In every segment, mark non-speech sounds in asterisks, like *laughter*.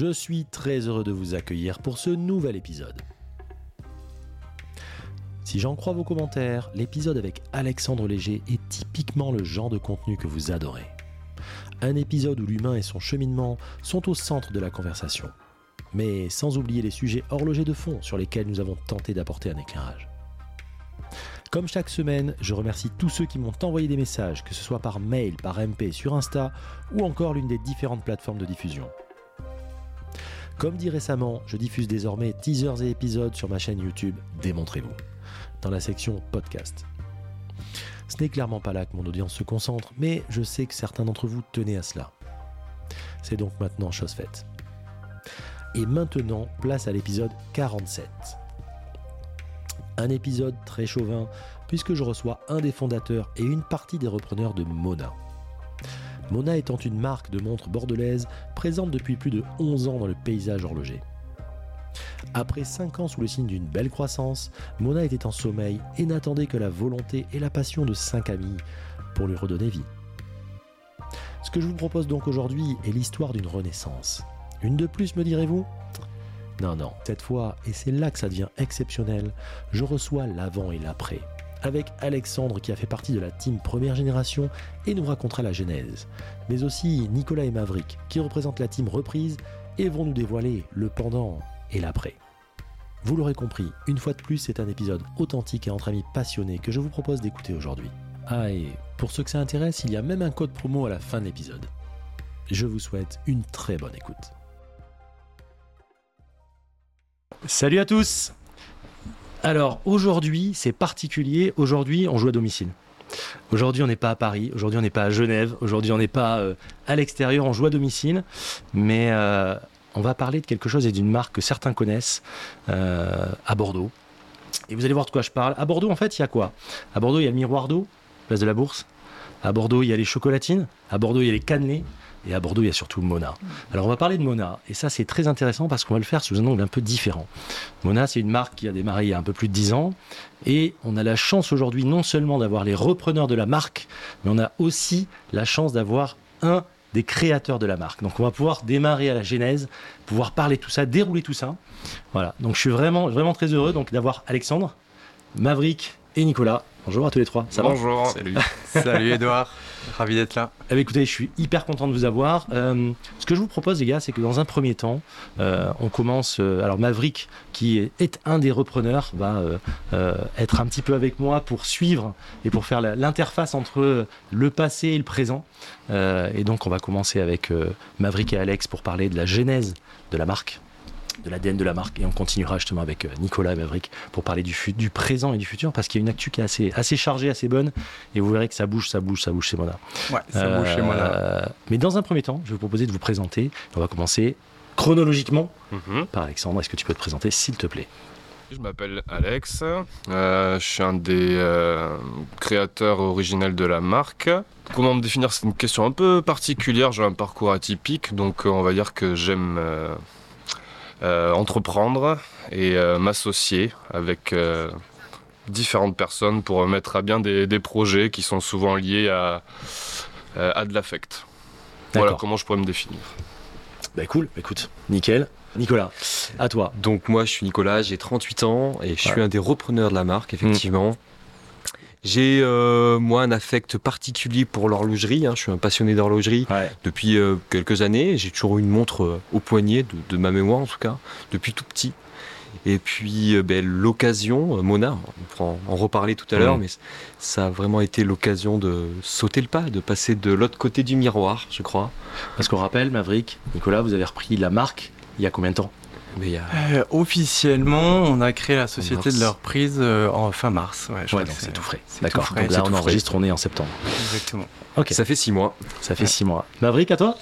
Je suis très heureux de vous accueillir pour ce nouvel épisode. Si j'en crois vos commentaires, l'épisode avec Alexandre Léger est typiquement le genre de contenu que vous adorez. Un épisode où l'humain et son cheminement sont au centre de la conversation, mais sans oublier les sujets horlogers de fond sur lesquels nous avons tenté d'apporter un éclairage. Comme chaque semaine, je remercie tous ceux qui m'ont envoyé des messages, que ce soit par mail, par MP, sur Insta ou encore l'une des différentes plateformes de diffusion. Comme dit récemment, je diffuse désormais teasers et épisodes sur ma chaîne YouTube Démontrez-vous, dans la section podcast. Ce n'est clairement pas là que mon audience se concentre, mais je sais que certains d'entre vous tenaient à cela. C'est donc maintenant chose faite. Et maintenant, place à l'épisode 47. Un épisode très chauvin, puisque je reçois un des fondateurs et une partie des repreneurs de Mona. Mona étant une marque de montres bordelaise présente depuis plus de 11 ans dans le paysage horloger. Après 5 ans sous le signe d'une belle croissance, Mona était en sommeil et n'attendait que la volonté et la passion de 5 amis pour lui redonner vie. Ce que je vous propose donc aujourd'hui est l'histoire d'une renaissance. Une de plus, me direz-vous? Non, non, cette fois, et c'est là que ça devient exceptionnel, je reçois l'avant et l'après, avec Alexandre qui a fait partie de la team première génération et nous racontera la genèse, mais aussi Nicolas et Maverick qui représentent la team reprise et vont nous dévoiler le pendant et l'après. Vous l'aurez compris, une fois de plus, c'est un épisode authentique et entre amis passionnés que je vous propose d'écouter aujourd'hui. Ah, et pour ceux que ça intéresse, il y a même un code promo à la fin de l'épisode. Je vous souhaite une très bonne écoute. Salut à tous Alors aujourd'hui, c'est particulier, aujourd'hui on joue à domicile. Aujourd'hui, on n'est pas à Paris, aujourd'hui, on n'est pas à Genève, aujourd'hui, on n'est pas euh, à l'extérieur, on joue à domicile, mais euh, on va parler de quelque chose et d'une marque que certains connaissent euh, à Bordeaux. Et vous allez voir de quoi je parle. À Bordeaux, en fait, il y a quoi? À Bordeaux, il y a le miroir d'eau, place de la Bourse. À Bordeaux, il y a les chocolatines. À Bordeaux, il y a les cannelés. Et à Bordeaux, il y a surtout Mona. Alors, on va parler de Mona. Et ça, c'est très intéressant parce qu'on va le faire sous un angle un peu différent. Mona, c'est une marque qui a démarré il y a un peu plus de 10 ans. Et on a la chance aujourd'hui non seulement d'avoir les repreneurs de la marque, mais on a aussi la chance d'avoir un des créateurs de la marque. Donc on va pouvoir démarrer à la genèse, pouvoir parler tout ça, dérouler tout ça. Voilà. Donc je suis vraiment vraiment très heureux donc d'avoir Alexandre, Maverick et Nicolas. Bonjour à tous les trois. Ça Bonjour. va Salut. *laughs* Salut Edouard. Ravi d'être là. eh bien, écoutez, je suis hyper content de vous avoir. Euh, ce que je vous propose, les gars, c'est que dans un premier temps, euh, on commence. euh, alors, Maverick, qui est, un des repreneurs, va euh, euh, être un petit peu avec moi pour suivre et pour faire l'interface entre le passé et le présent. Euh, et donc, on va commencer avec euh, Maverick et Alex pour parler de la genèse de la marque de l'ADN de la marque et on continuera justement avec euh, Nicolas et Maverick pour parler du, présent et du futur parce qu'il y a une actu qui est assez, assez chargée, assez bonne et vous verrez que ça bouge, ça bouge, ça bouge chez Mona. Ouais, ça bouge chez moi là. Euh, Mais dans un premier temps, je vais vous proposer de vous présenter. On va commencer chronologiquement Mhm. par Alexandre. Est-ce que tu peux te présenter, s'il te plaît? Je m'appelle Alex. Euh, je suis un des euh, créateurs originels de la marque. Comment me définir? C'est une question un peu particulière. J'ai un parcours atypique, donc euh, on va dire que j'aime entreprendre et euh, m'associer avec euh, différentes personnes pour mettre à bien des, des projets qui sont souvent liés à, euh, à de l'affect. Voilà D'accord. comment je pourrais me définir. Bah cool, écoute, nickel. Nicolas, à toi. Donc moi je suis Nicolas, j'ai 38 ans et je suis Ouais. un des repreneurs de la marque effectivement. J'ai euh, moi un affect particulier pour l'horlogerie, hein. je suis un passionné d'horlogerie Ouais. depuis euh, quelques années. J'ai toujours eu une montre euh, au poignet, de, de ma mémoire en tout cas, depuis tout petit. Et puis ben, l'occasion, Mona, on pourra en, reparler tout à l'heure, mais ça a vraiment été l'occasion de sauter le pas, de passer de l'autre côté du miroir, je crois. Parce qu'on rappelle, Maverick, Nicolas, vous avez repris la marque il y a combien de temps? Mais il y a... Euh, officiellement, on a créé la société de leur prise euh, en fin mars. Ouais, je Ouais, crois donc que c'est tout frais. D'accord. Donc là, on frais. enregistre, on est en septembre. Exactement. Ok, Ça fait six mois. ça fait six mois. Maverick, à toi?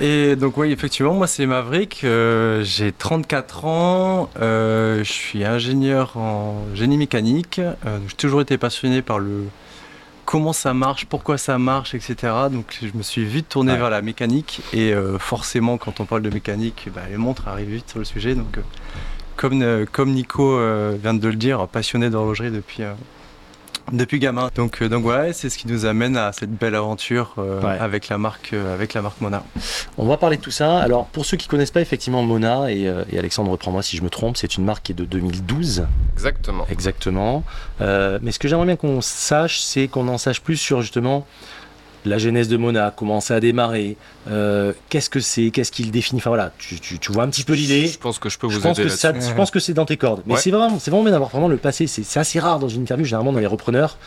Et donc oui, effectivement, moi c'est Maverick, euh, j'ai 34 ans, euh, je suis ingénieur en génie mécanique, euh, j'ai toujours été passionné par le comment ça marche, pourquoi ça marche, etc. Donc je me suis vite tourné Ouais. vers la mécanique et euh, forcément quand on parle de mécanique, bah, les montres arrivent vite sur le sujet. Donc euh, comme, euh, comme Nico vient de le dire, passionné d'horlogerie depuis, depuis gamin. Donc, euh, donc voilà, c'est ce qui nous amène à cette belle aventure euh, Ouais. avec, la marque, euh, avec la marque Mona. On va parler de tout ça. Alors, pour ceux qui connaissent pas effectivement Mona, et, euh, et Alexandre, reprends-moi si je me trompe, c'est une marque qui est de 2012, Exactement. exactement. Euh, mais ce que j'aimerais bien qu'on sache, c'est qu'on en sache plus sur justement la genèse de Mona, comment ça a démarré, euh, qu'est-ce que c'est, qu'est-ce qu'il définit. Enfin voilà, tu, tu- tu vois un petit peu l'idée. Je pense que je peux Je vous pense, aider que ça, je pense que c'est dans tes cordes. Mais Ouais. c'est vraiment, c'est vraiment bien d'avoir vraiment le passé. C'est assez rare dans une interview, généralement dans les repreneurs.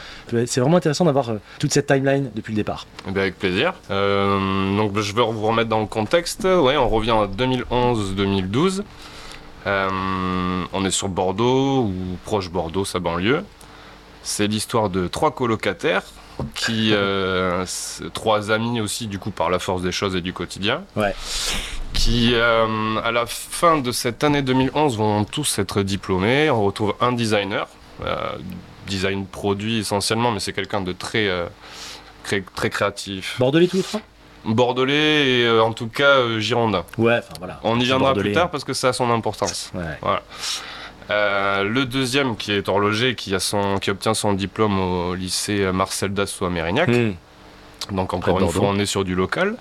C'est vraiment intéressant d'avoir euh, toute cette timeline depuis le départ. Eh bien, avec plaisir. Euh, donc, je vais vous remettre dans le contexte. Ouais, on revient en 2011-2012. Euh, on est sur Bordeaux ou proche Bordeaux, sa banlieue. C'est l'histoire de trois colocataires qui, euh, trois amis aussi, du coup, par la force des choses et du quotidien. Ouais. Qui, euh, à la fin de cette année 2011, vont tous être diplômés. On retrouve un designer, euh, design produit essentiellement, mais c'est quelqu'un de très, cré- très créatif. Bordelais tous les trois? Bordelais et euh, en tout cas euh, Girondin. Ouais, enfin voilà. On y viendra Bordelais. plus tard parce que ça a son importance. Ouais. Euh, le deuxième qui est horloger, qui, a son, qui obtient son diplôme au lycée Marcel Dassault à Mérignac. Hmm. Donc encore une fois, on est sur du local.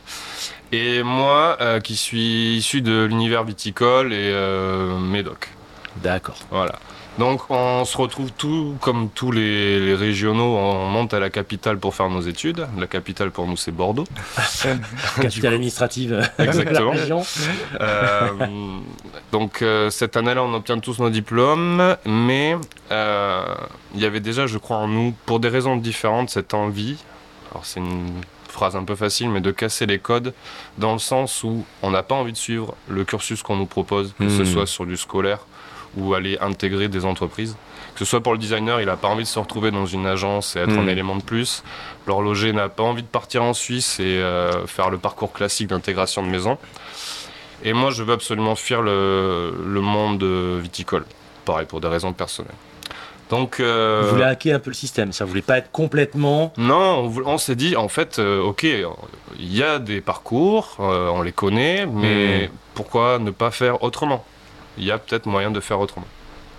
Et moi, euh, qui suis issu de l'univers viticole et euh, médoc. D'accord. Voilà. Donc on se retrouve tout comme tous les, les régionaux, on monte à la capitale pour faire nos études. La capitale pour nous c'est Bordeaux. *laughs* Capitale administrative Exactement. de la région. Euh, donc euh, cette année-là, on obtient tous nos diplômes, mais euh, il y avait déjà, je crois, en nous, pour des raisons différentes, cette envie. Alors c'est une phrase un peu facile, mais de casser les codes, dans le sens où on n'a pas envie de suivre le cursus qu'on nous propose, que ce Hmm. soit sur du scolaire ou aller intégrer des entreprises. Que ce soit pour le designer, il n'a pas envie de se retrouver dans une agence et être Hmm. un élément de plus. L'horloger n'a pas envie de partir en Suisse et euh, faire le parcours classique d'intégration de maison. Et moi, je veux absolument fuir le, le monde viticole. Pareil, pour des raisons personnelles. Donc, euh, Vous voulez hacker un peu le système, ça voulait pas être complètement. non, on, s'est dit, en fait, euh, ok, il y a des parcours, euh, on les connaît, mais Hmm. pourquoi ne pas faire autrement? Il y a peut-être moyen de faire autrement.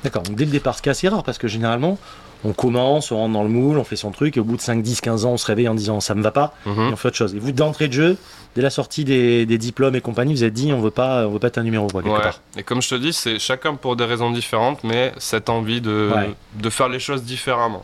D'accord, donc dès le départ, ce qui est assez rare parce que généralement, on commence, on rentre dans le moule, on fait son truc, et au bout de 5, 10, 15 ans, on se réveille en disant ça me va pas, et Mhm. on fait autre chose. Et vous, d'entrée de jeu, dès la sortie des, des diplômes et compagnie, vous êtes dit on veut pas, on veut pas être un numéro, quoi, quelque Ouais. part. Et comme je te dis, c'est chacun pour des raisons différentes, mais cette envie de, Ouais. de faire les choses différemment.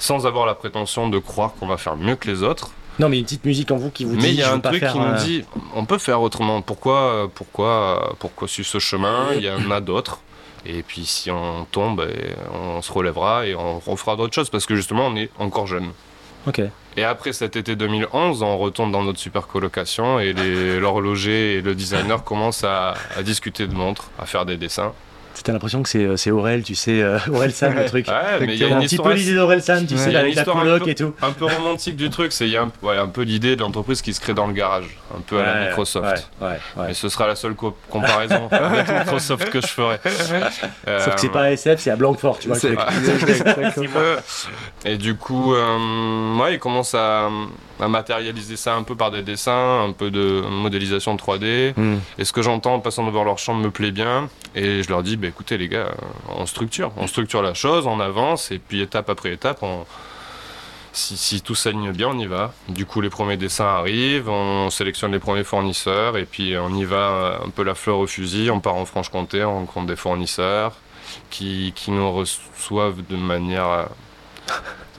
Sans avoir la prétention de croire qu'on va faire mieux que les autres. Non, mais une petite musique en vous qui vous dit Mais il y a un truc qui nous dit, on peut faire autrement. Pourquoi, pourquoi, pourquoi suivre ce chemin Il y en a d'autres. Et puis si on tombe, on se relèvera et on refera d'autres choses parce que justement on est encore jeune. Ok. Et après cet été 2011, on retourne dans notre super colocation et l'horloger et le designer commencent à, à discuter de montres, à faire des dessins. T'as l'impression que c'est euh, c'est Aurel, tu sais, euh, Aurel San, le truc. Ouais, mais il y a un petit peu l'idée d'Aurel San, tu sais, Il avec la coloc et tout. un peu romantique du truc, c'est il y a un, ouais, un peu l'idée de l'entreprise qui se crée dans le garage, un peu à la Microsoft. Ouais. Mais ce sera la seule co- comparaison *laughs* avec Microsoft que je ferai. Sauf que c'est Euh, pas ASF, c'est à Blanquefort, tu vois. C'est-. *laughs* Et du coup, euh, ouais, ils commencent à, à matérialiser ça un peu par des dessins, un peu de modélisation 3D. Hmm. Et ce que j'entends en passant devant leur chambre me plaît bien. Et je leur dis, bah, écoutez les gars, euh, on structure. On structure la chose, on avance, et puis étape après étape, on... si, si tout s'aligne bien, on y va. Du coup, les premiers dessins arrivent, on sélectionne les premiers fournisseurs, et puis on y va euh, un peu la fleur au fusil. On part en Franche-Comté, on rencontre des fournisseurs qui, qui nous reçoivent de manière...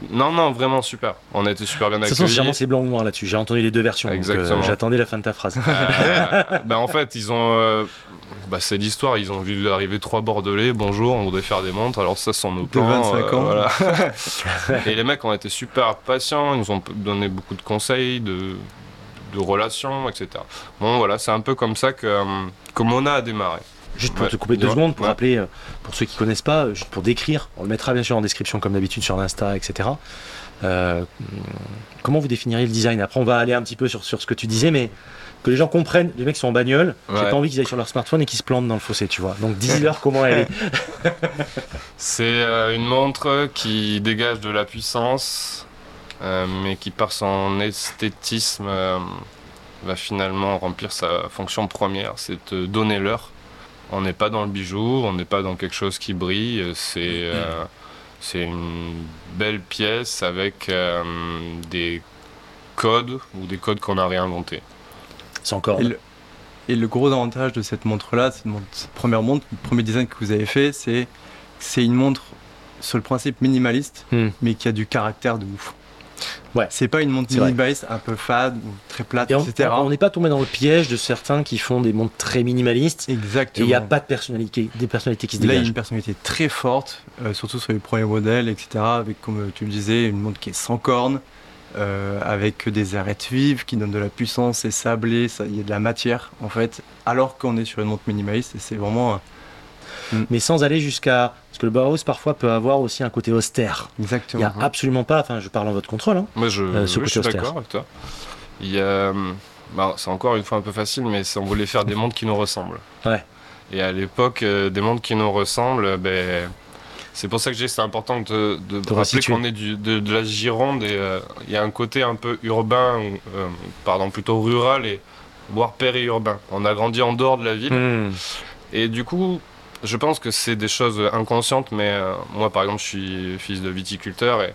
Non, non, vraiment super. On a été super bien De toute façon, accueillis. généralement, c'est blanc ou noir là-dessus. J'ai entendu les deux versions. euh, Exactement. J'attendais la fin de ta phrase. Euh, bah, en fait, ils ont. euh, bah, c'est l'histoire. Ils ont vu arriver trois Bordelais. Bonjour, on voudrait faire des montres. Alors, ça, sont nos plans. 25 ans. voilà. *laughs* Et les mecs ont été super patients. Ils nous ont donné beaucoup de conseils, de, de relations, etc. Bon, voilà, c'est un peu comme ça que, que Mona a démarré. Juste pour Ouais, te couper deux secondes, pour Ouais. rappeler, euh, pour ceux qui connaissent pas, euh, juste pour décrire, on le mettra bien sûr en description comme d'habitude sur l'Insta, etc. Euh, comment vous définiriez le design? Après, on va aller un petit peu sur, sur ce que tu disais, mais que les gens comprennent, les mecs sont en bagnole, j'ai pas envie qu'ils aillent sur leur smartphone et qu'ils se plantent dans le fossé, tu vois. Donc dis-leur *laughs* comment elle est. C'est euh, une montre qui dégage de la puissance, mais qui par son esthétisme va finalement remplir sa fonction première, c'est de donner l'heure. On n'est pas dans le bijou, on n'est pas dans quelque chose qui brille, c'est euh, c'est une belle pièce avec euh, des codes ou des codes qu'on a réinventés. C'est encore. Et le, et le gros avantage de cette montre-là, cette, montre- cette première montre, le premier design que vous avez fait, c'est que c'est une montre sur le principe minimaliste, Hmm. mais qui a du caractère de ouf. Ouais. C'est pas une vrai. minimaliste un peu fade ou très plate, Et on etc. on n'est pas tombé dans le piège de certains qui font des montres très minimalistes et Exactement. il n'y a pas de personnalité, des personnalités qui se Là, il y a une personnalité très forte, euh, surtout sur les premiers modèles, etc. Avec, comme euh, tu le disais, une montre qui est sans cornes, euh, avec des arêtes vives qui donnent de la puissance, c'est sablé, il y a de la matière, en fait. Alors qu'on est sur une montre minimaliste, et c'est vraiment. Euh, Mais sans aller jusqu'à. Parce que le Bauhaus parfois peut avoir aussi un côté austère. Il n'y exactement. a absolument pas, enfin je parle en votre contrôle, hein. Moi, je, Euh, ce oui, côté je suis austère. d'accord avec toi. Il y a, euh, bah, c'est encore une fois un peu facile, mais on voulait faire des montres qui nous ressemblent. Ouais. Et à l'époque, euh, des montres qui nous ressemblent, ben, c'est pour ça que c'est important de, de De rappeler qu'on est du- de, de la Gironde et euh, il y a un côté un peu urbain, euh, pardon, plutôt rural et voire périurbain. On a grandi en dehors de la ville. Hmm. Et du coup, je pense que c'est des choses inconscientes, mais euh, moi, par exemple, je suis fils de viticulteur et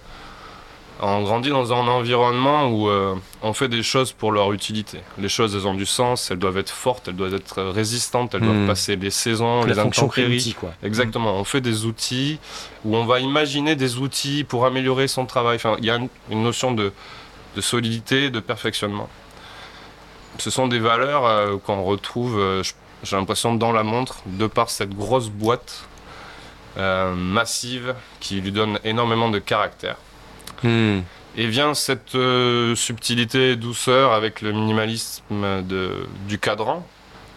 on grandit dans un environnement où euh, on fait des choses pour leur utilité. Les choses, elles ont du sens, elles doivent être fortes, elles doivent être résistantes, elles Hmm. doivent passer les saisons, La les intempéries. quoi. Exactement, on fait des outils où on va imaginer des outils pour améliorer son travail. Enfin, il y a une, une notion de, de solidité, de perfectionnement. Ce sont des valeurs euh, qu'on retrouve, euh, j- j'ai l'impression, dans la montre, de par cette grosse boîte euh, massive qui lui donne énormément de caractère. Hmm. Et vient cette euh, subtilité et douceur avec le minimalisme de, du cadran.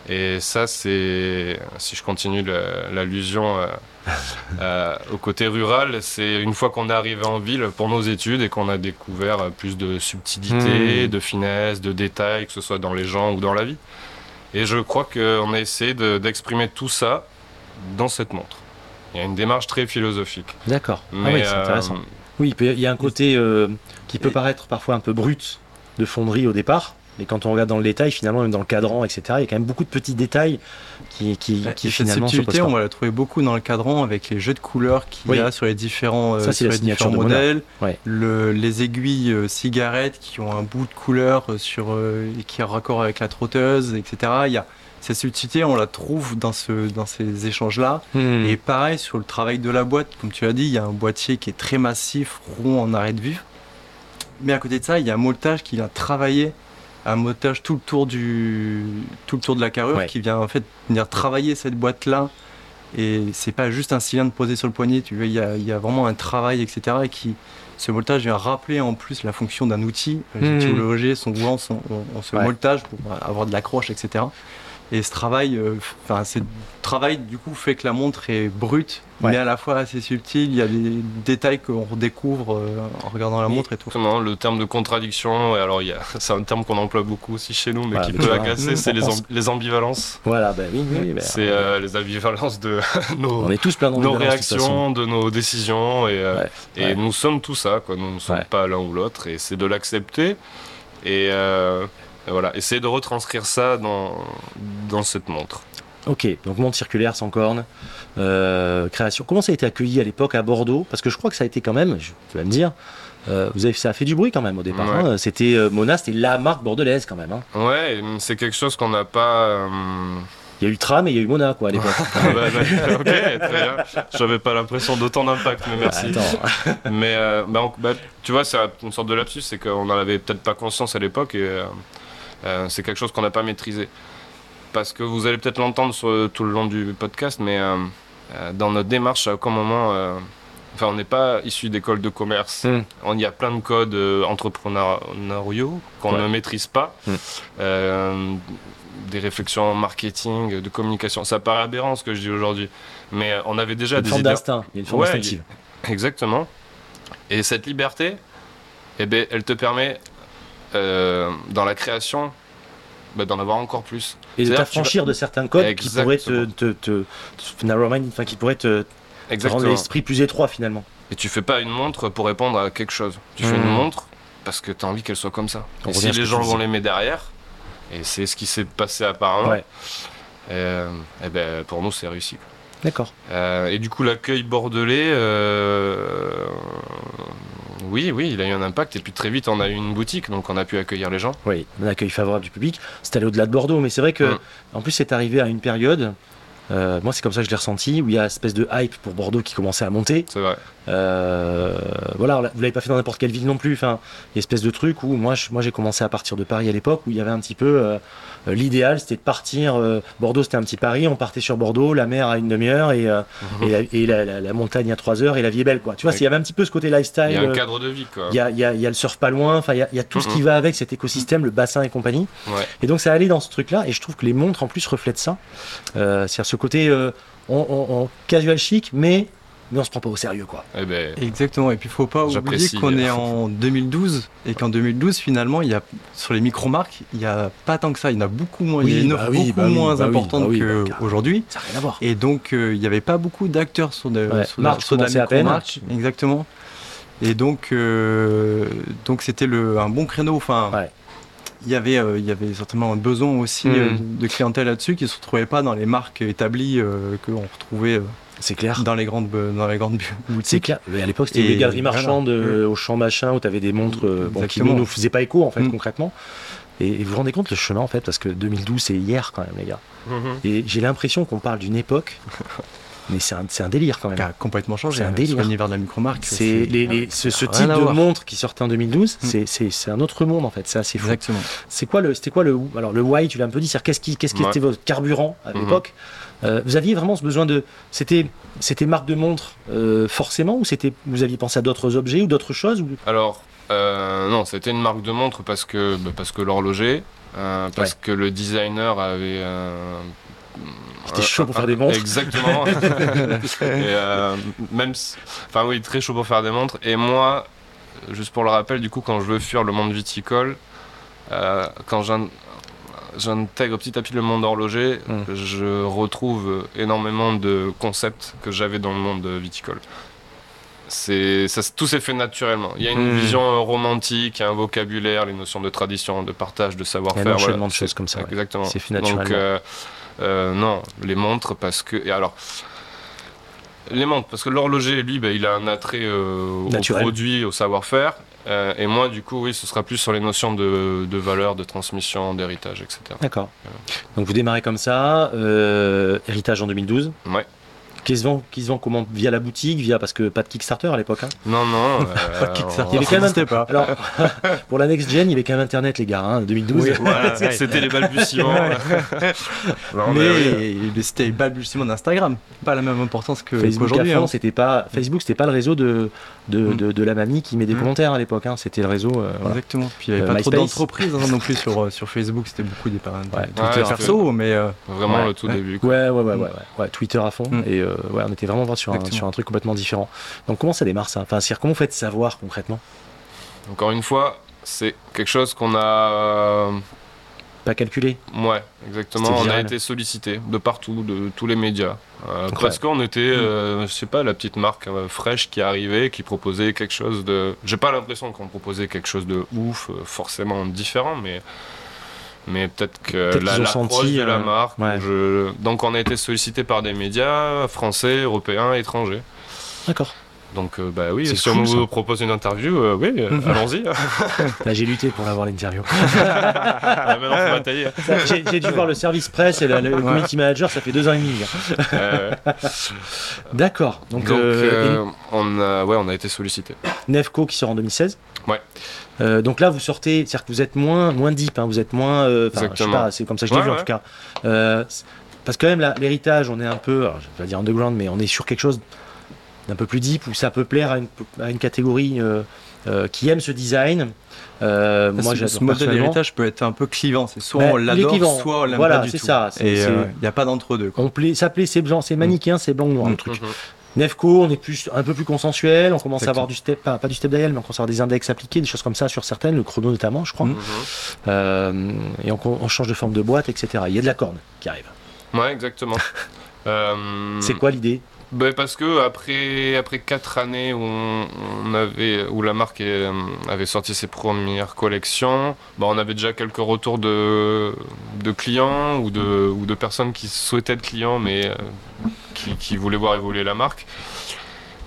Et ça, c'est, si je continue la- l'allusion euh, *laughs* au côté rural, c'est une fois qu'on est arrivé en ville pour nos études et qu'on a découvert plus de subtilité, Hmm. de finesse, de détails, que ce soit dans les gens ou dans la vie. Et je crois qu'on a essayé de- d'exprimer tout ça dans cette montre. Il y a une démarche très philosophique. D'accord. Ah oui, c'est euh, intéressant. Oui, il, y a un côté euh, qui peut paraître parfois un peu brut de fonderie au départ, mais quand on regarde dans le détail, finalement, même dans le cadran, etc., il y a quand même beaucoup de petits détails qui, qui, cette finalement se subtilité, on va la trouver beaucoup dans le cadran avec les jeux de couleurs qu'il Oui. y a sur les différents, euh, Ça, sur les différents modèles. Ouais. Le- les aiguilles euh, cigarettes qui ont un bout de couleur euh, sur, euh, et qui est en raccord avec la trotteuse, etc. Il y a, cette subtilité, on la trouve dans, ce, dans ces échanges-là. Hmm. Et pareil sur le travail de la boîte, comme tu as dit, il y a un boîtier qui est très massif, rond en arrêt de vue. Mais à côté de ça, il y a un molletage qui vient travailler, un molletage tout le tour du, tout le tour de la carrure, Ouais. qui vient en fait venir travailler cette boîte-là. Et c'est pas juste un cylindre posé sur le poignet, tu vois, il y a, il y a vraiment un travail, etc. Et qui, ce molletage vient rappeler en plus la fonction d'un outil. Mhm. Les outils horlogers sont souvent sont, ont, ont ce Ouais. pour avoir de l'accroche, etc. Et ce travail, euh, enfin, ce travail du coup fait que la montre est brute, Ouais. mais à la fois assez subtile. Il y a des détails qu'on redécouvre euh, en regardant la montre et tout. Exactement, le terme de contradiction, et alors *laughs* c'est un terme qu'on emploie beaucoup aussi chez nous, mais Voilà, qui peut agacer, c'est les, pense- amb- les ambivalences. Voilà, ben oui, oui, ben, C'est euh, les ambivalences de *laughs* nos, on est tous plein nos d'ambivalence, de toute façon. réactions, de nos décisions, et, euh, Ouais, et ouais. nous sommes tout ça, quoi. nous ne sommes Ouais. pas l'un ou l'autre, et c'est de l'accepter, et, euh, et voilà, essayer de retranscrire ça dans, dans cette montre. Ok, donc monde circulaire sans cornes, euh, création. Comment ça a été accueilli à l'époque à Bordeaux? Parce que je crois que ça a été quand même, je- tu vas me dire, euh, vous avez, ça a fait du bruit quand même au départ. Ouais. hein. C'était euh, Mona, c'était la marque bordelaise quand même. hein. Ouais, c'est quelque chose qu'on n'a pas... euh, Il y a eu Tram et il y a eu Mona quoi à *laughs* l'époque. bah, bah, ok, très bien. J'avais pas l'impression d'autant d'impact, mais merci. Mais bah, on- bah, tu vois, c'est une sorte de lapsus, c'est qu'on n'en avait peut-être pas conscience à l'époque et euh, euh, c'est quelque chose qu'on n'a pas maîtrisé. Parce que vous allez peut-être l'entendre sur- tout le long du podcast, mais euh, euh, dans notre démarche, à aucun moment, euh, enfin, on n'est pas issu d'école de commerce. Hmm. On y a plein de codes euh, entrepreneuriaux qu'on Ouais. ne maîtrise pas. Hmm. Euh, des réflexions en marketing, de communication. Ça paraît aberrant ce que je dis aujourd'hui, mais on avait déjà Une des forme idées. d'instinct, une forme Ouais. Exactement. Et cette liberté, eh ben, elle te permet, euh, dans la création, bah, d'en avoir encore plus. Et de t'affranchir de certains codes qui pourraient te, Exactement. te, te, enfin qui pourraient te, te rendre l'esprit plus étroit finalement. Et tu fais pas une montre pour répondre à quelque chose. Tu fais une montre parce que tu as envie qu'elle soit comme ça. Et si les gens vont disais. l'aimer derrière, et c'est ce qui s'est passé apparemment, Ouais. euh, eh ben, pour nous c'est réussi. D'accord. Euh, et du coup l'accueil bordelais, euh, oui, oui, il a eu un impact. Et puis très vite on a eu une boutique, donc on a pu accueillir les gens. Oui, un accueil favorable du public. C'est allé au-delà de Bordeaux, mais c'est vrai que, Mm. en plus, c'est arrivé à une période. euh, moi, c'est comme ça que je l'ai ressenti, où il y a une espèce de hype pour Bordeaux qui commençait à monter. C'est vrai. Euh, voilà, vous l'avez pas fait dans n'importe quelle ville non plus. Enfin, il y a une espèce de truc où moi, je- moi, j'ai commencé à partir de Paris à l'époque, où il y avait un petit peu euh, euh, l'idéal, c'était de partir. euh, Bordeaux, c'était un petit Paris. On partait sur Bordeaux, la mer à une demi-heure et, euh, et, la, et la- la- la montagne à trois heures et la vie est belle, quoi. Tu vois, il y avait un petit peu ce côté lifestyle. Il y a un euh, cadre de vie quoi. il y a, y a- il y a le surf pas loin, enfin il y a, il y a tout ce qui Mhm. va avec cet écosystème, le bassin et compagnie. Ouais. Et donc ça allait dans ce truc-là, et je trouve que les montres en plus reflètent ça. Euh, C'est-à-dire ce côté euh, on, on- on- casual chic, mais, mais on se prend pas au sérieux quoi. Eh ben, Exactement, et puis faut pas oublier qu'on est en 2012 et qu'en 2012 finalement il y a sur les micro-marques il n'y a pas tant que ça, il y en a beaucoup moins, il y a Oui, une offre bah oui, beaucoup bah oui, moins bah oui, importante bah oui, bah, qu'aujourd'hui. Ça n'a rien à voir. Et donc euh, il n'y avait pas beaucoup d'acteurs sur, de, Ouais, sur, la- March sur de la commençait à peine. micro-marque. Exactement. Et donc euh, donc c'était le un bon créneau. Enfin, Ouais. il y avait euh, il y avait certainement un besoin aussi euh, de clientèle là-dessus qui se retrouvait pas dans les marques établies euh, que on retrouvait euh, C'est clair. dans les grandes bu- dans les grandes bu- C'est boutiques. clair. Mais à l'époque, c'était les galeries voilà. marchandes euh, au champ machin où tu avais des montres euh, bon, qui ne nous faisaient pas écho en fait Mm. concrètement. Et, vous vous rendez compte le chemin en fait, parce que 2012 c'est hier quand même les gars. mhm. Et j'ai l'impression qu'on parle d'une époque, *laughs* mais c'est un, c'est un délire quand même. qui a complètement changé C'est un hein, délire. l'univers de la micromarque. C'est les, les- ce, ce rien type de voir. montre qui sortait en 2012, Mm. c'est- c'est c'est un autre monde en fait, c'est assez fou. Exactement. C'est quoi le, c'était quoi le, alors le why, tu l'as un peu dit, c'est qu'est-ce qui, qu'est-ce qui Ouais. était votre carburant à l'époque Euh, Vous aviez vraiment ce besoin de, c'était, c'était marque de montre euh, forcément, ou c'était, vous aviez pensé à d'autres objets ou d'autres choses ou... Alors, euh, non, c'était une marque de montre parce que, bah, parce que l'horloger, euh, parce Ouais. que le designer avait. C'était chaud pour faire des montres. Exactement. *laughs* et, même Enfin, oui, très chaud pour faire des montres. Et moi, juste pour le rappel, du coup, quand je veux fuir le monde viticole, quand j'intègre petit à petit le monde horloger, Mm. je retrouve énormément de concepts que j'avais dans le monde viticole. C'est, ça, tout s'est fait naturellement. Il y a une Mm. vision romantique, il y a un vocabulaire, les notions de tradition, de partage, de Il y a savoir-faire. un voilà. de choses comme ça, ouais. Exactement. C'est fait Donc, naturellement. euh, euh, non, les montres parce que. Et alors. Les montres, parce que l'horloger, lui, ben, il a un attrait euh, au produit, au savoir-faire. Euh, et moi, du coup, oui, ce sera plus sur les notions de, de valeur, de transmission, d'héritage, etc. D'accord. Donc vous démarrez comme ça, euh, héritage en 2012. Ouais. Qui se vend, qui se vend comment? Via la boutique, via parce que pas de Kickstarter à l'époque. hein? Non, non. *laughs* euh, Kickstarter, Il y avait quand même pas. Alors *laughs* pour la next gen, il y avait quand même Internet les gars, hein, 2012. Oui, voilà, *laughs* c'était les balbutiements. Non, mais oui. mais mais c'était le balbutiement d'Instagram, pas la même importance que Facebook fond, hein. c'était pas Facebook, c'était pas le réseau de de, Mm. de, de la mamie qui met des Mm. commentaires à l'époque. hein. C'était le réseau. euh, voilà. Exactement. Puis il n'y avait Euh, pas trop d'entreprises hein, non plus sur, euh, sur Facebook, c'était beaucoup des parents Ouais. Twitter Ouais, perso, mais euh, Vraiment Ouais, le tout ouais. début. quoi. Ouais, ouais, ouais, ouais, ouais, ouais, Twitter à fond. Mm. Et euh, ouais, on était vraiment sur un, sur un truc complètement différent. Donc comment ça démarre ça? Enfin, c'est comment vous faites savoir concrètement? Encore une fois, c'est quelque chose qu'on a. Pas calculé. Ouais, exactement. On a été sollicité de partout, de tous les médias. Euh, parce qu'on était, euh, je sais pas, la petite marque euh, fraîche qui arrivait, qui proposait quelque chose de. J'ai pas l'impression qu'on proposait quelque chose de ouf, euh, forcément différent, mais. Mais peut-être que Peut-être la, senti, de la euh, marque. ouais. je- Donc on a été sollicité par des médias français, européens, étrangers. D'accord. Donc euh, bah oui, si on vous ça. propose une interview, euh, oui, euh, allons-y. Là, *laughs* j'ai lutté pour avoir l'interview. *laughs* Ah, maintenant, faut batailler. Ça, J'ai j'ai dû voir le service presse et le, le community manager, ça fait deux ans et demi. Euh, *laughs* D'accord. Donc, donc euh, euh, on a, ouais, on a été sollicité. Nefco qui sort en 2016. Ouais. Euh, donc là, vous sortez, c'est-à-dire que vous êtes moins, moins deep, hein, vous êtes moins. euh, je sais Exactement. pas, c'est comme ça que je l'ai Ouais, vu en ouais. tout cas. Euh, parce que quand même, la- l'héritage, on est un peu, alors, je vais pas dire underground, mais on est sur quelque chose d'un peu plus deep où ça peut plaire à une, à une catégorie euh, euh, qui aime ce design. Euh, moi, moi, ce, j'adore ce modèle d'héritage peut être un peu clivant. C'est soit Ben, on l'adore, clivant. soit on l'aime Voilà, pas du c'est tout. ça, Et il n'y a pas d'entre-deux. quoi. On plaît, ça plaît, c'est blanc, c'est manichéen, c'est blanc ou noir le Mm. truc. Mhm. Nefco, on est plus, un peu plus consensuel, on commence à avoir du step, pas, pas du step dial, mais on commence à avoir des index appliqués, des choses comme ça sur certaines, le chrono notamment, je crois. Mm. Mhm. Euh, et on, on change de forme de boîte, etc. Il y a de la corne qui arrive. Ouais, exactement. *laughs* Euh, C'est quoi l'idée? Ben, parce que après après quatre années où on, avait où la marque euh, avait sorti ses premières collections, ben, on avait déjà quelques retours de de clients ou de ou de personnes qui souhaitaient être clients mais euh, qui, qui voulaient voir évoluer la marque.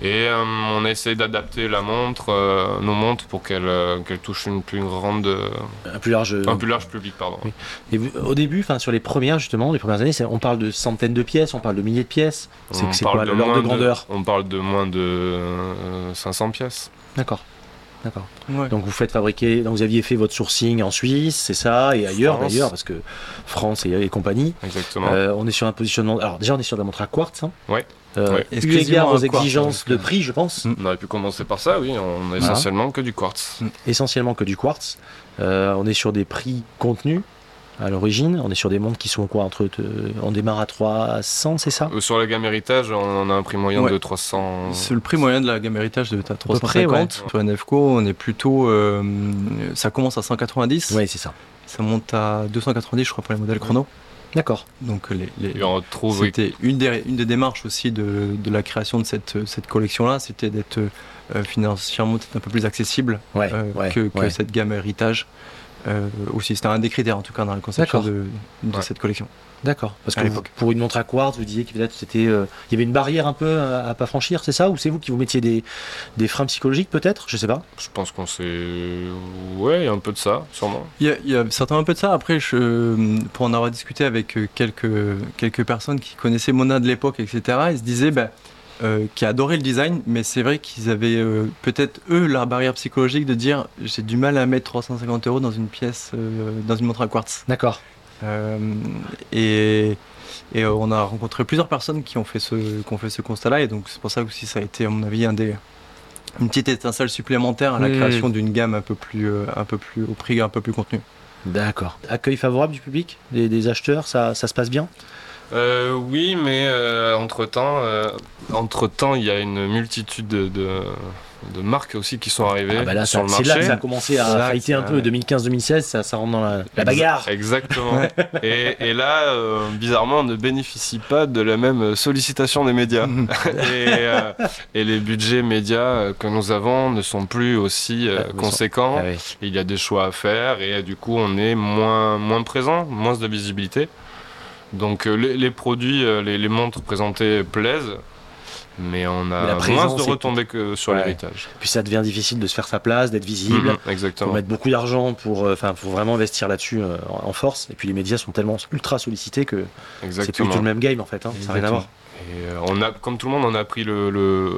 Et euh, on a essayé d'adapter la montre, euh, nos montres, pour qu'elle euh, qu'elle touche une plus grande, euh, Un plus large. un plus large public, pardon. Oui. Et vous- au début, enfin sur les premières justement, les premières années, on parle de centaines de pièces, on parle de milliers de pièces. C'est On c'est parle quoi de l'ordre moins de grandeur? On parle de moins de euh, 500 pièces. D'accord. D'accord. Ouais. Donc vous faites fabriquer, donc vous aviez fait votre sourcing en Suisse, c'est ça, et ailleurs France. d'ailleurs, parce que France et, et compagnie. Exactement. Euh, on est sur un positionnement. Alors déjà, on est sur de la montre à quartz. Hein. Ouais. Euh, Ouais. eu égard aux à quartz, exigences de prix, je pense, Mm. On aurait pu commencer par ça, oui. On a Voilà. essentiellement que du quartz. essentiellement que du quartz. Euh, on est sur des prix contenus à l'origine. On est sur des montres qui sont quoi entre On démarre à 300, c'est ça? Euh, Sur la gamme héritage, on a un prix moyen Ouais. de 300. C'est le prix moyen de la gamme héritage de ta peu près, 350. ouais. Sur NFCO, on est plutôt. euh, ça commence à 190. Oui, c'est ça. Ça monte à 290, je crois, pour les modèles chrono. D'accord. Donc, les, oui, c'était une des, une des démarches aussi de, de la création de cette, cette collection-là, c'était d'être euh, financièrement peut-être un peu plus accessible Ouais, euh, ouais, que, que ouais. cette gamme héritage. Euh, aussi, c'était un des critères en tout cas dans la conception D'accord. de, de Ouais. cette collection. D'accord. Parce À que vous- pour une montre à quartz, vous disiez que peut-être c'était, euh, il y avait une barrière un peu à, à pas franchir, c'est ça? Ou c'est vous qui vous mettiez des, des freins psychologiques peut-être? Je sais pas. je pense qu'on s'est. Ouais, il y a un peu de ça, sûrement. Il y, a, il y a certainement un peu de ça. Après, je, pour en avoir discuté avec euh, quelques, quelques personnes qui connaissaient Mona de l'époque, etc., ils se disaient bah, euh, qu'ils adoraient le design, mais c'est vrai qu'ils avaient euh, peut-être eux leur barrière psychologique de dire j'ai du mal à mettre 350 euros dans une pièce, euh, dans une montre à quartz. D'accord. Euh, et et euh, on a rencontré plusieurs personnes qui ont fait ce, qui ont fait ce constat-là, et donc c'est pour ça que aussi ça a été, à mon avis, un des, une petite étincelle supplémentaire à la Mmh. création d'une gamme un peu plus, euh, un peu plus au prix un peu plus contenu. D'accord. Accueil favorable du public, des, des acheteurs, ça, ça se passe bien? Euh, oui, mais entre temps, entre temps, il y a une multitude de, de, de marques aussi qui sont arrivées Ah bah là, sur ça- le c'est là que ça a commencé à là fighter un ça- peu. 2015-2016, ça, ça rentre dans la, bagarre. Exactement. *laughs* et, et là, euh, bizarrement, on ne bénéficie pas de la même sollicitation des médias. *laughs* et, euh, et les budgets médias euh, que nous avons ne sont plus aussi euh, Ah, conséquents. Ah oui. Il y a des choix à faire et du coup, on est moins, moins présent, moins de visibilité. Donc, les, les produits, les, les montres présentées plaisent. Mais on a moins de retombées que sur Ouais. l'héritage. Puis ça devient difficile de se faire sa place, d'être visible. Mhm, Il faut exactement. mettre beaucoup d'argent pour, euh, enfin, pour vraiment investir là-dessus euh, en force. Et puis les médias sont tellement ultra sollicités que c'est plus Exactement. tout le même game en fait. hein. Ça n'a rien à voir. Et euh, on a, comme tout le monde, on a pris le, le-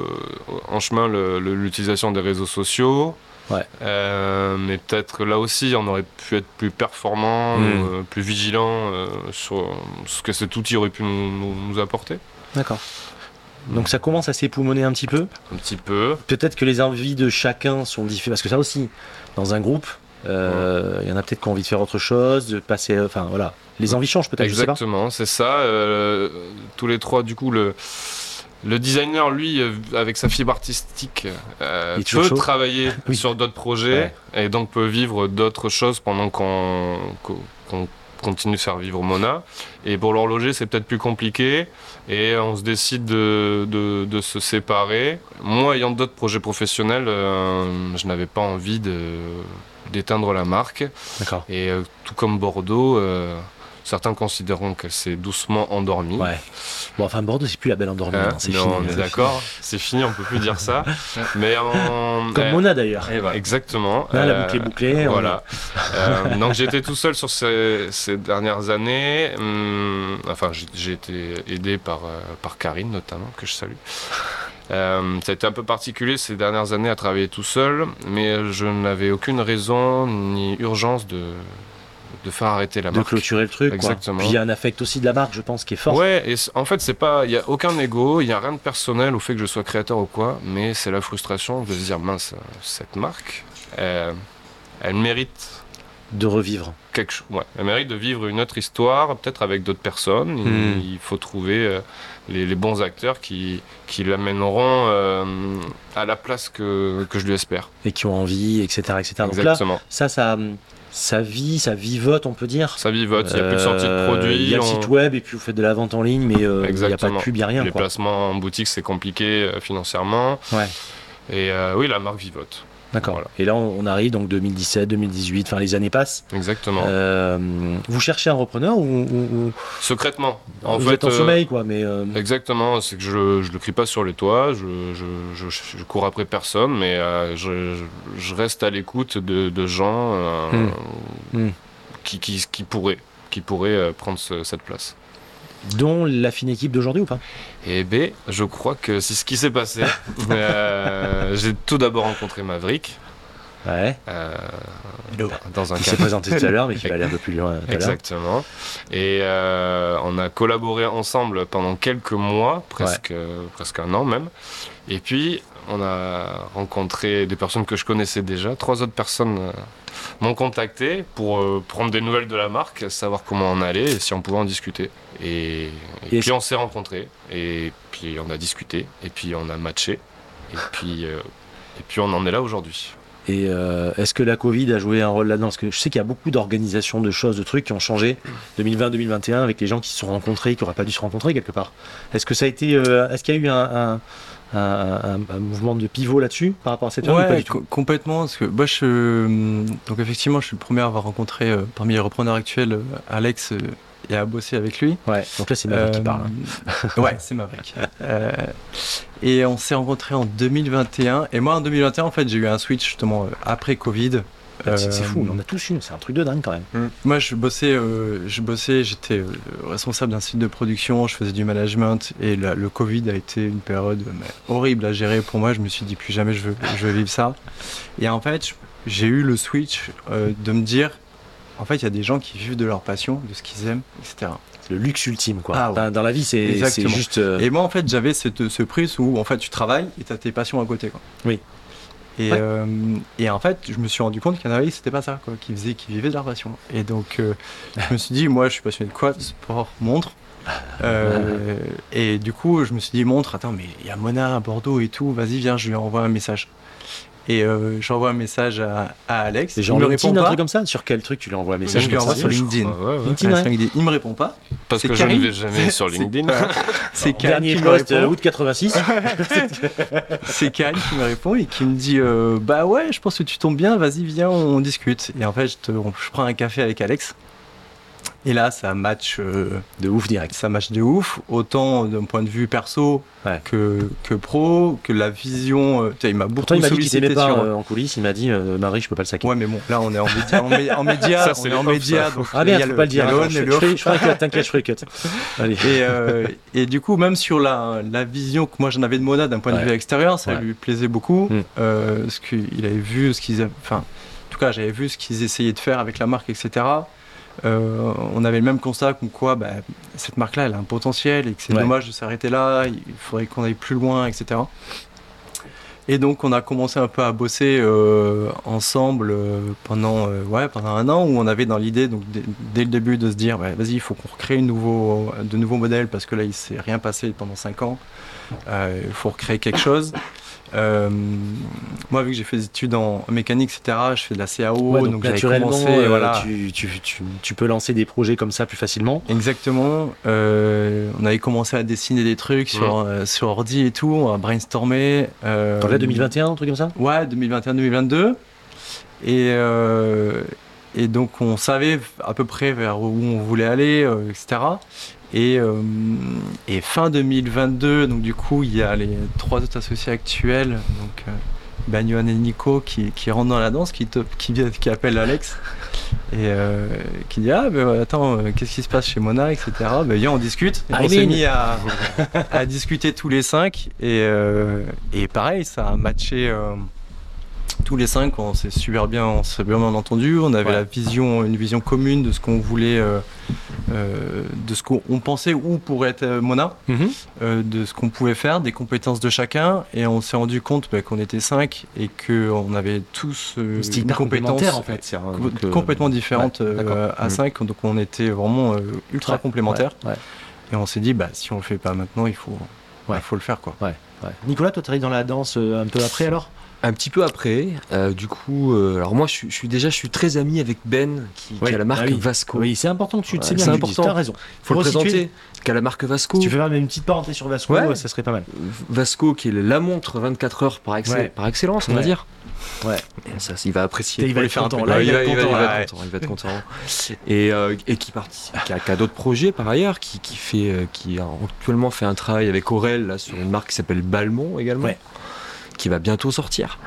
en chemin l'utilisation des réseaux sociaux. Ouais. Euh, mais peut-être là aussi, on aurait pu être plus performant, Mm. euh, plus vigilant euh, sur ce que cet outil aurait pu nous, nous- nous apporter. D'accord. Donc ça commence à s'époumoner un petit peu. Un petit peu. Peut-être que les envies de chacun sont différentes. Parce que ça aussi, dans un groupe, euh, il y en a peut-être qui ont envie de faire autre chose, de passer. euh, Enfin voilà. Les envies changent peut-être. Exactement, c'est ça. euh, tous les trois, du coup, le, le designer, lui, euh, avec sa fibre artistique, euh, peut travailler *laughs* Oui. sur d'autres projets et donc peut vivre d'autres choses pendant qu'on continue de faire vivre Mona. Et pour l'horloger, c'est peut-être plus compliqué et on se décide de, de- de se séparer. Moi, ayant d'autres projets professionnels, euh, je n'avais pas envie d'éteindre la marque. D'accord. Et euh, tout comme Bordeaux, euh, certains considéreront qu'elle s'est doucement endormie. Ouais. Bon, enfin Bordeaux, c'est plus la belle endormie. Hein hein, c'est non, fini. on est C'est d'accord, *laughs* c'est fini, on peut plus dire ça. *laughs* Mais en... fini. Comme euh, Mona d'ailleurs. eh ben, exactement. Là, la Euh, boucle est bouclée. on- Voilà. Euh, donc j'étais tout seul sur ces, ces dernières années. Hum, enfin, j'ai- j'ai été aidé par, euh, par Karine notamment, que je salue. *laughs* Euh, ça a été un peu particulier ces dernières années à travailler tout seul, mais je n'avais aucune raison ni urgence de, de faire arrêter la de marque. clôturer le truc. quoi. Exactement. Puis il y a un affect aussi de la marque, je pense, qui est fort. Ouais, et en fait, c'est pas, il y a aucun ego, il y a rien de personnel au fait que je sois créateur ou quoi, mais c'est la frustration de se dire mince, cette marque, euh, elle mérite De revivre. quelque chose. Ouais, elle mérite de vivre une autre histoire, peut-être avec d'autres personnes. Il- Hmm. Il faut trouver euh, les, les bons acteurs qui, qui l'amèneront euh, à la place que, que je lui espère. Et qui ont envie, etc. etc. Donc là, Exactement. ça, ça, ça vit, ça vivote, on peut dire. Ça vivote, il n'y a plus de sortie de Euh, produits. Il y a le site web et puis vous faites de la vente en ligne, mais euh, il n'y a pas de pub, il n'y a rien. Les Quoi. placements en boutique, c'est compliqué euh, financièrement. Ouais. Et oui, la marque vivote. D'accord. Voilà. Et là, on arrive donc 2017, 2018, enfin les années passent. Exactement. Euh, vous cherchez un repreneur ou, ou- ou- Secrètement. En vous fait, êtes en euh, sommeil, quoi, mais euh, Exactement, c'est que je, je le crie pas sur les toits, je, je, je, je cours après personne, mais euh, je, reste à l'écoute de, de gens euh, Hmm. Hmm. Qui, qui, qui pourraient, qui pourraient euh, prendre ce- cette place. Dont la fine équipe d'aujourd'hui ou pas? Et B, je crois que c'est ce qui s'est passé. *laughs* Euh, J'ai tout d'abord rencontré Maverick Ouais. euh, dans un Qui s'est présenté tout à l'heure, mais qui va aller un peu plus loin tout à l'heure. Exactement. Et euh, on a collaboré ensemble pendant quelques mois, presque, presque un an même. Et puis, on a rencontré des personnes que je connaissais déjà. Trois autres personnes euh, m'ont contacté pour euh, prendre des nouvelles de la marque, savoir comment on allait et si on pouvait en discuter. Et, et Et puis, on s'est rencontrés. Et puis, on a discuté. Et puis, on a matché. Et puis, euh, et puis on en est là aujourd'hui. Et euh, est-ce que la Covid a joué un rôle là-dedans? Parce que je sais qu'il y a beaucoup d'organisations, de choses, de trucs qui ont changé 2020-2021 avec les gens qui se sont rencontrés, qui n'auraient pas dû se rencontrer quelque part. Est-ce que ça a été, euh, est-ce qu'il y a eu un, un- un- un- un mouvement de pivot là-dessus par rapport à cette période Ouais, co- complètement. Parce que moi, je, euh, donc effectivement, je suis le premier à avoir rencontré euh, parmi les repreneurs actuels Alex euh, et à bosser avec lui. Ouais. Donc là, c'est Maverick qui Euh, parle. hein. ouais, c'est Maverick. Euh, et on s'est rencontrés en 2021. Et moi, en 2021, en fait, j'ai eu un switch justement euh, après Covid. C'est c'est Euh, fou, on en a tous une, c'est un truc de dingue quand même. Moi, je bossais, euh, je bossais, j'étais euh, responsable d'un site de production, je faisais du management et la- le Covid a été une période euh, mais, horrible à gérer pour moi. Je me suis dit plus jamais je veux, je veux vivre ça. Et en fait, j'ai eu le switch euh, de me dire, en fait, il y a des gens qui vivent de leur passion, de ce qu'ils aiment, etc. C'est le luxe ultime, quoi. Ah ouais. Dans, dans la vie, c'est juste. euh, Et moi, en fait, j'avais cette, ce prisme où en fait tu travailles et tu as tes passions à côté. Quoi. Oui. Et, Ouais. euh, et en fait, je me suis rendu compte qu'il y en avait, c'était pas ça, quoi, qui, faisaient, qui vivaient de leur passion. Et donc, euh, *laughs* je me suis dit, moi, je suis passionné de quoi? De sport, montre. Euh, et du coup, je me suis dit, montre, attends, mais il y a Mona à Bordeaux et tout, vas-y, viens, je lui envoie un message. Et euh, j'envoie un message à, à Alex. C'est il me LinkedIn, répond un pas. truc comme ça Sur quel truc tu lui envoies un Je message lui comme envoie sur je LinkedIn. ouais, ouais. LinkedIn, Ouais, ouais. sur LinkedIn. Il me répond pas. Parce C'est que Karine. je ne vais jamais sur LinkedIn. *laughs* C'est Karine Dernier qui me post, répond. euh, août 86. *laughs* C'est Karine qui me répond et qui me dit euh, Bah ouais, je pense que tu tombes bien, vas-y, viens, on discute. Et en fait, je, te- on- je prends un café avec Alex. Et là, ça match, euh, de ouf direct. ça match de ouf, autant d'un point de vue perso Ouais. que, que pro, que la vision. euh, il m'a beaucoup Pourtant, il m'a dit qu'il pas sur- euh, en coulisses. Il m'a dit, euh, Marie, je peux pas le saquer. Ouais, mais bon, là, on est en média. En, mé- en média, *laughs* Ça, on c'est est en média. ça. donc Ah il y a merde, faut le- pas le dire. Attends, je, et le je je un t'inquiète, je ferai le cut. *laughs* Allez. Et, euh, et du coup, même sur la, la vision que moi j'en avais de Mona d'un point de Ouais. vue extérieur, ça Ouais. lui plaisait beaucoup. Mm. Euh, parce qu'il avait vu ce qu'ils, a- enfin, en tout cas, j'avais vu ce qu'ils essayaient de faire avec la marque, etc. Euh, on avait le même constat comme quoi bah, cette marque-là, elle a un potentiel et que c'est Ouais. dommage de s'arrêter là. Il faudrait qu'on aille plus loin, etc. Et donc, on a commencé un peu à bosser euh, ensemble euh, pendant, ouais, pendant un an où on avait dans l'idée, donc dès, le début, de se dire bah, vas-y, il faut qu'on recrée nouveau, de nouveaux modèles parce que là, il s'est rien passé pendant cinq ans. Il faut recréer quelque chose. Euh, moi, vu que j'ai fait des études en mécanique, etc., je fais de la CAO, Ouais, donc, naturellement, commencé, euh, voilà. tu, tu, tu, tu peux lancer des projets comme ça plus facilement. Exactement. Euh, on avait commencé à dessiner des trucs sur, sur ordi et tout, on a brainstormé. Euh, là, 2021, un truc comme ça? Ouais, 2021-2022. Et, et donc on savait à peu près vers où on voulait aller, etc. Et, euh, et fin 2022, donc du coup, il y a les trois autres associés actuels, donc euh, et Nico, qui, qui rentrent dans la danse, qui, te- qui, vient- qui appellent Alex, *laughs* et euh, qui dit Ah, ben attends, euh, qu'est-ce qui se passe chez Mona, etc. Ben viens, on discute. Et on s'est mis à, à discuter tous les cinq, et, et pareil, ça a matché. Tous les cinq, on s'est super bien, on s'est bien entendu. On avait Ouais. la vision, une vision commune de ce qu'on voulait, euh, euh, de ce qu'on on pensait où pourrait être euh, Mona, Mhm. euh, de ce qu'on pouvait faire, des compétences de chacun. Et on s'est rendu compte bah, qu'on était cinq et qu'on avait tous euh, une compétence complémentaire en fait. c'est un- com- donc, euh, complètement différente ouais, euh, à Mhm. 5. Donc on était vraiment euh, ultra ouais, complémentaires. Ouais, Et on s'est dit, bah, si on le fait pas maintenant, il faut, bah, faut le faire. quoi. ouais, ouais. Nicolas, toi, tu arrives dans la danse euh, un peu après alors? Un petit peu après, euh, du coup, euh, alors moi je suis, je suis déjà je suis très ami avec Ben qui, a la marque ah oui. Vasco. Oui, c'est important que tu Ouais, sais bien c'est le important. T'as raison. Faut le resituer. présenter. Qui a la marque Vasco. Si tu fais même une petite parenthèse sur Vasco, Ouais. ça serait pas mal. Vasco qui est la montre 24 heures par, excell- Ouais. par excellence, on va Ouais. dire. Ouais. Et ça, il va apprécier. Il va les être faire un content. Là, il va être il va- content. il va être content, il va être content. Et, euh, et qui participe, qui a, d'autres projets par ailleurs, qui, qui fait, qui a actuellement fait un travail avec Aurel là, sur une marque qui s'appelle Balmont également, Ouais. Qui va bientôt sortir.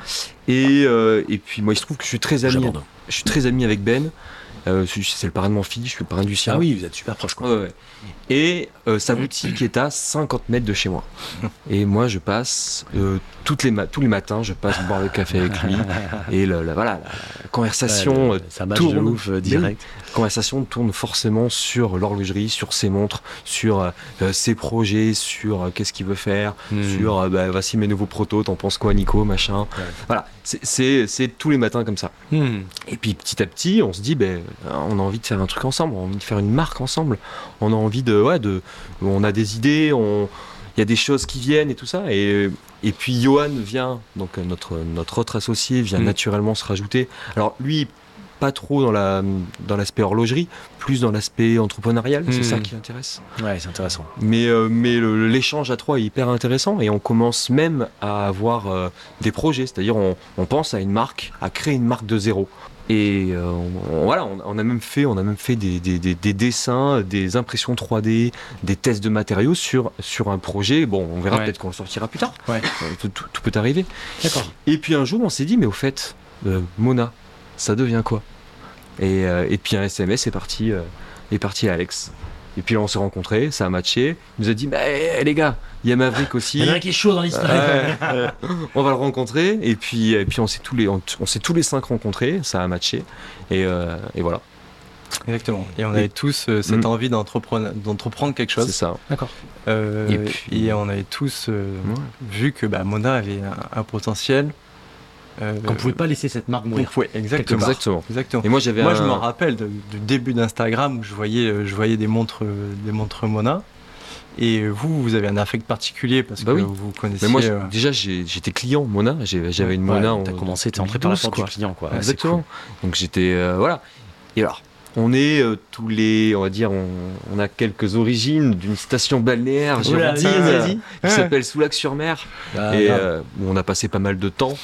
Et, euh, et puis moi, il se trouve que je suis très ami, je suis très ami avec Ben. Euh, c'est c'est le parrain de mon fils, je suis le parrain du sien. Ah oui, vous êtes super proche quoi. Ouais, ouais. Et euh, sa boutique est à 50 mètres de chez moi. Et moi, je passe euh, toutes les tous les matins, je passe boire le café avec lui. *laughs* Et le- le- voilà, la conversation, Ouais, euh, le- ça match de tourne. ouf direct. conversation tourne forcément sur l'horlogerie, sur ses montres, sur euh, ses projets, sur qu'est-ce qu'il veut faire, Hmm. sur bah, voici mes nouveaux protos, t'en penses quoi, Nico, machin. Voilà, c'est- tous les matins comme ça. Hmm. Et puis petit à petit, on se dit, ben, on a envie de faire un truc ensemble, on a envie de faire une marque ensemble. On a envie de, ouais, de, on a des idées, on, il y a des choses qui viennent et tout ça. Et, et puis Johan vient, donc notre notre autre associé vient Mm. naturellement se rajouter. Alors lui, pas trop dans la dans l'aspect horlogerie, plus dans l'aspect entrepreneurial. Mm. C'est ça qui intéresse. Ouais, c'est intéressant. Mais, euh, mais l'échange à trois est hyper intéressant et on commence même à avoir euh, des projets, c'est-à-dire on, on pense à une marque, à créer une marque de zéro. Et euh, on, on- voilà, on, on a même fait, on a même fait des, des- des- des dessins, des impressions 3D, des tests de matériaux sur, sur un projet. Bon, on verra Ouais. peut-être qu'on le sortira plus tard. Ouais. Euh, tout, tout- tout peut arriver. D'accord. Et puis un jour, on s'est dit, mais au fait, euh, Mona, ça devient quoi? Et, et puis un SMS est parti, est parti à Alex. Et puis là, on s'est rencontrés, ça a matché. Il nous a dit, bah, eh, les gars, il y a Maverick aussi. Il y en a un qui est chaud dans l'histoire. *laughs* On va le rencontrer. Et puis, et puis on s'est tous les, on, on s'est tous les cinq rencontrés, ça a matché. Et, euh, et voilà, Exactement. Et on Et- avait tous euh, cette Mm. envie d'entreprendre, d'entreprendre quelque c'est chose. ça. D'accord. Euh, Et et, puis- on avait tous euh, Ouais. vu que bah, Mona avait un, un potentiel. Euh, Qu'on pouvait pas laisser cette marque mourir. pouvait- exactement. Exactement. Exactement. Et moi, j'avais Moi, un- je me rappelle du début d'Instagram où je voyais, je voyais des montres, des montres Mona. Et vous, vous avez un affect particulier parce Bah que oui. vous connaissiez. Mais moi, euh, déjà, j'étais client Mona. J'avais une Mona. T'as commencé, t'es en entré par la 2012, porte quoi. du client quoi. C'est Exactement. Donc j'étais euh, voilà. Et alors, on est euh, tous les, on va dire, on, on a quelques origines d'une station balnéaire girondine qui s'appelle Soulac-sur-Mer Ah, et euh, on a passé pas mal de temps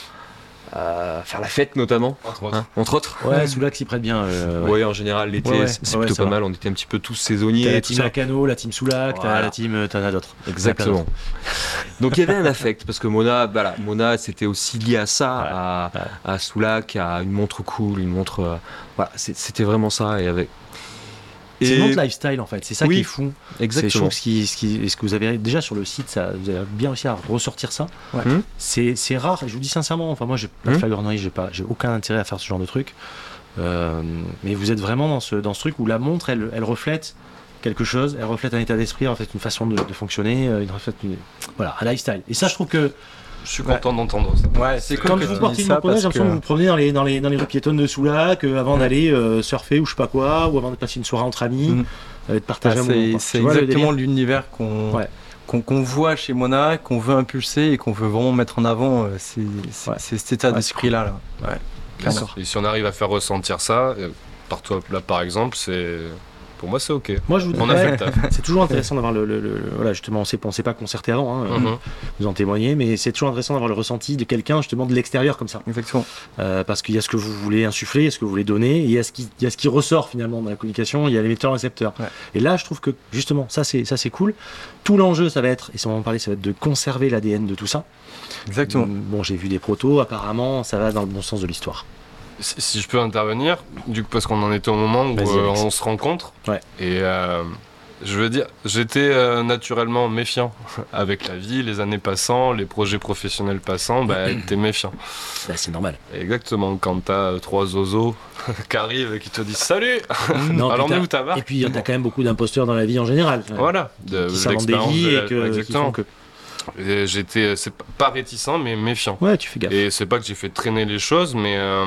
à faire la fête notamment, Entre autres. hein, entre autres. Ouais, Soulac s'y prête bien. euh, ouais. Ouais, en général l'été Ouais, ouais. c'est plutôt pas va. mal. On était un petit peu tous T'as saisonniers. la team ça. Lacano, la team Soulac, t'as Voilà. la team, euh, t'en as d'autres. Exactement. Donc il y avait un *laughs* affect parce que Mona, voilà, Mona c'était aussi lié à ça, à, ouais. à Soulac, à une montre cool, une montre, euh, voilà, c'était vraiment ça et avec. C'est montre lifestyle en fait, c'est ça Oui, qui est fou. Exactement. chaud ce qui, ce qui, est-ce que vous avez déjà sur le site, ça, vous avez bien réussi à ressortir ça. Ouais. Hmm. C'est, rare, et je vous dis sincèrement, enfin moi j'ai pas de Hmm. flagornerie, j'ai pas, j'ai aucun intérêt à faire ce genre de truc. Euh, mais vous êtes vraiment dans ce, dans ce truc où la montre, elle, elle reflète quelque chose, elle reflète un état d'esprit, en fait une façon de, de fonctionner, euh, une reflète, une- voilà, un lifestyle. Et ça, je trouve que Je suis content d'entendre ça. Ouais, c'est quand cool que vous ça montre Monet, j'ai l'impression que vous vous promenez dans les, dans les, dans les rues piétonnes de Soulac euh, avant d'aller euh, surfer ou je sais pas quoi, ou avant de passer une soirée entre amis, Mm. euh, de partager Ah, un c'est exactement l'univers qu'on Ouais. qu'on qu'on voit chez Mona, qu'on veut impulser et qu'on veut vraiment mettre en avant. euh, C'est cet état Ouais, d'esprit là. là. Et si on arrive à faire ressentir ça, euh, par toi là par exemple, c'est pour moi c'est ok. Moi, je vous dis, On a ouais, fait le taf. c'est toujours intéressant d'avoir le, le- le- voilà, justement, on s'est, on s'est pas concerté avant, hein, Mhm. vous en témoignez, mais c'est toujours intéressant d'avoir le ressenti de quelqu'un, justement, de l'extérieur comme ça. Exactement. Euh, parce qu'il y a ce que vous voulez insuffler, il y a ce que vous voulez donner, et il y a ce qui, il y a ce qui ressort finalement dans la communication, il y a l'émetteur-récepteur. Ouais. Et là, je trouve que, justement, ça c'est, ça c'est cool. Tout l'enjeu, ça va être, et ça on va en parler, ça va être de conserver l'ADN de tout ça. Exactement. Bon, j'ai vu des protos, apparemment, ça va dans le bon sens de l'histoire. Si, si je peux intervenir, du coup parce qu'on en était au moment où euh, on se rencontre. Ouais. Et euh, Je veux dire, j'étais euh, naturellement méfiant *laughs* avec la vie, les années passant, les projets professionnels passant, bah, t'es méfiant. Bah, c'est normal. Exactement, quand t'as trois oiseaux *laughs* qui arrivent et qui te disent salut *laughs* Non, Alors ta marque Et puis, t'as quand même beaucoup d'imposteurs dans la vie en général. Voilà, de, Qui s'inventent des vies et que, qui Exactement. font que. J'étais, c'est pas réticent, mais méfiant. Ouais, tu fais gaffe. Et c'est pas que j'ai fait traîner les choses, mais euh,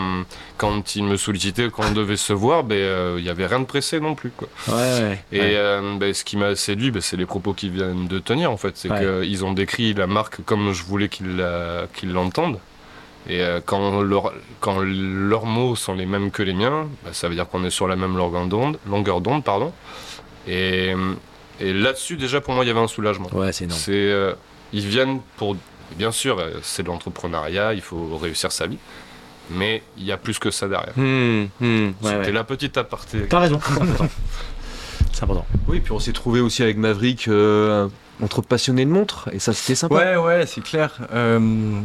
quand ils me sollicitaient, quand on devait se voir, ben, euh, il y avait rien de pressé non plus. Quoi. Ouais, ouais. Et ouais. euh, ben, ce qui m'a séduit, ben, c'est les propos qu'ils viennent de tenir en fait. C'est qu'ils ont décrit la marque comme je voulais qu'ils l'entendent. Et euh, quand, leur- quand leurs mots sont les mêmes que les miens, ben, ça veut dire qu'on est sur la même longueur d'onde. Longueur d'onde pardon. Et, et là-dessus, déjà, pour moi, il y avait un soulagement. Ouais, c'est énorme. C'est, euh, ils viennent pour, bien sûr, euh, c'est de l'entrepreneuriat, il faut réussir sa vie, mais il y a plus que ça derrière. Ouais, C'était ouais. la petite aparté. T'as raison, *laughs* c'est important. Oui, puis on s'est trouvé aussi avec Maverick euh, entre passionnés de montres, et ça c'était sympa. Ouais, ouais, c'est clair. Euh,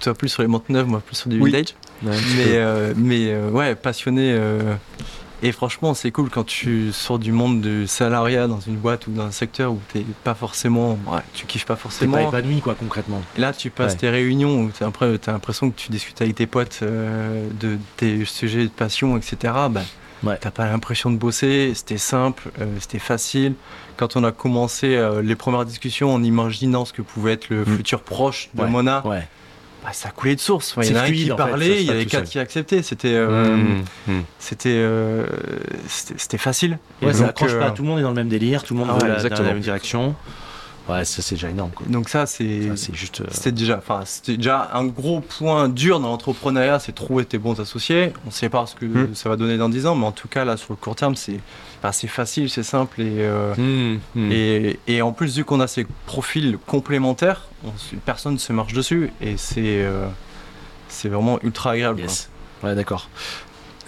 toi plus sur les montres neuves, moi plus sur du Oui. vintage. Ouais, Mais, euh, mais euh, ouais, passionné. Et franchement, c'est cool quand tu sors du monde du salariat dans une boîte ou dans un secteur où t'es pas forcément. Ouais, tu kiffes pas forcément. pas épanoui, quoi, concrètement. Et là, tu passes Ouais. tes réunions où après- t'as l'impression que tu discutes avec tes potes euh, de tes sujets de passion, etc. Bah, Ouais. T'as pas l'impression de bosser, c'était simple, euh, c'était facile. Quand on a commencé euh, les premières discussions en imaginant ce que pouvait être le Mm. futur proche de. Mona, Bah, ça coulait de source. Il y en a un qui en fait, ça parlait, il y avait quatre seul. qui acceptaient. C'était euh, Mmh, mmh. c'était euh, c'était c'était facile. Et Ouais, ça donc, accroche euh, pas, tout le monde est dans le même délire, tout le monde Ah veut ouais, la, dans exactement. la même direction. Ouais, ça c'est déjà énorme, quoi. Donc ça, c'est juste. euh, C'était déjà, enfin, c'était déjà un gros point dur dans l'entrepreneuriat, c'est trouver tes bons associés. On ne sait pas ce que Mm. ça va donner dans 10 ans, mais en tout cas, là, sur le court terme, c'est bah, c'est facile, c'est simple. Et, euh, Mmh, mmh. et, et en plus, vu qu'on a ces profils complémentaires, on personne ne se marche dessus. Et c'est euh, c'est vraiment ultra agréable. Yes. Ouais, d'accord.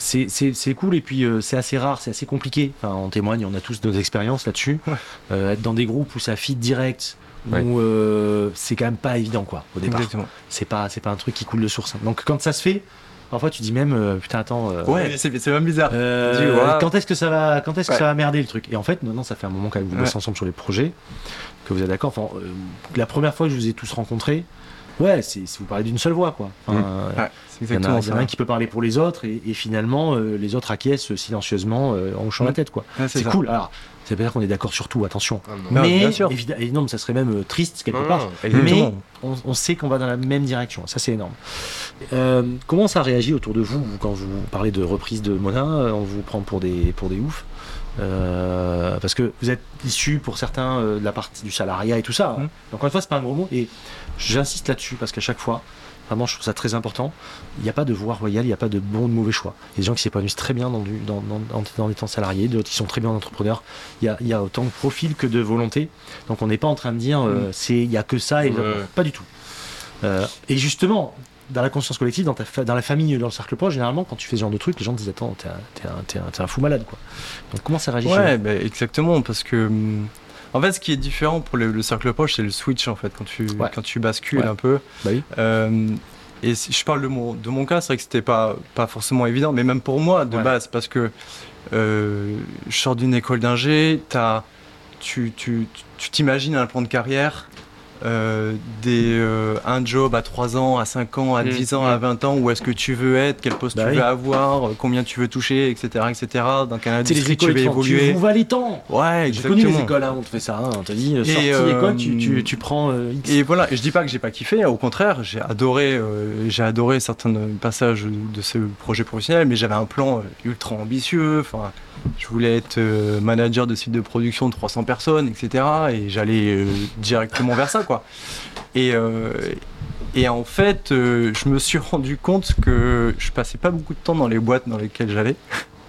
C'est- cool et puis euh, c'est assez rare, c'est assez compliqué. Enfin, on témoigne, on a tous nos expériences là-dessus. Ouais. Euh, être dans des groupes où ça fit direct, Ouais. où euh, c'est quand même pas évident quoi au départ. C'est pas c'est pas un truc qui coule de source. Donc quand ça se fait, parfois tu dis même euh, putain attends. euh, Ouais, c'est c'est même bizarre. euh, vois. quand est-ce que ça va quand est-ce que Ouais. ça va merder le truc? Et en fait maintenant ça fait un moment quand même que vous bossez ensemble sur les projets, que vous êtes d'accord. Enfin, euh, la première fois que je vous ai tous rencontrés, ouais, c'est vous parlez d'une seule voix quoi. Enfin, euh, Ouais, c'est il y en a, exactement il y en a un qui peut parler pour les autres et, et finalement euh, les autres acquiescent silencieusement euh, en hochant la Mm. tête quoi. Ouais, C'est cool. Alors, ça veut pas dire qu'on est d'accord sur tout, attention. Ah, non. Non, mais sûr. et non, mais ça serait même euh, triste quelque Non, part. non. Exactement. On, on sait qu'on va dans la même direction. Ça, c'est énorme. Euh, comment ça réagit autour de vous quand vous parlez de reprise de Mona On vous prend pour des pour des oufs. Euh, parce que vous êtes issus pour certains euh, de la partie du salariat et tout ça. Mm. Donc, encore une fois, c'est pas un gros mot. Et j'insiste là-dessus parce qu'à chaque fois, vraiment, je trouve ça très important. Il n'y a pas de voie royale, il n'y a pas de bon ou de mauvais choix. Il y a des gens qui s'épanouissent très bien dans, du, dans, dans, dans, dans les temps salariés, d'autres qui sont très bien entrepreneurs. Il y a, il y a autant de profils que de volonté. Donc on n'est pas en train de dire euh, c'est il y a que ça et pas du tout. Euh, et justement, dans la conscience collective, dans, ta fa- dans la famille, dans le cercle proche, généralement, quand tu fais ce genre de truc, les gens te disent Attends, t'es un, un, fou malade, quoi. Donc, comment ça réagit Ouais, bah, exactement, parce que hum, en fait, ce qui est différent pour le, le cercle poche, c'est le switch en fait, quand tu, Ouais. quand tu bascules Ouais. un peu. Bah oui. Euh, et si je parle de mon, de mon cas, c'est vrai que c'était pas, pas forcément évident, mais même pour moi de Ouais. base, parce que euh, je sors d'une école d'ingé, t'as- tu tu- tu t'imagines un plan de carrière. Euh, des, euh, un job à 3 ans, à 5 ans, à Mm, 10 ans, à 20 ans, où est-ce que tu veux être, quel poste Bah tu oui. veux avoir, euh, combien tu veux toucher, etc. etc. dans quelle industrie tu veux évoluer. vous vas les temps Ouais, J'ai connu les écoles, hein, on te fait ça, hein, on te dit Et, sortie euh, d'école, tu, tu, tu prends X. Et voilà, et je dis pas que j'ai pas kiffé, au contraire, j'ai adoré, j'ai adoré certains passages de ce projet professionnel, mais j'avais un plan ultra ambitieux. Enfin, je voulais être manager de site de production de 300 personnes, etc. Et j'allais directement vers ça, quoi. Et, euh, et en fait, euh, je me suis *laughs* rendu compte que je passais pas beaucoup de temps dans les boîtes dans lesquelles j'allais.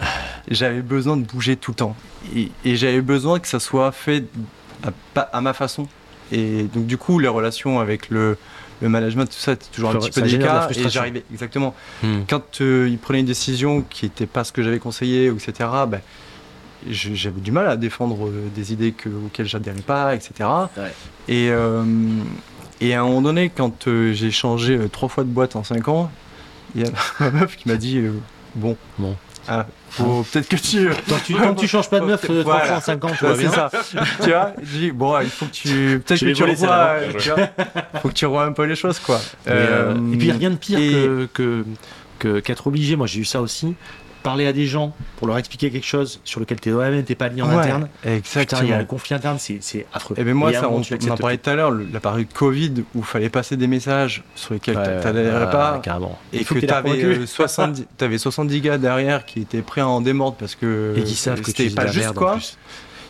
*laughs* J'avais besoin de bouger tout le temps. Et, et j'avais besoin que ça soit fait à, pas- à ma façon. Et donc, du coup, les relations avec le, le management, tout ça, c'était toujours un petit peu délicat. Et j'arrivais, exactement. Hmm. Quand euh, ils prenaient une décision qui n'était pas ce que j'avais conseillé, etc., j'avais du mal à défendre euh, des idées que, auxquelles j'adhérais pas, etc. Ouais. Et, euh, et à un moment donné, quand euh, j'ai changé euh, trois fois de boîte en cinq ans, il y a *laughs* ma meuf qui m'a dit euh, Bon, Bon. Ah, faut peut-être que tu. Que tu, tu changes pas de meuf, euh, Voilà. franchement, en 5 ans, tu vois *laughs* c'est bien. ça. tu vois, je dis, bon, il faut que tu. Peut-être que tu revois. tu vois, faut que tu revois un peu les choses, quoi. Euh, Euh, et puis rien de pire et- que, que, que- qu'être obligé, moi j'ai eu ça aussi, parler à des gens pour leur expliquer quelque chose sur lequel toi-même t'es pas lié en Ouais, interne. Exactement. il y a le conflit interne, c'est, affreux. Et bien moi, Et un ça, on, tu on en parlait tout à l'heure, la période Covid où il fallait passer des messages sur lesquels Ouais, tu t'adhérais ouais, pas. carrément. Et que que tu avais, convaincu. 70, t'avais 70 *laughs* gars derrière qui étaient prêts à en démordre parce que Et qui savent que tu c'était pas juste quoi.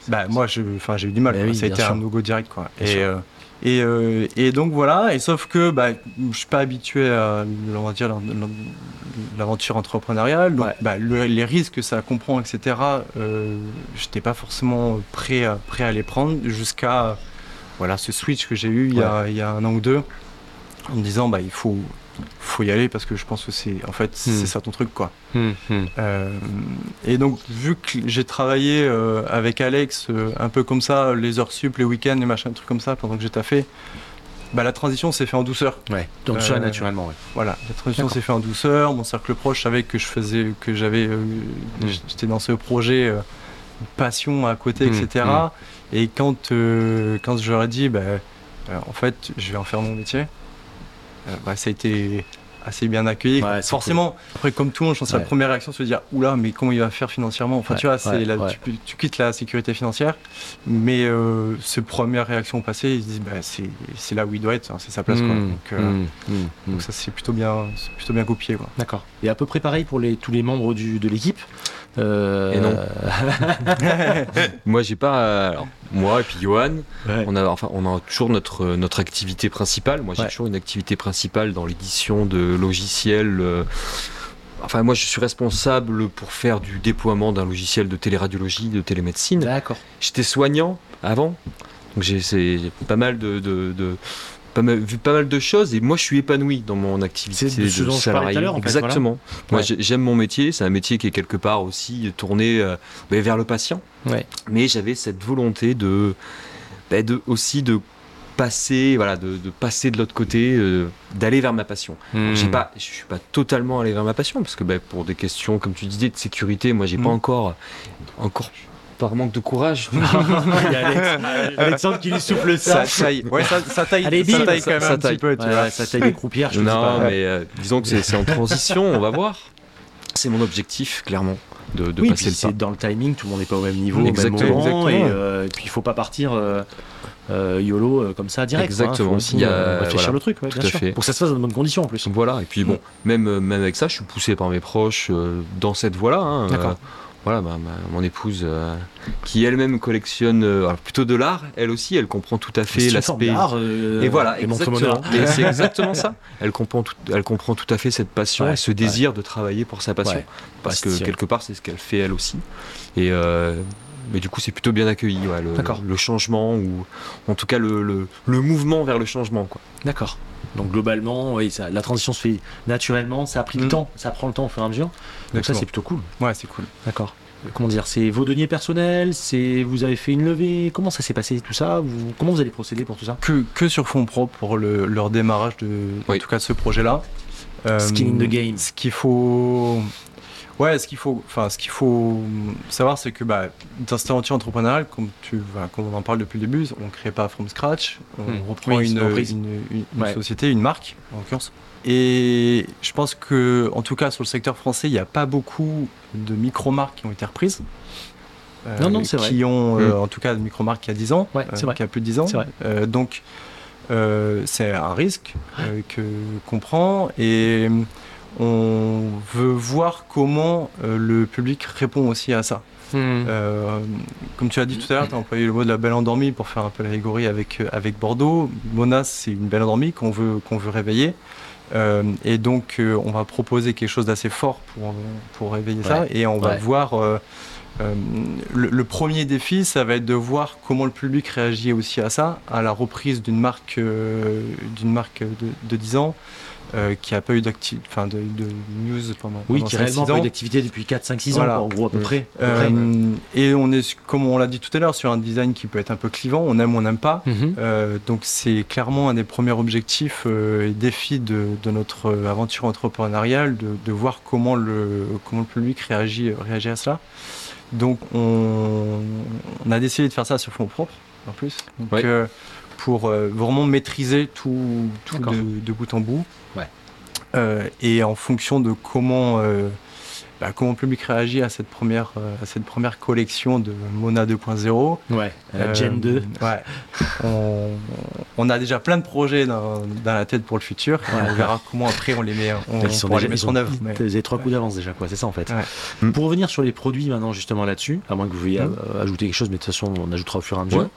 Bah moi j'ai eu du mal. Bah quoi. oui, ça a bien été sûr. un no-go direct quoi. Et, euh, et, euh, et donc voilà. Et sauf que bah je suis pas habitué à on va dire l'aventure entrepreneuriale. Donc Ouais. bah, le- les risques que ça comprend etc. Euh, J'étais pas forcément prêt à, prêt à les prendre jusqu'à voilà ce switch que j'ai eu il y, a, il y a un an ou deux en me disant bah il faut faut y aller parce que je pense que c'est en fait Hmm. c'est ça ton truc quoi. Hum, hum. Euh, et donc, vu que j'ai travaillé euh, avec Alex euh, un peu comme ça, les heures sup, les week-ends, les machins, trucs comme ça, pendant que j'ai taffé, bah, la transition s'est fait en douceur. Ouais, donc ça naturellement, ouais. Voilà, la transition s'est fait en douceur. Mon cercle proche savait que je faisais, que j'avais, j'étais dans ce projet, passion à côté, etc. Et quand, quand je leur ai dit, bah, en fait, je vais en faire mon métier, bah, ça a été assez bien accueilli. Ouais, Forcément, après, comme tout le monde, je pense que Ouais. la première réaction, c'est de dire, oula, mais comment il va faire financièrement? Enfin, Ouais, tu vois, c'est la- tu, quittes la sécurité financière, mais euh, ces premières réactions passées, ils se disent, bah, c'est là où il doit être, hein, c'est sa place. quoi. Hum, Donc, euh, hum, hum. donc ça c'est plutôt bien, plutôt bien copié. D'accord. Et à peu près pareil pour les, tous les membres du, de l'équipe? Euh, Et non. *laughs* Moi, j'ai pas. alors, moi et puis Johan, Ouais. on a, enfin, on a toujours notre, notre activité principale. Moi, j'ai Ouais. toujours une activité principale dans l'édition de logiciels. euh, Enfin, moi, je suis responsable pour faire du déploiement d'un logiciel de téléradiologie, de télémédecine. D'accord. J'étais soignant avant, donc j'ai pas mal de, de- de- pas mal, vu pas mal de choses et moi je suis épanoui dans mon activité de ce je salarié. tout à l'heure, en fait, Exactement. Moi Ouais. j'aime mon métier, c'est un métier qui est quelque part aussi tourné euh, ben, vers le patient, Ouais. mais j'avais cette volonté de, de aussi de passer, voilà, de, de passer de l'autre côté, euh, d'aller vers ma passion. Hmm. J'ai pas, je suis pas totalement allé vers ma passion parce que ben, pour des questions, comme tu disais, de sécurité, moi j'ai Mm. pas encore, encore par manque de courage. *laughs* Il y a Alex- Alexandre qui lui souffle ça. Ça taille, ouais, ça, ça taille, Allez, ça taille ça- quand même ça un taille. petit peu, tu Ouais, vois. ouais, ça taille des croupières, je sais non, pas. mais euh, disons que c'est en transition, on va voir. C'est mon objectif, clairement, de, de oui, passer puis le pas. dans le timing, tout le monde n'est pas au même niveau, au même Exactement. moment, et, Exactement. euh, et puis il faut pas partir euh, euh, YOLO euh, comme ça direct. quoi, hein. Exactement. Faut aussi Il y a- euh, réfléchir voilà, le truc, ouais, bien tout à sûr. fait. Pour que ça se fasse dans de bonnes conditions en plus. Voilà, et puis bon, même, euh, même avec ça, je suis poussé par mes proches euh, dans cette voie-là. hein, D'accord. Voilà, ma- mon épouse, euh, qui elle-même collectionne euh, plutôt de l'art, elle aussi, elle comprend tout à fait l'aspect. euh, Et voilà, et exactement. c'est exactement ça. *laughs* Elle comprend, tout, elle comprend tout à fait cette passion Ouais, et ce désir de travailler pour sa passion. Ouais. Parce que quelque part, c'est ce qu'elle fait elle aussi. Et euh, mais du coup, c'est plutôt bien accueilli, ouais, le changement, ou en tout cas le, le, le mouvement vers le changement. Quoi. D'accord. Donc globalement, oui, ça, la transition se fait naturellement, ça a pris le Mm. temps, ça prend le temps au fur et à mesure. Donc ça c'est plutôt cool. Ouais, c'est cool. D'accord. Comment dire, c'est vos deniers personnels, c'est vous avez fait une levée, comment ça s'est passé tout ça? Vous, Comment vous allez procéder pour tout ça? Que, que sur fond propre pour le, leur démarrage de, en tout cas, de ce projet-là. Euh, Skin in the game. Ce qu'il faut, ouais, ce qu'il faut, enfin, ce qu'il faut savoir, c'est que bah, dans cette aventure entrepreneuriale, comme tu, comme on en parle depuis le début, on ne crée pas from scratch, on Hmm. reprend Oui, une, une une, une- une Ouais. société, une marque en l'occurrence. Et je pense que, en tout cas, sur le secteur français, il n'y a pas beaucoup de micro-marques qui ont été reprises. Euh, Non, non, c'est vrai. Qui ont, euh, Mm. en tout cas, de micro-marques qui a 10 ans, Ouais, euh, vrai. qui a plus de 10 ans. Vrai. Euh, donc, euh, c'est un risque euh, que qu'on prend et on veut voir comment euh, le public répond aussi à ça. Euh, comme tu as dit tout à l'heure, tu as employé le mot de la belle endormie pour faire un peu l'allégorie avec, euh, avec Bordeaux. Mona, c'est une belle endormie qu'on veut, qu'on veut réveiller. Euh, et donc, euh, on va proposer quelque chose d'assez fort pour, pour réveiller ça. Et on va Ouais. voir le, le premier défi, ça va être de voir comment le public réagit aussi à ça, à la reprise d'une marque, d'une marque de, de 10 ans. Euh, qui a pas eu enfin de, de news pendant, Oui, pendant qui 5-6 réellement pas ans. eu d'activité depuis 4-5-6 Voilà. ans, quoi, en gros, à peu près. Euh, et on est, comme on l'a dit tout à l'heure, sur un design qui peut être un peu clivant, on aime ou on n'aime pas. Mhm. Euh, donc c'est clairement un des premiers objectifs et défis de, de notre aventure entrepreneuriale, de, de voir comment le, comment le public réagit, réagit à cela. Donc on, on a décidé de faire ça sur fond propre en plus, donc, pour vraiment maîtriser tout, tout de bout en bout. Euh, et en fonction de comment, euh, bah, comment le public réagit à cette première, euh, à cette première collection de Mona 2.0, Ouais, la Gen 2. Ouais. on, on a déjà plein de projets dans, dans la tête pour le futur. Ouais. on verra comment après on les met, on, Ils sont déjà- les mettre ils en ont- œuvre. mais- Vous avez trois coups d'avance déjà, quoi. C'est ça en fait. Ouais. Mm. Pour revenir sur les produits maintenant, justement là-dessus, à moins que vous veuillez Mm. ajouter quelque chose, mais de toute façon, on ajoutera au fur et à mesure.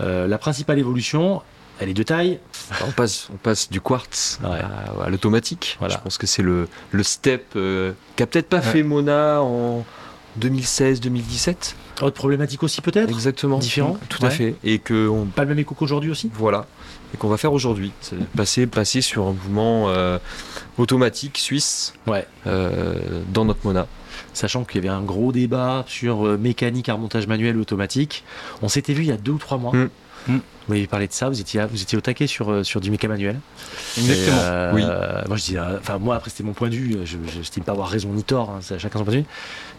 Euh, la principale évolution, elle est de taille. on, passe, on passe du quartz Ouais. à, à l'automatique. Voilà. Je pense que c'est le, le step euh, qu'a peut-être pas fait Mona en 2016-2017. Autre problématique aussi peut-être? Exactement. Différent Tout à fait. Et que on, Pas le même écho qu'aujourd'hui aussi? Voilà. Et qu'on va faire aujourd'hui. C'est passer, passer sur un mouvement euh, automatique suisse Ouais. euh, dans notre Mona. Sachant qu'il y avait un gros débat sur euh, mécanique à remontage manuel ou automatique. On s'était vu il y a deux ou trois mois. Mm. Mm. Vous m'avez parlé de ça, vous étiez, vous étiez au taquet sur, euh, sur du méca manuel. Exactement. Et, euh, Oui. Moi, je dis, euh, enfin, moi, après, c'était mon point de vue. Je n'estime pas avoir raison ni tort. hein, chacun son point de vue.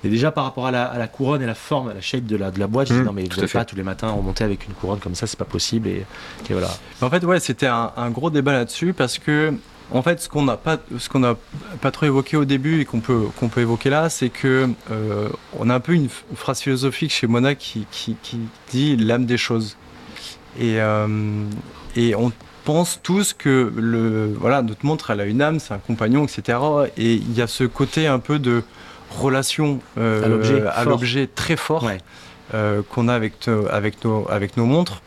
Mais déjà, par rapport à la, à la couronne et la forme, à la shape de la, de la boîte, je dis, Mm, non, mais vous n'allez pas tous les matins remonter avec une couronne comme ça, c'est pas possible. Et, et voilà. En fait, ouais, c'était un, un gros débat là-dessus parce que, en fait, ce qu'on n'a pas, ce qu'on n'a pas trop évoqué au début et qu'on peut, qu'on peut évoquer là, c'est que euh, on a un peu une, phrase philosophique chez Mona qui, qui, qui dit l'âme des choses. Et, euh, et on pense tous que le, voilà, notre montre, elle a une âme, c'est un compagnon, etc. Et il y a ce côté un peu de relation euh, À l'objet, très fort Ouais. euh, qu'on a avec, nos- avec, nos, avec nos montres.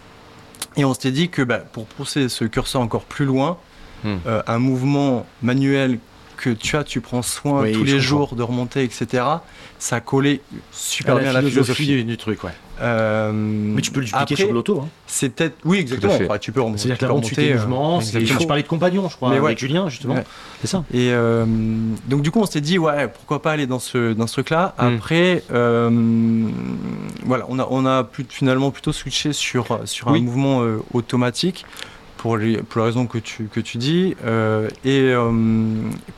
Et on s'était dit que bah, pour pousser ce curseur encore plus loin, Hmm. euh, un mouvement manuel que tu as, tu prends soin Oui, tous les comprends. jours de remonter, etc., ça collait super À bien à la philosophie. du, du truc, ouais. Euh, Mais tu peux le dupliquer après, sur l'auto. Hein. C'est peut-être. Oui, exactement. Enfin, tu peux remonter. C'est-à-dire que tu la tes remonter, euh, mouvements. Je parlais de compagnon, je crois, Mais ouais. avec Julien, justement. Ouais. C'est ça. Et euh, donc du coup, on s'est dit ouais, pourquoi pas aller dans ce dans ce truc-là. Mm. Après, euh, voilà, on a on a plus, finalement plutôt switché sur sur un mouvement euh, automatique pour les pour les raisons que tu que tu dis euh, et euh,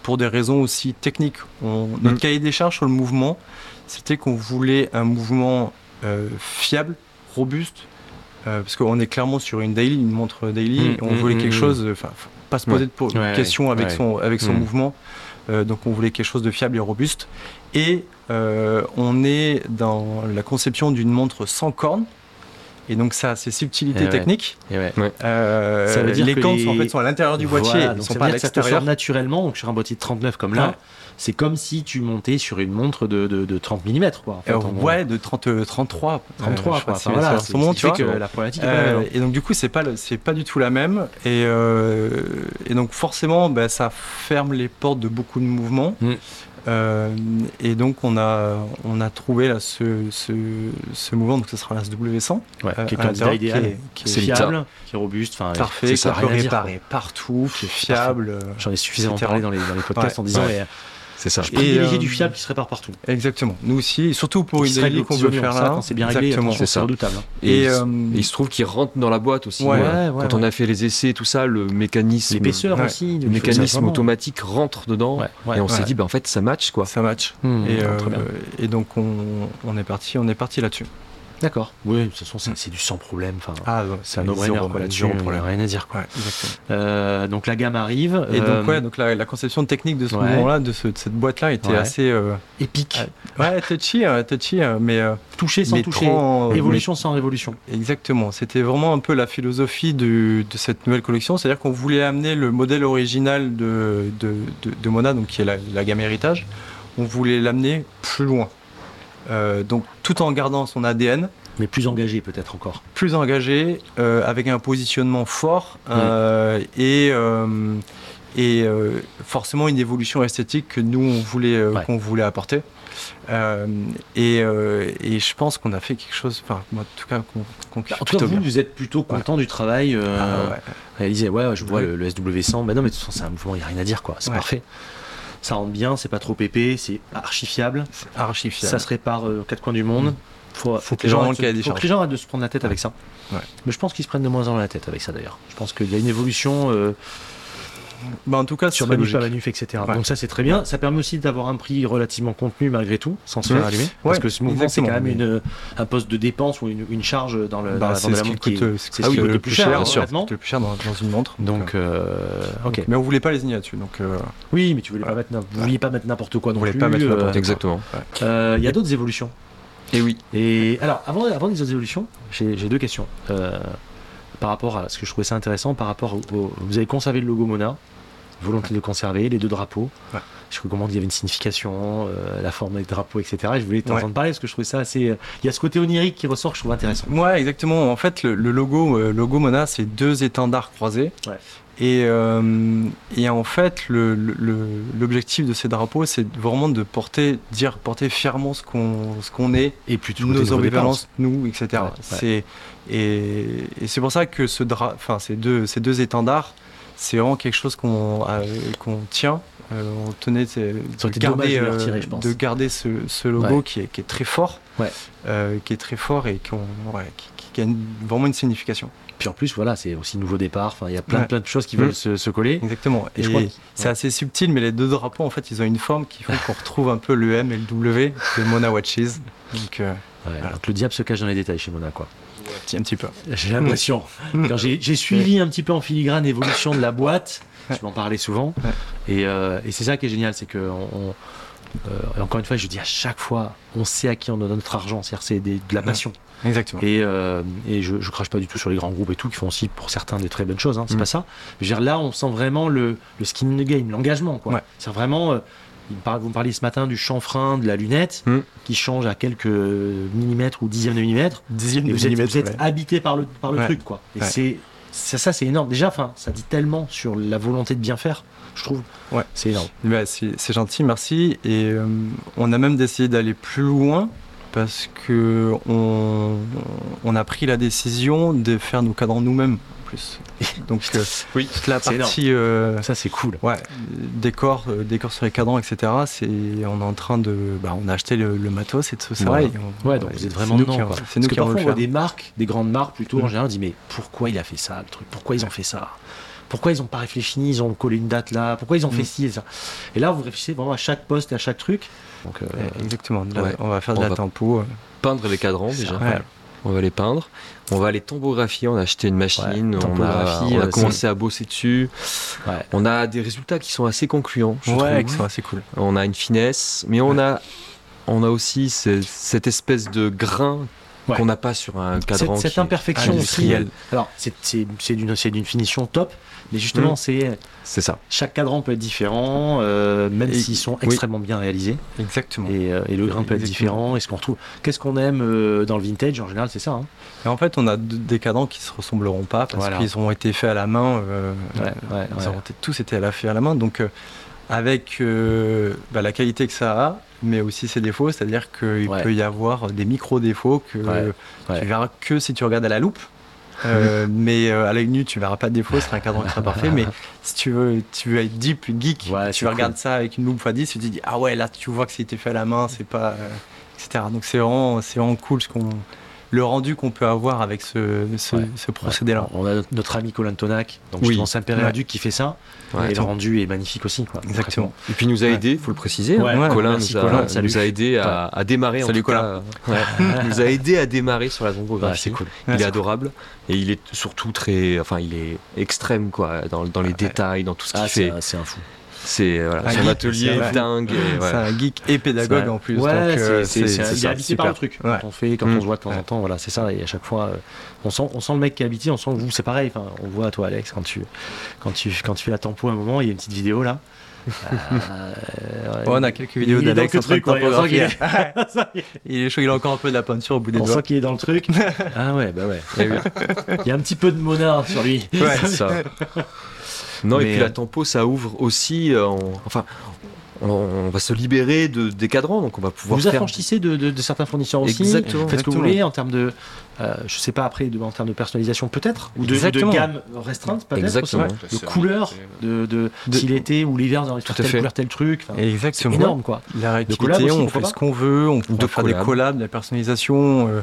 pour des raisons aussi techniques. On, notre Mm. cahier des charges sur le mouvement, c'était qu'on voulait un mouvement fiable, robuste. euh, parce qu'on est clairement sur une daily, une montre daily, Mm, et on mm, voulait mm, quelque chose, euh, enfin, faut pas se poser de Ouais, questions avec ouais. son avec son mouvement. Euh, donc on voulait quelque chose de fiable et robuste. Et euh, on est dans la conception d'une montre sans cornes. Et donc ça ouais. techniques. Et ouais. Euh, Ça veut dire les cornes les- sont, en fait, sont à l'intérieur du boîtier, Voilà, ils donc sont ça pas veut à l'extérieur. naturellement. Donc sur un boîtier de 39 comme là, Ouais. C'est comme si tu montais sur une montre de, de, de 30 mm. Quoi, en fait, Euh, en ouais, de 30, euh, 33. 33 euh, je sais quoi. Enfin, voilà, c'est ce tu vois. que la problématique est pas Euh, la même. et donc du coup c'est pas c'est pas du tout la même et, euh, et donc forcément bah, ça ferme les portes de beaucoup de mouvements Mm. Euh, et donc on a on a trouvé là ce, ce, ce mouvement donc ce sera la SW100 Ouais, euh, qui est candidat idéal, qui est, qui fiable, qui est robuste. Enfin, parfait ça, qu'on peut réparer partout qui est fiable J'en ai suffisamment parlé dans les, dans les podcasts Ouais, en disant ouais. C'est ça. je privilégie euh, du fiable qui se répare partout. exactement nous aussi surtout pour Qui une règle qu'on veut faire là c'est bien réglé, C'est redoutable. hein. Et, et il, euh, il se trouve qu'il rentre dans la boîte aussi. Ouais, euh, ouais, quand ouais. on a fait les essais, tout ça, le mécanisme, L'épaisseur Ouais. aussi. le mécanisme automatique rentre dedans. Ouais, ouais. et on s'est ouais. dit, bah, en fait, ça match quoi. ça match Mmh, euh, et donc on, on est parti on est parti là-dessus D'accord. Oui, de toute façon, c'est c'est du sans problème. Enfin, ah c'est un no-brainer quoi, là-dessus. a problème Rien à dire. Quoi. ouais Euh, donc la gamme arrive. Et euh, donc, ouais, donc la, la conception technique de ce ouais. moment-là, de, ce- de cette boîte-là, était Ouais. assez. euh, épique. ouais, touchy, euh, touchy, euh, mais. euh, Toucher sans mais toucher. trop- Évolution sans révolution. exactement. C'était vraiment un peu la philosophie du- de cette nouvelle collection. C'est-à-dire qu'on voulait amener le modèle original de, de, de- de Mona, donc qui est la, la gamme héritage, on voulait l'amener plus loin. Euh, donc, tout en gardant son ADN, Mais plus engagé peut-être encore. plus engagé, euh, avec un positionnement fort euh, et, et euh, forcément une évolution esthétique que nous on voulait euh, Ouais. qu'on voulait apporter. Euh, et, et je pense qu'on a fait quelque chose, enfin moi en tout cas qu'on qu'on kiffe En tout cas, vous, vous êtes plutôt content du travail Ah ouais. réalisé. Ouais, je vois Oui. le, le SW100. Mais non, mais de toute façon, c'est un mouvement, il n'y a rien à dire, quoi. C'est parfait. Ça rentre bien, c'est pas trop épais, c'est archi fiable. C'est archi fiable. Ça se répare euh, aux quatre coins du monde. Faut, faut que les gens le cahier des arrêtent- faut que les gens arrêtent de se prendre la tête avec ça. Ouais. Mais je pense qu'ils se prennent de moins en moins la tête avec ça d'ailleurs. Je pense qu'il y a une évolution euh, Bah, en tout cas, sur manuf, pas manuf, etc. Ouais. Donc ça c'est très bien. Ça permet aussi d'avoir un prix relativement contenu malgré tout, sans se faire Ouais. allumer. Parce que ce mouvement c'est quand même une, un poste de dépense ou une, une charge dans, le, Bah, dans ce qui coûte, est- euh, ah qui le plus cher, honnêtement. le plus cher dans, dans une montre. Donc, euh, ok. Mais on voulait pas les là-dessus, donc euh, Oui, mais tu voulais pas mettre, vous vouliez pas mettre n'importe quoi non plus. pas mettre euh, n'importe. Exactement. euh, Il y a d'autres évolutions. Et oui. Et alors, avant, avant les autres évolutions, j'ai j'ai deux questions. Euh, par rapport à ce que je trouvais ça intéressant, par rapport au, au- vous avez conservé le logo Mona, volonté de conserver les deux drapeaux. Ouais. Je recommande, il y avait une signification, euh, la forme des drapeaux, etc. Et je voulais t'entendre Ouais. parler parce que je trouvais ça assez. euh, Il y a ce côté onirique qui ressort que je trouve intéressant. Ouais, exactement. En fait, le, le logo, euh, logo Mona, c'est deux étendards croisés. Ouais. Et, euh, et en fait, l'objectif de ces drapeaux, c'est vraiment de porter, dire, porter fièrement ce qu'on qu'on est, Et puis nos ambivalences, nous, etc. Ouais, et, et c'est pour ça que ce dra, ces deux ces deux étendards, c'est vraiment quelque chose qu'on euh, qu'on tient. Euh, on tenait de garder de le retirer, je pense. de garder ce, ce logo Ouais. qui, est, qui est très fort, euh, qui est très fort et qui, qui- qui a une- vraiment une signification. Puis en plus, voilà, c'est aussi nouveau départ. Enfin, il y a plein, Ouais. plein de choses qui Mm. veulent se, se coller. Exactement. Et Et, je crois que- c'est assez subtil, mais les deux drapeaux, en fait, ils ont une forme qui fait qu'on retrouve un peu le M et le W de Mona Watches. Donc, euh, Ouais, Voilà. donc le diable se cache dans les détails chez Mona, quoi. petit- un petit peu. J'ai l'impression. Quand j'ai suivi un petit peu en filigrane l'évolution de la boîte, je m'en parlais souvent. Ouais. Et, euh, et c'est ça qui est génial, c'est que on, on- euh, encore une fois, je dis à chaque fois, on sait à qui on donne notre argent, c'est-à-dire c'est de la passion. Exactement. Et, euh, et je, je crache pas du tout sur les grands groupes et tout qui font aussi pour certains des très bonnes choses, hein, c'est Mm. pas ça. Je veux dire, là, on sent vraiment le, le skin in the game, l'engagement. quoi. Ouais. C'est vraiment. euh, vous me parliez ce matin du chanfrein de la lunette Mm. qui change à quelques millimètres ou dixièmes de millimètre. Dixième Et de vous êtes, millimètre, vous êtes ouais. habité par le, par le Ouais. truc, quoi. Et c'est, ça, ça, c'est énorme. Déjà, enfin, ça dit tellement sur la volonté de bien faire, je trouve. Ouais. C'est énorme. Bah, c'est c'est gentil, merci. Et euh, on a même décidé d'aller plus loin parce que on, on a pris la décision de faire nos cadrans nous-mêmes en plus. *laughs* Donc euh, Oui. toute la partie euh, Ça, c'est cool. ouais, décor, euh, décor sur les cadrans, etc. C'est on est en train de, bah, on a acheté le, le matos et tout ça. Ouais. et on- Ouais, donc vous êtes vraiment dedans, qui- quoi. C'est Parce nous que parfois, on voit des marques, des grandes marques plutôt, en Mm. général, on dit, mais pourquoi il a fait ça, le truc? Pourquoi ils ont fait ça? Pourquoi ils ont pas réfléchi Ils ont collé une date là? Pourquoi ils ont Mm. fait ci et ça? Et là, vous réfléchissez vraiment à chaque poste et à chaque truc. Donc, euh, Ouais, Exactement. Ouais. On va faire de On la tempo. euh. Peindre les cadrans déjà. Ouais. On va les peindre. On va les tombographier. On a acheté une machine. Ouais, on a, topographie, on a euh, commencé à bosser dessus. On a des résultats qui sont assez concluants. je Ouais, qui sont assez cool. On a une finesse, mais on a, on a aussi ce- cette espèce de grain Ouais. qu'on n'a pas sur un cadran. Cette, cette imperfection aussi. industriel. Alors, c'est c'est- c'est d'une c'est d'une finition top, mais justement, Mm. c'est C'est ça. chaque cadran peut être différent, euh, même Et- s'ils sont oui. extrêmement bien réalisés. Exactement. Et, euh, et le grain peut être différent. Est-ce qu'on retrouve Qu'est-ce qu'on aime euh, dans le vintage? En général, c'est ça. hein. Et en fait, on a des cadrans qui se ressembleront pas parce Voilà. qu'ils ont été faits à la main. euh, Ouais, ouais, ils ont été- tous été à la fait à la main. Donc, euh, avec euh, bah, la qualité que ça a, mais aussi ses défauts, c'est-à-dire qu'il Ouais. peut y avoir des micro-défauts que Ouais, ouais. tu verras que si tu regardes à la loupe. Euh, *laughs* mais euh, à l'œil nu, tu verras pas de défauts, c'est un cadran qui sera parfait. Mais si tu veux, tu veux être deep, geek, tu regardes ça avec une loupe x10, tu te dis ah ouais, là tu vois que c'était fait à la main, c'est pas, etc. Donc c'est vraiment, c'est vraiment cool ce qu'on, le rendu qu'on peut avoir avec ce, ce, Ouais. ce procédé-là. On a notre- ami Colin Tonac, donc Oui. justement Saint-Péréduc Ouais. qui fait ça. Ouais. et le rendu est magnifique aussi. Quoi, Exactement. Et puis il nous a Ouais. aidé, faut le préciser. Ouais, hein. ouais, Colin, merci, nous, a, Colin, salut. nous a aidé à, à démarrer. en Salut, tout cas. Ouais. Il nous a aidé à démarrer sur la Ouais, topographie. c'est cool. Il Ouais, est adorable et il est surtout très, enfin il est extrême quoi, dans, dans les Ouais. détails, dans tout ce qu'il Ah, fait. c'est un fou. C'est voilà, son geek, atelier dingue. et, ouais. C'est un geek et pédagogue C'est- en plus. Ouais, donc, euh, c'est- c'est- c'est- il est ça, habité par le truc. Ouais. Quand on fait, quand Mm. on se voit de temps en temps, voilà, c'est ça. Et à chaque fois, euh, on sent, on sent le mec qui est habité. On sent que vous, c'est pareil. Enfin, on voit toi, Alex, quand tu, quand tu, quand tu fais la tempo à un moment, il y a une petite vidéo là. Euh, on a quelques vidéos d'Alex en train de on *laughs* est- il est chaud, il a encore un peu de la peinture au bout des On doigts. sent qu'il est dans le truc. Ah ouais, bah ouais. Eh. Il y a un petit peu de Mona sur lui. Ouais. C'est ça. *laughs* Non, et puis euh, la tempo, ça ouvre aussi. euh, en- enfin, on, on va se libérer de, des cadrans, donc on va pouvoir Vous faire. affranchissez de, de- de certains fournisseurs aussi. Exactement. Faites ce que vous voulez en termes de, euh, je sais pas après, de, en termes de personnalisation peut-être, ou de, gamme restreinte peut-être. Exactement. aussi, De couleurs, de, de, De- si l'été ou l'hiver, faire à telle fait. couleur, tel truc. Enfin, c'est Exactement. énorme quoi. La réactivité, aussi, on fait ce qu'on veut, on peut De faire des collab. collabs, de la personnalisation. euh,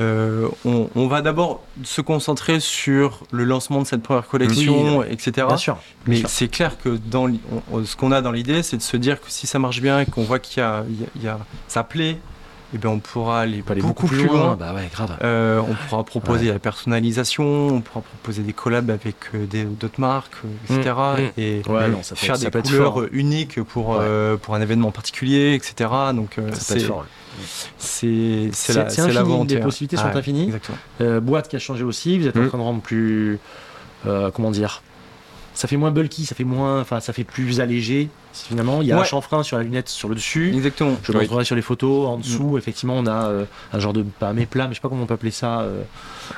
euh, on, on va d'abord se concentrer sur le lancement de cette première collection, etc. Bien sûr. Mais c'est clair que dans, on- ce qu'on a dans l'idée, c'est de se dire que si ça marche bien et qu'on voit qu'il y a, il y a- ça plaît, eh bien on pourra aller beaucoup, plus loin. Bah ouais, grave. Euh, on pourra proposer la personnalisation, on pourra proposer des collabs avec euh, des- d'autres marques, euh, etc. Et Ouais, non, ça peut faire être- des couleurs uniques pour, pour un événement particulier, etc. Donc c'est. C'est la la volonté, les possibilités sont infinies. Exactement. Euh, boîte qui a changé aussi, vous êtes en Mm. train de rendre plus. euh, comment dire Ça fait moins bulky, ça fait moins. Enfin, ça fait plus allégé. Finalement, il y a un chanfrein sur la lunette sur le dessus. Exactement. Je Oui. montrerai sur les photos. En dessous, effectivement, on a euh, un genre de. Pas un méplat, mais je sais pas comment on peut appeler ça.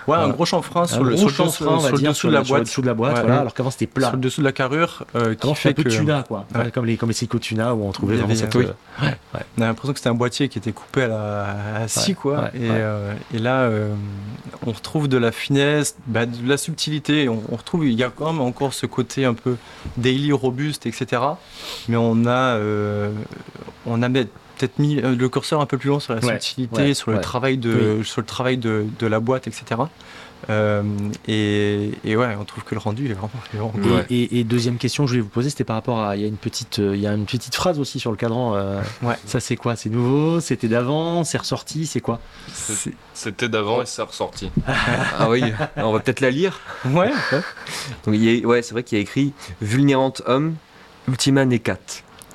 Ouais, un Euh, gros chanfrein sur le, dessous de la boîte. dessous de la boîte, Ouais. voilà, alors qu'avant c'était plat. Sur le dessous de la carrure, euh, qui fait un peu tuna, quoi. Comme les, comme les Seiko Tuna où on trouvait vraiment cette. oui. euh, ouais, on a l'impression que c'était un boîtier qui était coupé à la scie, quoi. et, là, on retrouve de la finesse, bah, de la subtilité. On, retrouve, il y a quand même encore ce côté un peu daily, robuste, etc. Mais on a, on a peut-être mis euh, le curseur un peu plus long sur la Ouais, subtilité, ouais, sur le ouais. travail de, sur le travail de, de la boîte, etc. Euh, et, et ouais, on trouve que le rendu il est vraiment, il est vraiment Et, cool. Ouais. et- et deuxième question que je voulais vous poser, c'était par rapport à. Il y a une petite, euh, il y a une petite phrase aussi sur le cadran. euh, Ouais. Ça, c'est quoi? C'est nouveau? C'était d'avant? C'est ressorti? C'est quoi? C'était d'avant et c'est ressorti. *laughs* Ah oui, on va peut-être la lire. Ouais. Donc, il y a- ouais, c'est vrai qu'il y a écrit Vulnerant homme, ultima necat.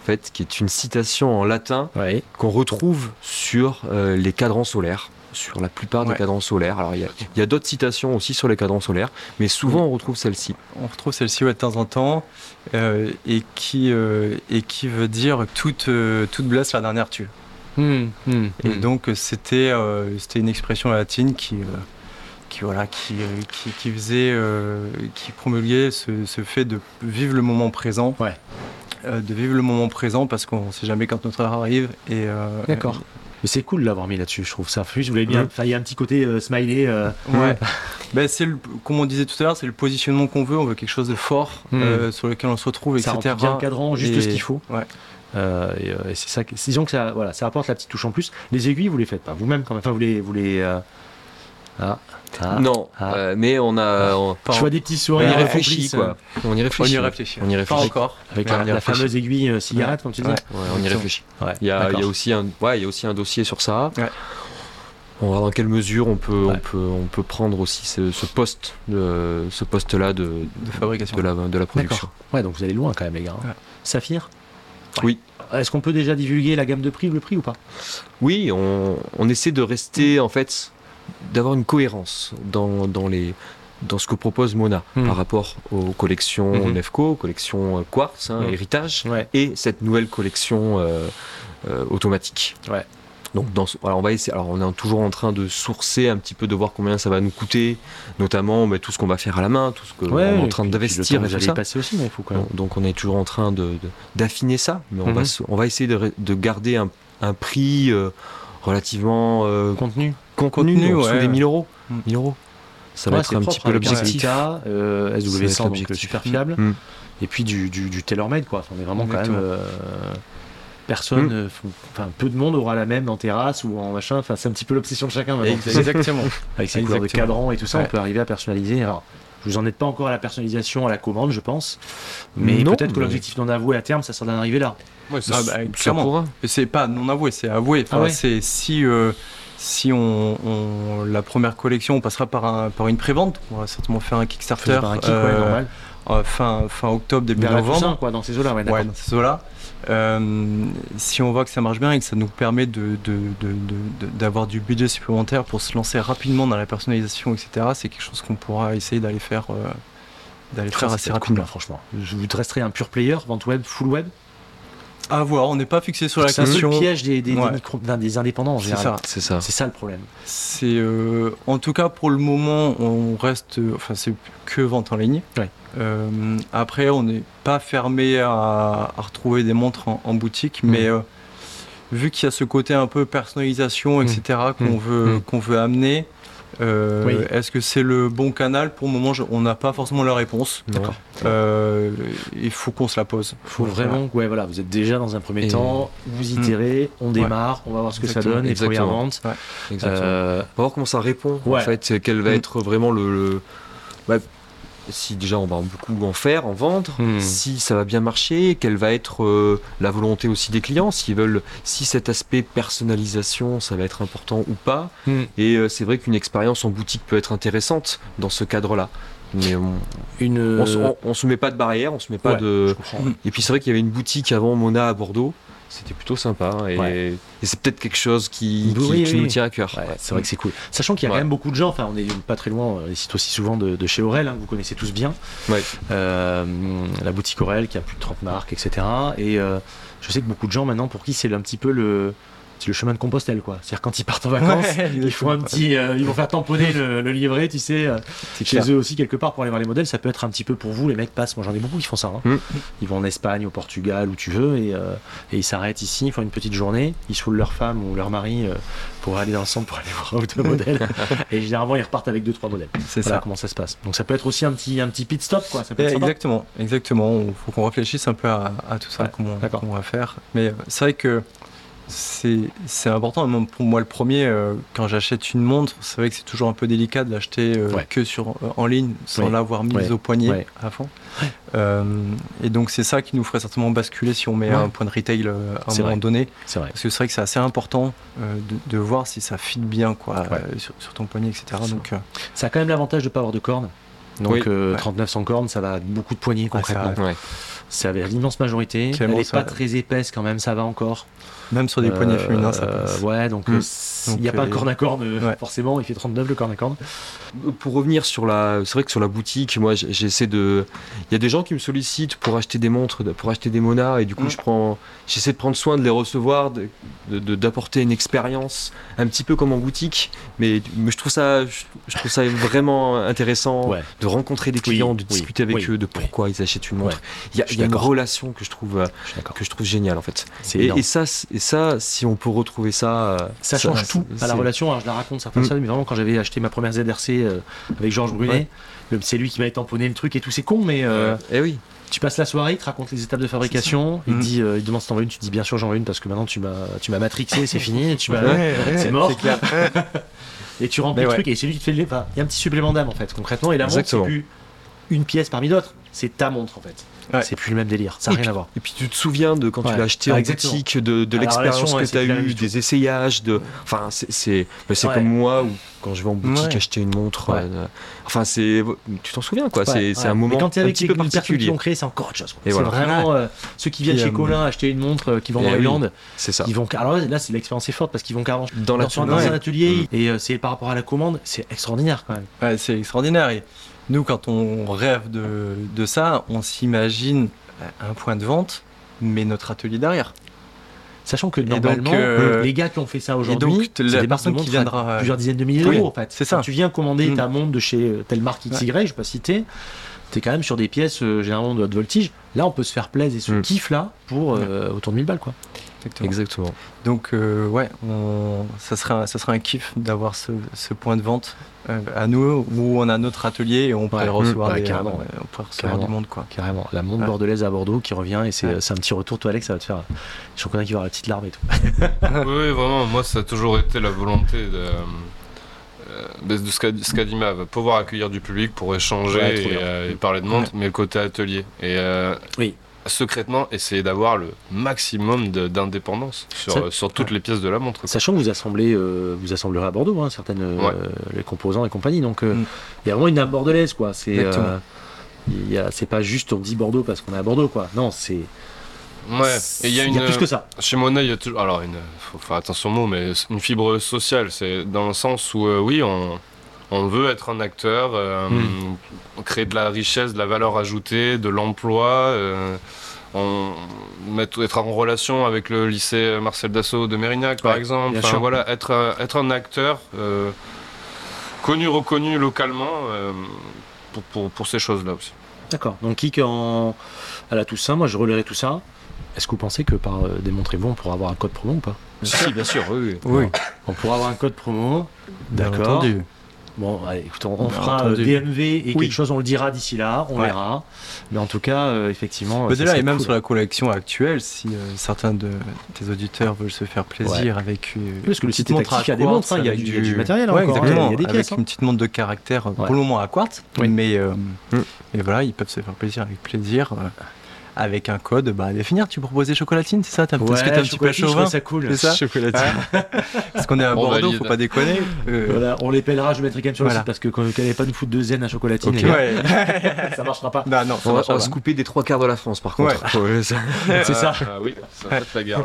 En fait, qui est une citation en latin Ouais. qu'on retrouve sur euh, les cadrans solaires, sur la plupart des Ouais. cadrans solaires. Alors il y a, il y a d'autres citations aussi sur les cadrans solaires, mais souvent on retrouve celle-ci. on retrouve celle-ci ouais, de temps en temps euh, et, qui, euh, et qui veut dire toute, euh, toute blesse la dernière tue. Hmm, hmm, Et hmm. donc c'était euh, c'était une expression latine qui, euh, qui, voilà, qui, qui, qui faisait, euh, qui promulguait ce, ce fait de vivre le moment présent. Ouais. Euh, de vivre le moment présent parce qu'on ne sait jamais quand notre heure arrive. Et, euh, D'accord. Mais c'est cool de l'avoir mis là-dessus, je trouve ça. Plus, vous l'avez bien. Enfin, il y a un petit côté euh, smiley. euh, Ouais. *laughs* ben, c'est le, comme on disait tout à l'heure, c'est le positionnement qu'on veut. On veut quelque chose de fort Hmm. euh, sur lequel on se retrouve, ça etc. bien le cadran, juste Et- ce qu'il faut. Ouais. Euh, et, euh, et c'est ça. que- Disons que ça, voilà, ça apporte la petite touche en plus. Les aiguilles, vous les faites pas vous-même quand même. Enfin, vous les, vous les. euh, Ah, ah. non, Ah. euh, mais on a, on, Je vois des petits on sourires. y réfléchit quoi. On y On réfléchit. y réfléchit. On y Pas réfléchit. encore. Avec la, on fameuse aiguille euh, cigarette, comme tu dis. Ouais. Ouais, on y réfléchit. Ouais, Il y, a, il y a aussi un, ouais, il y a aussi un dossier sur ça. Ouais. On va voir dans quelle mesure on peut, Ouais. on peut, on peut prendre aussi ce, ce poste, de, ce poste-là de, De fabrication. de la, de la production. Ouais, donc vous allez loin quand même, les gars. hein. Ouais. Saphir Oui. Est-ce qu'on peut déjà divulguer la gamme de prix, le prix ou pas? Oui, on, on essaie de rester en fait, d'avoir une cohérence dans, dans les dans ce que propose Mona Hmm. par rapport aux collections Mhm. Nefco, aux collections euh, Quartz, hein, Hmm. Héritage, Ouais. et cette nouvelle collection euh, euh, automatique. Ouais. Donc dans alors on va essayer, alors on est toujours en train de sourcer un petit peu de voir combien ça va nous coûter, notamment bah, tout ce qu'on va faire à la main, tout ce qu'on est en train d'investir Vous et tout allez ça. passer aussi, mais il faut quand même. Donc, donc on est toujours en train de- d'affiner ça, mais on, Mhm. va, se- on va essayer de, de garder un, un prix euh, relativement Contenu. Contenu, Contenu, en dessous ouais. des 1000 euros. Mhm. 1000 euros. Ça va Ouais, être c'est un propre petit peu un l'objectif. Euh, Ça va SW100, être donc super fiable. Mhm. Et puis du, du, du tailor-made, quoi. Enfin, on est vraiment quand même. euh, personne, Mhm. euh, enfin, peu de monde aura la même en terrasse ou en machin. Enfin, c'est un petit peu l'obsession de chacun. Exactement. *laughs* Avec ses couleurs de cadran et tout ça, on peut arriver à personnaliser. Alors, vous en êtes pas encore à la personnalisation à la commande, je pense. Mais Non, peut-être que mais- l'objectif d'en avouer à terme, ça sera d'en arriver là. Ouais, Ah, bah, Ça clairement. C'est pas non avoué, c'est avoué. Enfin, Ah ouais c'est si euh, si on, on- la première collection on passera par un par une prévente, on va certainement faire un Kickstarter par un kick, ouais, euh, normal. euh, fin fin octobre début novembre. Quoi, dans ces eaux-là, ouais, d'accord. Ouais, dans ces eaux-là. Euh, si on voit que ça marche bien et que ça nous permet de, d'avoir du budget supplémentaire pour se lancer rapidement dans la personnalisation, etc., c'est quelque chose qu'on pourra essayer d'aller faire, d'aller Ça, faire assez être cool, rapidement. hein, franchement. Je vous resterai un pur player, vente web, full web. À voir, on n'est pas fixé sur la C'est question. le piège des, des, des Ouais. micro- enfin, des indépendants en C'est général. ça. C'est ça. C'est ça le problème. C'est euh, en tout cas pour le moment, on reste, enfin c'est que vente en ligne. Ouais. Euh, après, on n'est pas fermé à, à retrouver des montres en, en boutique, mais euh, vu qu'il y a ce côté un peu personnalisation, etc. qu'on Mm. veut qu'on veut amener. Euh, Oui. Est-ce que c'est le bon canal Pour le moment, je- on n'a pas forcément la réponse. D'accord. Euh, il faut qu'on se la pose. faut vraiment, ouais, voilà, vous êtes déjà dans un premier Et- temps, vous Mm. itérez, on démarre, on va voir ce que ça Exactement, donne, les premières exactement. ventes. Exactement. Euh, On va voir comment ça répond. En fait, quel va Mm. être vraiment le. le- bah, si déjà on va beaucoup en faire, en vendre, Mm. si ça va bien marcher, quelle va être euh, la volonté aussi des clients, s'ils veulent, si cet aspect personnalisation, ça va être important ou pas. Mm. Et euh, c'est vrai qu'une expérience en boutique peut être intéressante dans ce cadre-là. Mais on, une. on, se- on- on se met pas de barrière, on se met pas Ouais, de. Et puis c'est vrai qu'il y avait une boutique avant Mona à Bordeaux. C'était plutôt sympa et, Ouais. et c'est peut-être quelque chose qui, qui- Oui, qui oui, nous tient à cœur. Ouais, c'est vrai que c'est cool. Sachant qu'il y a quand même beaucoup de gens, enfin on est pas très loin, on cite aussi souvent de, de chez Aurel, hein, que vous connaissez tous bien. Euh, la boutique Aurel qui a plus de 30 marques, etc. Et euh, je sais que beaucoup de gens maintenant pour qui c'est un petit peu le, c'est le chemin de Compostelle quoi. C'est-à-dire quand ils partent en vacances, Ouais, ils font un petit, euh, ils vont faire tamponner le, le livret, tu sais, euh, C'est chez clair. eux aussi quelque part pour aller voir les modèles. Ça peut être un petit peu pour vous, les mecs passent. Moi j'en ai beaucoup qui font ça. hein. Mm. Ils vont en Espagne, au Portugal, où tu veux, et, euh, et ils s'arrêtent ici, ils font une petite journée, ils saoulent leur femme ou leur mari euh, pour aller dans le centre pour aller *laughs* voir un ou deux modèles. et généralement ils repartent avec deux trois modèles. C'est Voilà ça. comment ça se passe. Donc ça peut être aussi un petit, un petit pit stop quoi. Ça peut Eh, être exactement, exactement. Il faut qu'on réfléchisse un peu à, à tout ça, Ouais, comment, on va faire. Mais c'est vrai que c'est important. Même pour moi, le premier, euh, quand j'achète une montre, c'est vrai que c'est toujours un peu délicat de l'acheter euh, Ouais. que sur, euh, en ligne sans Oui. l'avoir mise au poignet avant. Euh, et donc, c'est ça qui nous ferait certainement basculer si on met un point de retail à un moment vrai. donné. C'est vrai. Parce que c'est vrai que c'est assez important de, de voir si ça fit bien quoi, Ouais. sur, sur ton poignet, etc. Donc, Ça a quand même l'avantage de pas avoir de cornes. Donc Oui. euh, Ouais. 39 sans cornes, ça va beaucoup de ça concrètement. C'est avec l'immense majorité. Clément, Elle est ça- pas très épaisse quand même, ça va encore. Même sur des poignets Euh, féminins, ça euh, passe. Ouais, donc Mm. euh, il n'y a pas euh, un corne à corne, euh, ouais. forcément, il fait 39 le corne à corne. Pour revenir sur la, c'est vrai que sur la boutique, moi j'essaie de, il y a des gens qui me sollicitent pour acheter des montres, de- pour acheter des monas, et du coup Mm. je prends, j'essaie de prendre soin de les recevoir, de- de- de- d'apporter une expérience un petit peu comme en boutique, mais, mais je trouve ça, je, je trouve ça vraiment intéressant Ouais. de rencontrer des clients, de oui, discuter avec oui, eux de oui. pourquoi ils achètent une montre. Ouais. Il y a, il y a une relation que je trouve, euh, Je suis d'accord. que je trouve géniale en fait. C'est Et, et ça, et ça, si on peut retrouver ça, euh, Ça change tout à la relation. Alors je la raconte certaines Mm. fois, mais vraiment quand j'avais acheté ma première ZRC euh, avec Georges Brunet, Ouais. c'est lui qui m'avait tamponné le truc et tout, c'est con, mais euh, Eh oui. tu passes la soirée, il te raconte les étapes de fabrication, il, te Mm. dit, euh, il te demande si t'en veux une, tu te dis bien sûr j'en veux une parce que maintenant tu m'as, tu m'as matrixé, c'est fini, tu m'as, Ouais, c'est mort. clair. *laughs* et tu remplis Mais le ouais. truc et c'est lui qui te fait le. Enfin, il y a un petit supplément d'âme en fait, concrètement, et la montre c'est Exactement. plus une pièce parmi d'autres, c'est ta montre en fait. Ouais. C'est plus le même délire, ça n'a rien à voir. Et puis tu te souviens de quand Ouais. tu l'as acheté Ah, en exactement. boutique, de, de Ah, l'expérience que tu as plus la même eu, du tout. des essayages, de... Enfin, c'est c'est bah, c'est Ouais. comme moi, où quand je vais en boutique Ouais. acheter une montre, Ouais. euh, enfin, c'est... Tu t'en souviens, quoi, c'est Ouais, c'est ouais. un moment Mais quand t'es un avec petit les, personnes qui l'ont créé, c'est encore autre chose. C'est voilà. vraiment euh, ceux qui viennent Puis, chez euh, Colin acheter une montre euh, qui vend Eh dans oui. Hollande, C'est ça. ils vont. Alors là, c'est l'expérience est forte parce qu'ils vont carrément Dans dans, un atelier Mm. et c'est par rapport à la commande, c'est extraordinaire quand même. Ouais, c'est extraordinaire. Et nous, quand on rêve de, de ça, on s'imagine un point de vente, mais notre atelier derrière. Sachant que donc, normalement, euh, les gars qui ont fait ça aujourd'hui, c'est des personne marques qui viendra, euh, plusieurs dizaines de milliers oui, d'euros en fait. c'est ça. Quand tu viens commander Mm. ta montre de chez euh, telle marque XY, je vais pas citer, t'es quand même sur des pièces euh, généralement de haute voltige. Là, on peut se faire plaisir et ce Mm. kiff là pour euh, autour de 1000 balles quoi. Exactement. Exactement. Donc, euh, ouais, on- ça, serait un, ça serait un kiff d'avoir ce, ce point de vente euh, à nous où on a notre atelier et on pourrait Ouais. recevoir, des- carrément. euh, on pourrait recevoir Carrément. du monde. Quoi. Carrément. La montre Ouais. bordelaise à Bordeaux qui revient et c'est un petit retour. Toi, Alex, ça va te faire. Je reconnais qu'il va y avoir la petite larme et tout. *laughs* oui, oui, vraiment, moi ça a toujours été la volonté de, euh, de ce qu'a dit Mav, pouvoir accueillir du public pour échanger Ouais, et, euh, et parler de montre, mais le côté atelier. Et euh, Oui. secrètement, essayer d'avoir le maximum d'indépendance sur, Ça- euh, sur toutes les pièces de la montre. quoi. Sachant que vous assemblez, euh, vous assemblerez à Bordeaux, hein, certaines euh, Ouais. les composants et compagnie. Donc, euh, il Mm. y a vraiment une âme bordelaise, quoi. C'est, euh, c'est pas juste on dit Bordeaux parce qu'on est à Bordeaux, quoi. Non, c'est. Ouais, et il y a une. plus que ça. Chez Mona, il y a toujours. Alors, une, faut faire attention au mot, mais une fibre sociale. C'est dans le sens où, euh, oui, on, on veut être un acteur, euh, Mm. créer de la richesse, de la valeur ajoutée, de l'emploi. euh, on, mettre, être en relation avec le lycée Marcel Dassault de Mérignac, par exemple. Enfin, voilà, être, un- être un acteur euh, connu, reconnu localement euh, pour, pour, pour ces choses-là aussi. D'accord. Donc, Kik en... à la Toussaint, moi je relayerai tout ça. Est-ce que vous pensez que par euh, Démontrez-vous, on pourra avoir un code promo ou pas? Si, bien sûr, oui. oui. Oui, On pourra avoir un code promo. D'accord. entendu. Bon, allez, écoute, on, fera euh, entendu. DMV et Oui. quelque chose, on le dira d'ici là, on Ouais. verra. Mais en tout cas, euh, effectivement. Mais ça déjà, serait et même cool. sur la collection actuelle, si euh, certains de tes auditeurs veulent se faire plaisir avec une parce que le petite site est montre actif, il y à a des montres, hein, il y a avec du- il y a du matériel Ouais, encore, hein, exactement, il y a des avec pièces, hein. une petite montre de caractère euh, Ouais. pour le moment à quartz, Oui. mais, mais voilà, ils peuvent se faire plaisir avec plaisir. Avec un code bah, à définir, tu proposais chocolatine, c'est ça? T'as- Parce que t'es un petit peu chauvin, ça cool. c'est ça? Chocolatine. *laughs* Parce qu'on est à On Bordeaux, valide. faut pas déconner. Euh, Voilà, on les pèlera, je mettrai quand même sur le Voilà. site parce que quand vous n'allez pas nous foutre de zen à chocolatine, Ok. les gars, ouais. *laughs* ça marchera pas. non, non, ça On va, on se couper des trois quarts de la France, par contre. Ouais, *laughs* C'est ça. Ah, oui, ça la guerre.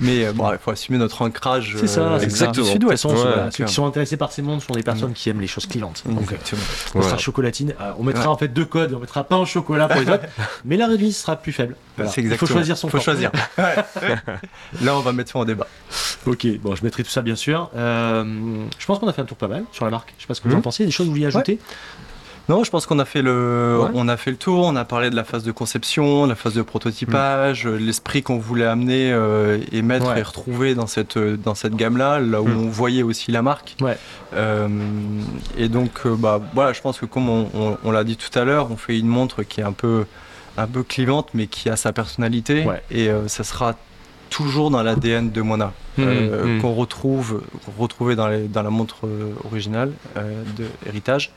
Mais euh, bon, il faut assumer notre ancrage C'est ça, euh, c'est exactement. sud-ouest. Ouais, ceux qui sont intéressés par ces mondes sont des personnes qui aiment les choses clivantes. Donc, on Ouais. sera chocolatine. On mettra en fait deux codes. On mettra pas en chocolat pour les autres, mais la réduite sera plus faible. Voilà. C'est Il faut choisir son faut camp. choisir. *laughs* *laughs* Là, on va mettre ça en débat. Ok, bon, je mettrai tout ça bien sûr. Euh, je pense qu'on a fait un tour pas mal sur la marque. Je sais pas ce que vous en Mhm. pensez. Des choses que vous vouliez ajouter? Non, je pense qu'on a fait le, Ouais. on a fait le tour. On a parlé de la phase de conception, la phase de prototypage, euh, l'esprit qu'on voulait amener euh, et mettre Ouais. et retrouver dans cette dans cette gamme-là, là où Mm. on voyait aussi la marque. Ouais. Euh, et donc, bah voilà, je pense que comme on, on- on l'a dit tout à l'heure, on fait une montre qui est un peu un peu clivante, mais qui a sa personnalité. Ouais. Et euh, ça sera toujours dans l'ADN de Mona, euh, Mhm. qu'on retrouve qu'on retrouvait dans, les- dans la montre euh, originale euh, de Héritage,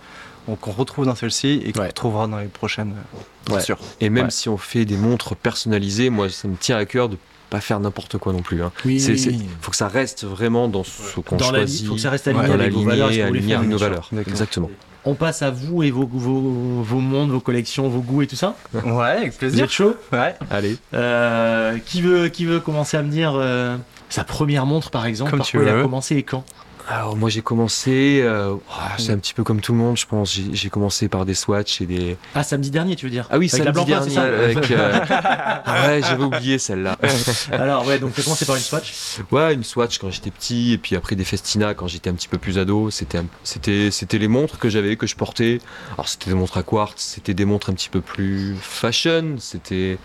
donc qu'on retrouve dans celle-ci et qu'on Ouais. retrouvera dans les prochaines, euh, bien Ouais. sûr. Et même Ouais. si on fait des montres personnalisées, moi, ça me tient à cœur de pas faire n'importe quoi non plus. Hein. Oui, C'est- c'est- faut que ça reste vraiment dans ce qu'on dans la ligne, choisit, faut que ça reste aligné dans la avec valeurs, que vous voulez aligné avec nos valeurs. Exactement. On passe à vous et vos, vos, vos mondes, vos collections, vos goûts et tout ça. Ouais, avec Vous plaisir. êtes chaud Ouais. Allez. Euh, qui, veut, qui veut commencer à me dire euh, sa première montre par exemple Comme Par tu quoi il a veux. commencé et quand Alors moi j'ai commencé, euh, ah, c'est un petit peu comme tout le monde, je pense. J'ai j'ai commencé par des swatchs et des. Ah, samedi dernier, tu veux dire? Ah oui, Avec la samedi dernier. ça? avec, euh, *laughs* ah ouais, j'avais oublié celle-là. *laughs* Alors, ouais, donc t'as commencé par une Swatch? Ouais, une Swatch quand j'étais petit, et puis après des Festina quand j'étais un petit peu plus ado. C'était, un- c'était, c'était les montres que j'avais, que je portais. Alors c'était des montres à quartz, c'était des montres un petit peu plus fashion. C'était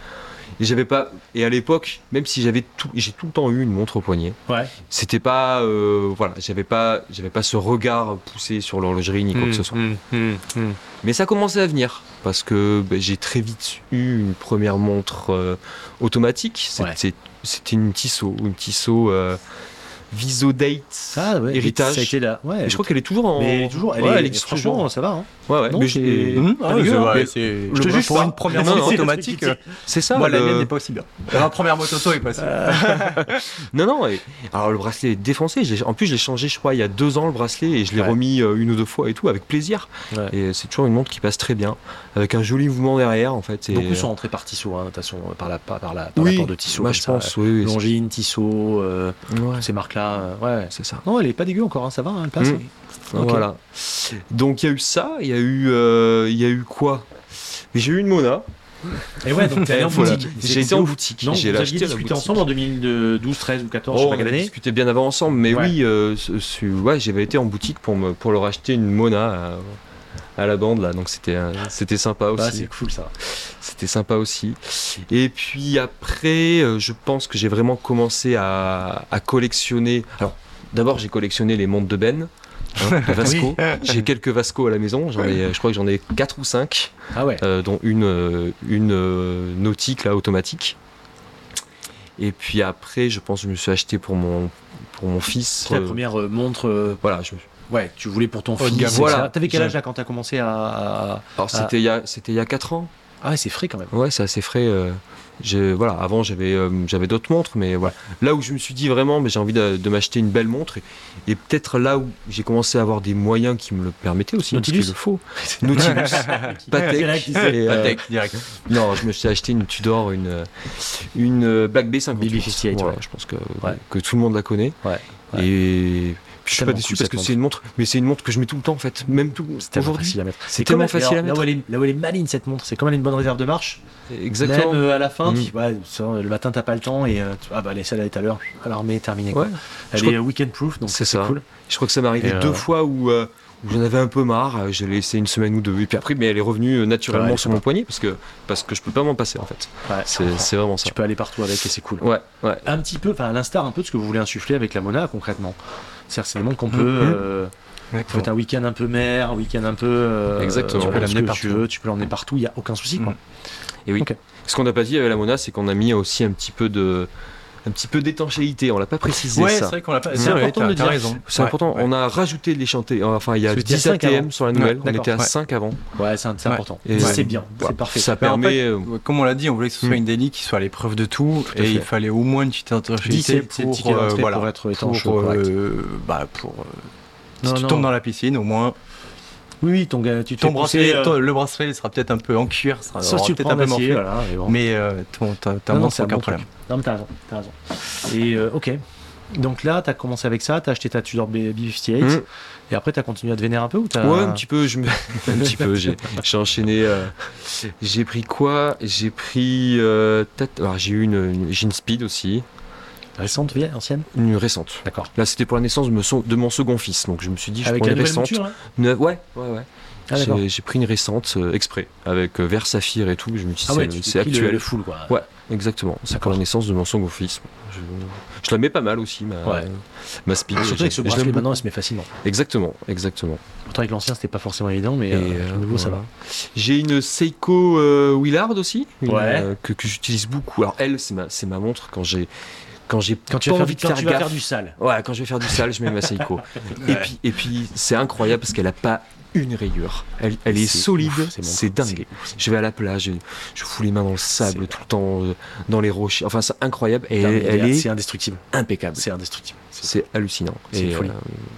et j'avais pas. Et à l'époque, même si j'avais tout, j'ai tout le temps eu une montre au poignet. Ouais. C'était pas, euh, voilà, j'avais pas, j'avais pas ce regard poussé sur l'horlogerie ni quoi Hmm, que ce soit. Mais ça commençait à venir parce que ben, j'ai très vite eu une première montre euh, automatique. Ouais. C'était une Tissot, une Tissot euh, Visodate Ah, ouais. héritage. Ça a été là. Ouais. Je crois qu'elle est toujours en. Mais toujours, elle Ouais, est, elle existe franchement, toujours. ça va. Hein. Ouais, ouais. Non, mais c'est- Mmh. Ah, c'est vrai, c'est- Je te juge pour une première moto c'est automatique. truc euh, C'est ça. Moi, la mienne n'est pas aussi bien. *laughs* La première moto auto est pas bien. *laughs* Non, non. et- Alors le bracelet est défoncé. En plus, je l'ai changé, je crois, il y a deux ans le bracelet et je l'ai remis euh, une ou deux fois et tout avec plaisir. Et c'est toujours une montre qui passe très bien, avec un joli mouvement derrière en fait. Beaucoup sont rentrés par Tissot, hein, de toute façon, par la, par la, par la Oui, porte de Tissot. moi je pense, oui, oui. Longines, Tissot, euh, c'est- ces marques-là. Euh, ouais. c'est ça. Non, elle est pas dégueu encore, hein, ça va, hein, elle passe. Mmh. Voilà. Donc il y a eu ça, il y a eu, euh, y a eu quoi? J'ai eu une Mona. Et ouais, donc t'es allé en Voilà. boutique. J'ai été en boutique. Non, j'ai vous aviez discuté ensemble en 2012, 13 ou 14, je sais Oh, pas on quelle année. discuté bien avant ensemble, mais Ouais. oui, euh, ce- ce- ouais, j'avais été en boutique pour, me, pour leur acheter une Mona à, à la bande là, donc c'était euh, c'était sympa Ah, aussi. c'est cool ça. C'était sympa aussi. Et puis après, euh, je pense que j'ai vraiment commencé à, à collectionner. Alors, d'abord, j'ai collectionné les montres de Ben, hein, *laughs* Vasco. J'ai quelques Vasco à la maison. J'en ai, je crois que j'en ai 4 ou 5, Ah ouais. dont une, euh, une euh, nautique là, automatique. Et puis après, je pense que je me suis acheté pour mon, pour mon fils. La euh, première euh, montre. euh, Voilà, je- ouais, tu voulais pour ton de fils. Voilà. T'avais quel âge là quand t'as commencé à. à- alors c'était il y a, c'était il y a 4 ans. Ah ouais, c'est frais quand même. Ouais, c'est assez frais. euh, j'ai- voilà, avant j'avais euh, j'avais d'autres montres, mais voilà. Là où je me suis dit vraiment, mais j'ai envie de, de m'acheter une belle montre, et, et peut-être là où j'ai commencé à avoir des moyens qui me le permettaient aussi, parce Nautilus qu'il le faut. *laughs* Nautilus, Patek. Et, euh, Patek, direct. non, je me suis acheté une Tudor, une une Black B58. BB58, Voilà, ouais. Je pense que Ouais. que tout le monde la connaît. Ouais, ouais. Et Je suis pas déçu cool, parce que c'est une montre, mais c'est une montre que je mets tout le temps en fait, même tout C'est tellement aujourd'hui. facile à mettre. C'est tellement elle- facile à mettre. Là où, elle est, là où elle est maline cette montre, c'est comme elle a une bonne réserve de marche. Exactement. Même euh, à la fin, Mm. tu, ouais, ça, le matin t'as pas le temps et euh, tu- ah bah allez, celle-là est à l'heure. Alors mais terminé. Quoi. Ouais. Elle Je est euh, weekend proof donc C'est cool. Je crois que ça m'est arrivé Et, euh, deux fois où, j'en avais un peu marre. l'ai laissé une semaine ou deux. Et puis après, mais elle est revenue naturellement Ouais, sur mon poignet parce que, parce que je peux pas m'en passer en fait. Ouais. C'est vraiment ça. Tu peux aller partout avec et c'est cool. Ouais, ouais. Un petit peu, enfin à l'instar un peu de ce que vous voulez insuffler avec la Mona concrètement. C'est-à-dire c'est des montres qu'on peut. Mhm. euh, faut être un week-end un peu mer, un week-end un peu. euh, Exactement. Tu peux l'amener partout. Tu partout. veux, tu peux l'emmener partout, il y a aucun souci quoi. Mm. Et oui. Ce qu'on n'a pas dit avec la Mona, c'est qu'on a mis aussi un petit peu de, un petit peu d'étanchéité. On l'a pas précisé Ouais, c'est ça. vrai qu'on l'a pas. C'est vrai, important t'as- de t'as dire. raison. C'est Ouais, important. ouais. On a rajouté de l'échanté. Enfin, il y a Parce que c'était 10 cinq avant. ATM sur la nouvelle. Ouais, on était à ouais. 5 avant. Ouais, c'est important. Et c'est bien, Ouais. c'est parfait. Ça Mais en permet. fait, euh, Comme on l'a dit, on voulait que ce soit Mm. une délit qui soit à l'épreuve de tout, et fait. il fallait au moins une petite 10 intensité c'est c'est le pour, ticket euh, pour être étanche pour, euh, bah, euh, si Non, tu non. tombes dans la piscine, au moins Oui, oui, ton gars, tu te ton fais pousser, bracelet, euh, ton- le bracelet sera peut-être un peu en cuir, ça Sauf si tu peut-être un peu acier, morflé, voilà, mais bon. mais euh, ton, ta, Non, montre, aucun bon problème. Non, mais t'as raison, t'as raison. Et euh, ok. Donc là, t'as commencé avec ça, t'as acheté ta Tudor B- B58, Mm. et après t'as continué à te vénérer un peu ou. Ouais, un petit peu. Je me... *laughs* un petit peu. J'ai enchaîné. euh, J'ai pris quoi? J'ai pris. Alors j'ai eu une, une, j'ai une speed aussi, Récente, vieille, ancienne une récente. D'accord. Là, c'était pour la naissance de, me son- de mon second fils, donc je me suis dit, je Avec prends une récente. mouture, hein Ouais, ouais, ouais. Ah. J'ai pris une récente euh, exprès, avec euh, vert saphir et tout. Je me dis, Ah ouais, c'est- pris le, actuel. le full quoi. Ouais, exactement. C'est pour la naissance de mon second fils. Je, je la mets pas mal aussi, ma, Ouais. ma speed. Surtout avec ce bracelet maintenant, il se met facilement. Exactement, exactement. Pourtant avec l'ancien c'était pas forcément évident, mais Et, euh, euh, le nouveau ça va. J'ai une Seiko Willard aussi, une, Ouais. que, que j'utilise beaucoup. Alors elle, c'est ma, c'est ma montre quand j'ai quand j'ai Quand tu pas vas, faire, envie du- de faire gaffe. faire du sale. Ouais, quand je vais faire du sale, je mets ma Seiko. *laughs* Et puis et puis c'est incroyable parce qu'elle a pas une rayure. Elle, elle est, solide, c'est dingue. Je vais à la plage, je, je fous les mains dans le sable tout le temps, euh, dans les rochers. Enfin, c'est incroyable et elle, elle C'est est indestructible. impeccable. C'est indestructible. C'est hallucinant. Et folie.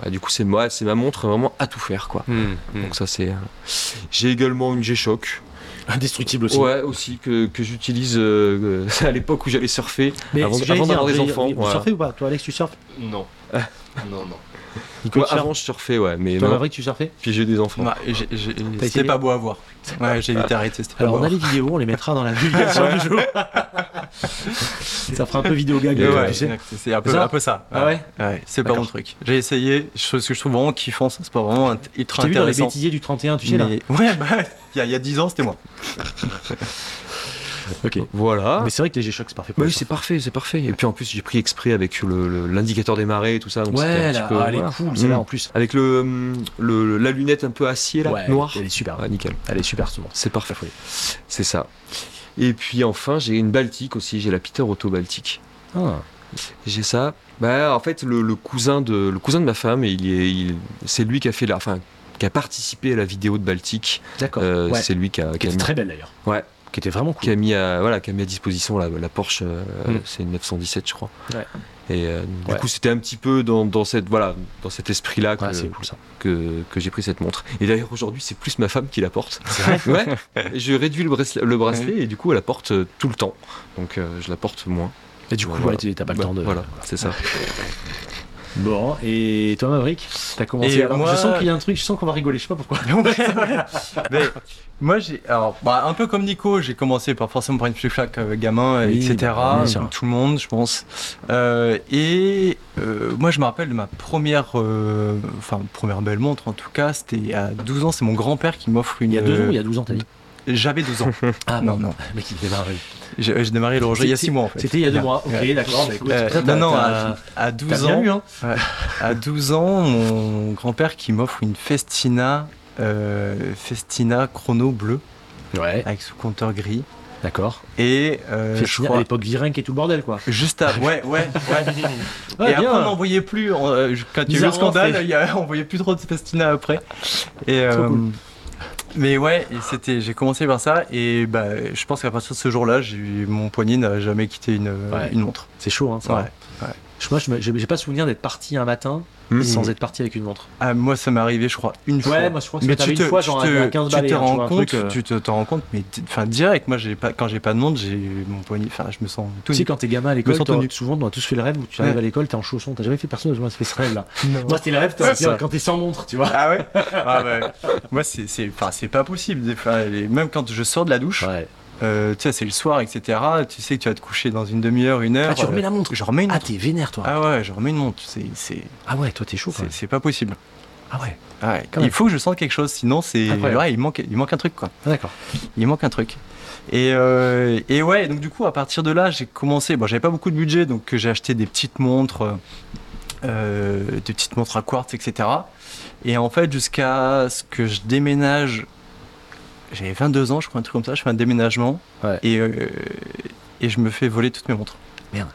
bah, du coup, c'est moi, c'est ma montre vraiment à tout faire quoi. Hmm, Donc ça c'est. euh, J'ai également une G-Shock. Indestructible aussi. Ouais, aussi que, que j'utilise euh, *laughs* à l'époque où j'allais surfer. Mais Avant- d'avoir des enfants, Vous voilà. surfez ou pas Toi Alex, tu surfes? Non. non, non. Nico, Moi, tu surfes avant je surfais, ouais, mais Toi. Maverick, tu surfais? Puis j'ai des enfants. Ouais, essayé C'était pas beau à voir. Ouais, j'ai vite arrêté. Alors on a les vidéos, on les mettra dans la publication du jour. *laughs* ça fera un peu vidéo gag, Ouais, tu sais. c'est un peu, ça un peu ça. Ah ouais Ouais, c'est pas mon truc. J'ai essayé, ce que je trouve vraiment kiffant, ça, c'est pas vraiment ultra t'ai vu dans les intéressant. bêtisiers du 31, tu sais là. Ouais, bah, il y y a 10 ans, c'était moi. *laughs* Ok. Voilà. Mais c'est vrai que les G-Shock c'est parfait pour Bah oui, c'est parfait, c'est parfait. Et puis en plus, j'ai pris exprès avec le- le- l'indicateur des marées et tout ça. Donc Ouais, un petit là, peu, ah, elle est cool, celle-là Mm. en plus. Avec le, le- la lunette un peu acier là, Ouais, noire. Elle est super. Ouais, nickel. Elle est super ce C'est parfait. C'est ça. Et puis enfin, j'ai une Baltique aussi. J'ai la Peter Auto Baltique. Ah. J'ai ça. Bah, en fait, le, le cousin de le cousin de ma femme, il est, il- c'est lui qui a fait la, enfin, qui a participé à la vidéo de Baltique. D'accord. Euh, ouais. C'est lui qui a, Qui qui a était mis, très belle d'ailleurs. Ouais. Qui était vraiment qui a cool. mis à, voilà, qui a mis à disposition la, la Porsche. euh, Mm. C'est une 917, je crois. Ouais. Et euh, du Ouais. coup, c'était un petit peu dans, dans cette, voilà, dans cet esprit-là que, Ouais, cool que, que j'ai pris cette montre. Et d'ailleurs, aujourd'hui, c'est plus ma femme qui la porte. *laughs* Ouais. Je réduis le bracelet, le bracelet et du coup, elle la porte euh, tout le temps. Donc, je la porte moins. Et du coup, Voilà. ouais, t'as pas le Bah, temps de. Voilà, c'est ça. Bon, et toi Maverick T'as commencé Et alors moi- Je sens qu'il y a un truc, je sens qu'on va rigoler, je sais pas pourquoi. *laughs* Mais moi, j'ai, alors, bah, un peu comme Nico, j'ai commencé par forcément par une flaque euh, gamin, Oui, etc. bah, comme tout le monde, je pense. Euh, et euh, moi, je me rappelle de ma première, euh, enfin, première belle montre en tout cas, c'était à 12 ans. C'est mon grand-père qui m'offre une. Il y a deux ans il y a 12 ans, t'as dit J'avais 12 ans. *laughs* Ah non, non. Le mec, il démarre. J'ai, j'ai démarré l'horloger il y a 6 mois en fait. C'était il y a deux mois. Ok, Ouais. d'accord. Bah, Euh, non, non, à, à 12 t'as bien ans, lu, hein à 12 ans, mon grand-père qui m'offre une Festina, euh, Festina chrono bleu Ouais, avec sous compteur gris. d'accord. Et euh, je Festina, à crois, l'époque Virenque et tout le bordel, quoi. juste à, ouais, ouais, ouais. Ouais, *laughs* et après, on n'en voyait plus. on, euh, quand il y a eu le scandale, y a- on voyait plus trop de Festina après. Et, Trop euh, cool. Mais ouais, c'était, j'ai commencé par ça. Et bah, je pense qu'à partir de ce jour-là, mon poignet n'a jamais quitté une, Ouais. une montre. C'est chaud, hein, ça. Ouais. Moi, je j'ai j'ai pas souvenir d'être parti un matin Hmm. sans être parti avec une montre Ah, moi, ça m'est arrivé, je crois, une fois. moi je crois que mais tu te, une fois, tu genre te- à 15 tu te hein, tu rends compte, truc, euh, tu te rends compte, mais enfin direct, moi j'ai pas, quand j'ai pas de montre, j'ai mon poignet, enfin je me sens tout Tu sais, quand t'es gamin à l'école, souvent on a tous fait le rêve où tu arrives Ouais. à l'école, t'es en chausson. T'as jamais fait personne, moi, ça fait ce rêve là. *laughs* Non. Moi, c'était le rêve, quand t'es sans montre, tu vois. Ah ouais *laughs* Ah ouais. Moi c'est c'est enfin c'est pas possible des fois, et même quand je sors de la douche, Ouais. Euh, tu sais c'est le soir etc. Tu sais que tu vas te coucher dans une demi-heure, une heure. Ah, tu remets la montre Je remets une Ah, t'es vénère, toi. Ah ouais, je remets une montre. C'est c'est Ah ouais, toi, t'es chaud, c'est c'est pas possible. Ah ouais. Ah ouais. Il même. faut que je sente quelque chose, sinon c'est ouais, il manque il manque un truc quoi. Ah, d'accord. Il manque un truc. Et, euh, et ouais, donc du coup, à partir de là, j'ai commencé. Bon, j'avais pas beaucoup de budget, donc j'ai acheté des petites montres, euh, euh, des petites montres à quartz, etc. Et en fait, jusqu'à ce que je déménage, j'avais 22 ans, je crois, un truc comme ça, je fais un déménagement Ouais. et, euh, et je me fais voler toutes mes montres. Merde.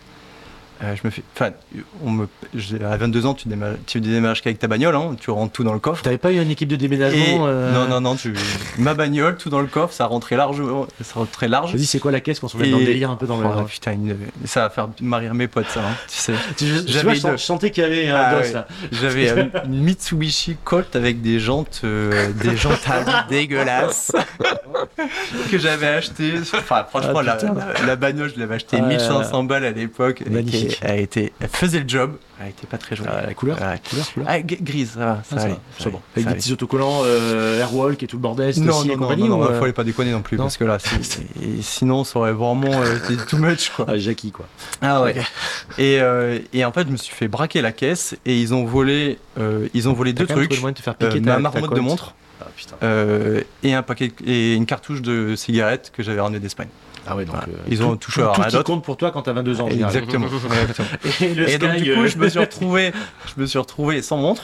Euh, je me fais, enfin, on me, à 22 ans, tu déménages, tu déménages qu'avec ta bagnole, hein, tu rentres tout dans le coffre. T'avais pas eu une équipe de déménagement Et- euh, Non, non, non, tu... ma bagnole, tout dans le coffre, ça rentrait large, ça rentrait large. Vas-y, c'est quoi la caisse qu'on se met dans le délire un peu dans le. Oh, putain, une- ça va faire marrer mes potes, ça, hein, tu sais. *laughs* Tu- je- tu J'avais vois, je, deux. sens- je sentais qu'il y avait un Ah gosse ouais. là. J'avais euh, *laughs* une Mitsubishi Colt avec des jantes, euh, des jantes à *laughs* dégueulasses que j'avais acheté. Enfin, franchement, Ah, la, putain. bagnole, je l'avais acheté Ah, 1500 balles à l'époque. Elle Magnifique. Elle, faisait le job. Elle était pas très jolie. Ah, la couleur, Ouais. couleur, couleur. Ah, grise, ça va. Ça, Ah, ça va, c'est bon. Avec des petits autocollants euh, Airwalk et tout le bordel, Non, non, non, non, non, fallait pas déconner non plus, parce que là, *laughs* sinon, ça aurait vraiment euh, été too much, quoi. Ah, Jackie quoi. Ah ouais. Et, euh, et en fait, je me suis fait braquer la caisse et ils ont volé, ils ont volé deux trucs, ma marmotte de montre Ah euh, et un paquet et une cartouche de cigarettes que j'avais ramené d'Espagne. Ah ouais, donc. Euh, Ils ont tout- touché tout, à tout rien qui d'autre. compte pour toi quand t'as 22 ans. *laughs* Exactement. Et, le Et donc du coup, euh, je me suis *laughs* retrouvé, je me suis retrouvé sans montre.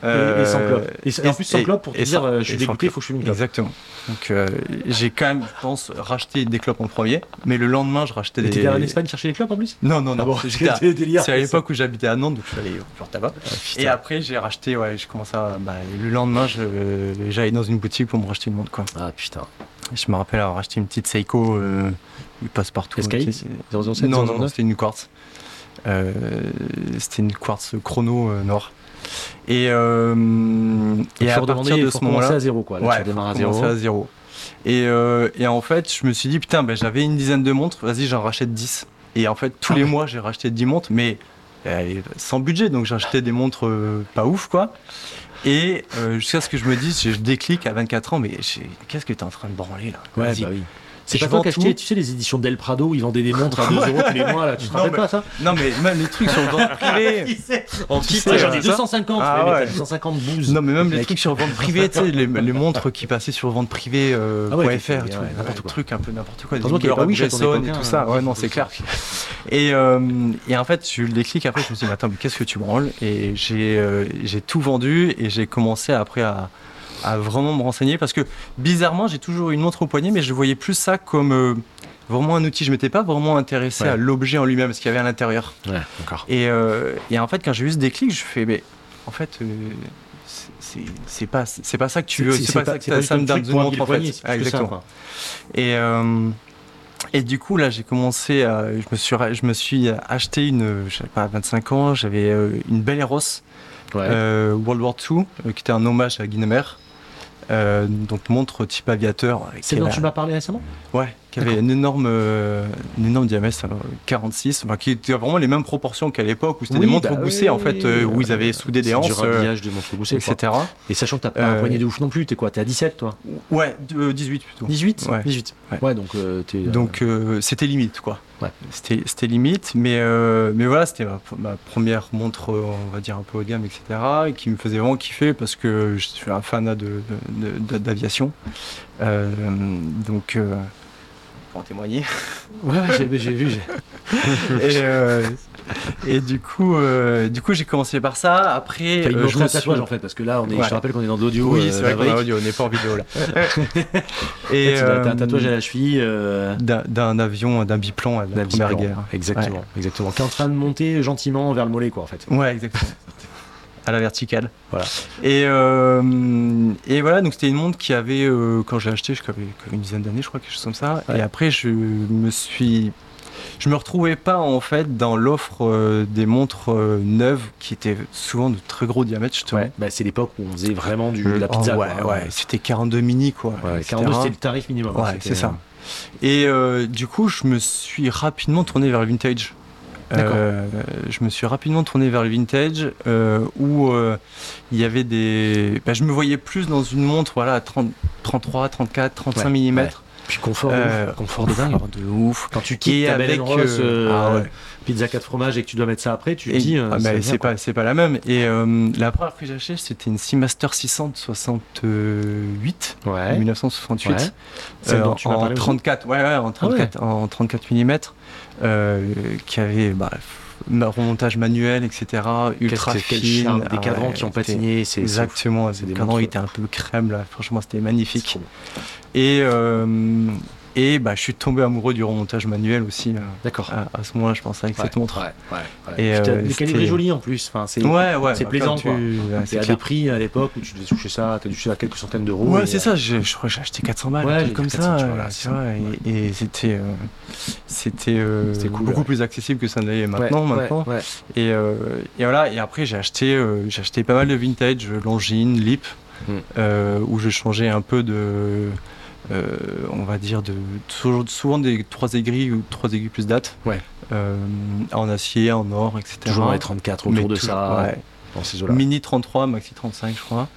Et, et sans euh, clope. Et, et en plus sans clope pour te dire sans- euh, je suis dégoûté, il faut que je fume une clope. Exactement. Donc euh, j'ai quand même, je pense, racheté des clopes en premier, mais le lendemain, je rachetais Et des. t'étais en Espagne chercher les clopes en plus? Non, non, non. Ah bon, *laughs* J'étais à-. C'est à l'époque où j'habitais à Nantes, donc je suis allé au Tabac. Ah. Et après, j'ai racheté, ouais, je commençais à. Bah, le lendemain, j'allais dans une boutique pour me racheter une montre, quoi. Ah putain. Je me rappelle avoir acheté une petite Seiko, euh, il passe partout. SKX tu sais, c'est- 007, Non, non, non, 009 c'était une quartz. Euh, c'était une quartz chrono euh, noir. Et, euh, et à partir de ce moment-là, à zéro quoi. Là, ouais, tu à zéro. à zéro. Et, euh, et en fait, je me suis dit, putain, ben, j'avais une dizaine de montres, vas-y, j'en rachète 10. Et en fait, tous Ah les ouais. mois, j'ai racheté 10 montres, mais sans budget, donc j'ai acheté des montres pas ouf, quoi. Et euh, jusqu'à ce que je me dise, je déclic à 24 ans, mais qu'est-ce que t'es en train de branler là? Ouais, bah oui. C'est pas toi qui achetais, tu sais, les éditions Del Prado, ils vendaient des montres à *laughs* 2 euros tous les mois, là. Tu te rappelles pas ça? Non, mais même les trucs sur vente privée. *laughs* En kit, sais, j'en ai ça 250, Ah mais ouais. t'as 250 bouses. Non, mais même les trucs sur vente privée, tu sais, les, montres qui passaient sur vente privée, euh, Ah .fr, n'importe truc, un peu n'importe quoi. Des époque, et hein. tout ça. Ouais, non, c'est clair. Et, euh, et en fait, eu le déclic. Après, je me suis dit, mais attends, mais qu'est-ce que tu branles? Et j'ai euh, j'ai tout vendu et j'ai commencé après à, à vraiment me renseigner parce que bizarrement, j'ai toujours eu une montre au poignet, mais je voyais plus ça comme euh, vraiment un outil. Je m'étais pas vraiment intéressé Ouais. à l'objet en lui-même, ce qu'il y avait à l'intérieur. Ouais. Et, euh, et en fait, quand j'ai eu ce déclic, je fais, mais en fait, euh, c'est- pas, c'est pas ça que tu veux, c'est pas, ça que ça, me donne une montre en fait. Ah, exactement. Et, euh, et du coup, là, j'ai commencé à. Je me suis, je me suis acheté une. Je sais pas, à 25 ans, j'avais une belle Eros Ouais. euh, World War II, euh, qui était un hommage à Guynemer. Euh, donc montre type aviateur. C'est dont tu m'as parlé récemment? Ouais, qui avait une énorme, euh, énorme diamètre, euh, 46, enfin, qui était vraiment les mêmes proportions qu'à l'époque, où c'était Oui, des montres bah goussées, en fait, euh, où ils avaient soudé des C'est du hanches, euh, rhabillage de montre goussée, quoi. etc. Et sachant que t'as pas un poignet de ouf non plus, t'es quoi T'es à 17 toi? Ouais, de- euh, 18 plutôt. 18 Ouais. 18. Ouais. Ouais, donc t'es. Donc c'était limite, quoi. Ouais. C'était c'était limite, mais, mais voilà, c'était ma, ma première montre, on va dire un peu haut de gamme, etc. Et qui me faisait vraiment kiffer parce que je suis un fanat de- de- de- d'aviation. Donc, pour en témoigner. Ouais, ouais, j'ai vu. *laughs* et, euh, et du coup, euh, du coup, j'ai commencé par ça. Après, euh, je me tatouage en fait, parce que là, on est, Ouais. je te rappelle qu'on est dans de l'audio. Oui, euh, c'est vrai qu'on est audio, on n'est pas en vidéo là. *laughs* Et t'as t'as un tatouage à la cheville. d'un avion, d'un biplan à la d'un Première biplan. Guerre. Exactement, exactement. Qui est en train de monter gentiment vers le mollet, quoi, en fait. Ouais, exactement. À la verticale. Voilà. Et, euh, et voilà, donc c'était une montre qui avait, euh, quand j'ai acheté, je crois, une dizaine d'années, je crois, quelque chose comme ça. Ouais. Et après, je me suis. je me retrouvais pas en fait dans l'offre euh, des montres neuves qui étaient souvent de très gros diamètre justement. Ouais, bah, c'est l'époque où on faisait vraiment du, de la pizza. oh, ouais, quoi. ouais, c'était 42 mini quoi. Ouais, etc. 42, c'était le tarif minimum. Ouais, C'était, c'est ça. Et du coup, je me suis rapidement tourné vers le vintage. Euh, je me suis rapidement tourné vers le vintage euh, où euh, il y avait des. bah, je me voyais plus dans une montre voilà, à 30, 33, 34, 35 Ouais, mm. ouais. Puis confort, de ouf. confort de dingue. de ouf. *laughs* Quand tu quittes ta avec, euh, ah ouais. Pizza 4 fromages et que tu dois mettre ça après, tu te dis. euh, ah, c'est pas pas la même et euh, la première que j'ai acheté c'était une Seamaster 600 68 Ouais. 1968 Ouais. Euh, dont tu en parlé aussi. 34 ouais, ouais en 34 en 34 mm euh, qui avait bah, un remontage manuel etc ultra fine charme, des Ah cadrans ouais, qui ont patiné, c'est exactement des cadrans étaient un peu crème là franchement c'était magnifique et euh, et bah, je suis tombé amoureux du remontage manuel aussi euh, D'accord. à, à ce moment-là je pense avec cette montre Ouais, ouais, ouais. Et, euh, calibrés jolis en plus. Enfin, c'est ouais ouais c'est bah, plaisant, tu- ouais, c'est à des prix à l'époque où tu devais toucher ça, t'as dû toucher à quelques centaines d'euros. Ouais, c'est euh, ça, je, je crois que j'ai acheté 400 balles, Ouais, comme 400, ça, tu vois, tu vois, et, et c'était euh, c'était C'était cool, beaucoup ouais. plus accessible que ça ne l'est ouais, maintenant. ouais, maintenant. ouais. Et, et voilà, et après j'ai acheté, j'ai acheté pas mal de vintage, Longines, Lip, Mm. euh, où je changeais un peu de, on va dire, de souvent des trois aiguilles ou trois aiguilles plus date, Ouais. euh, en acier, en or, etc. Toujours les 34 Mais autour de toujours- ça, ouais. Mini 33, Maxi 35, je crois.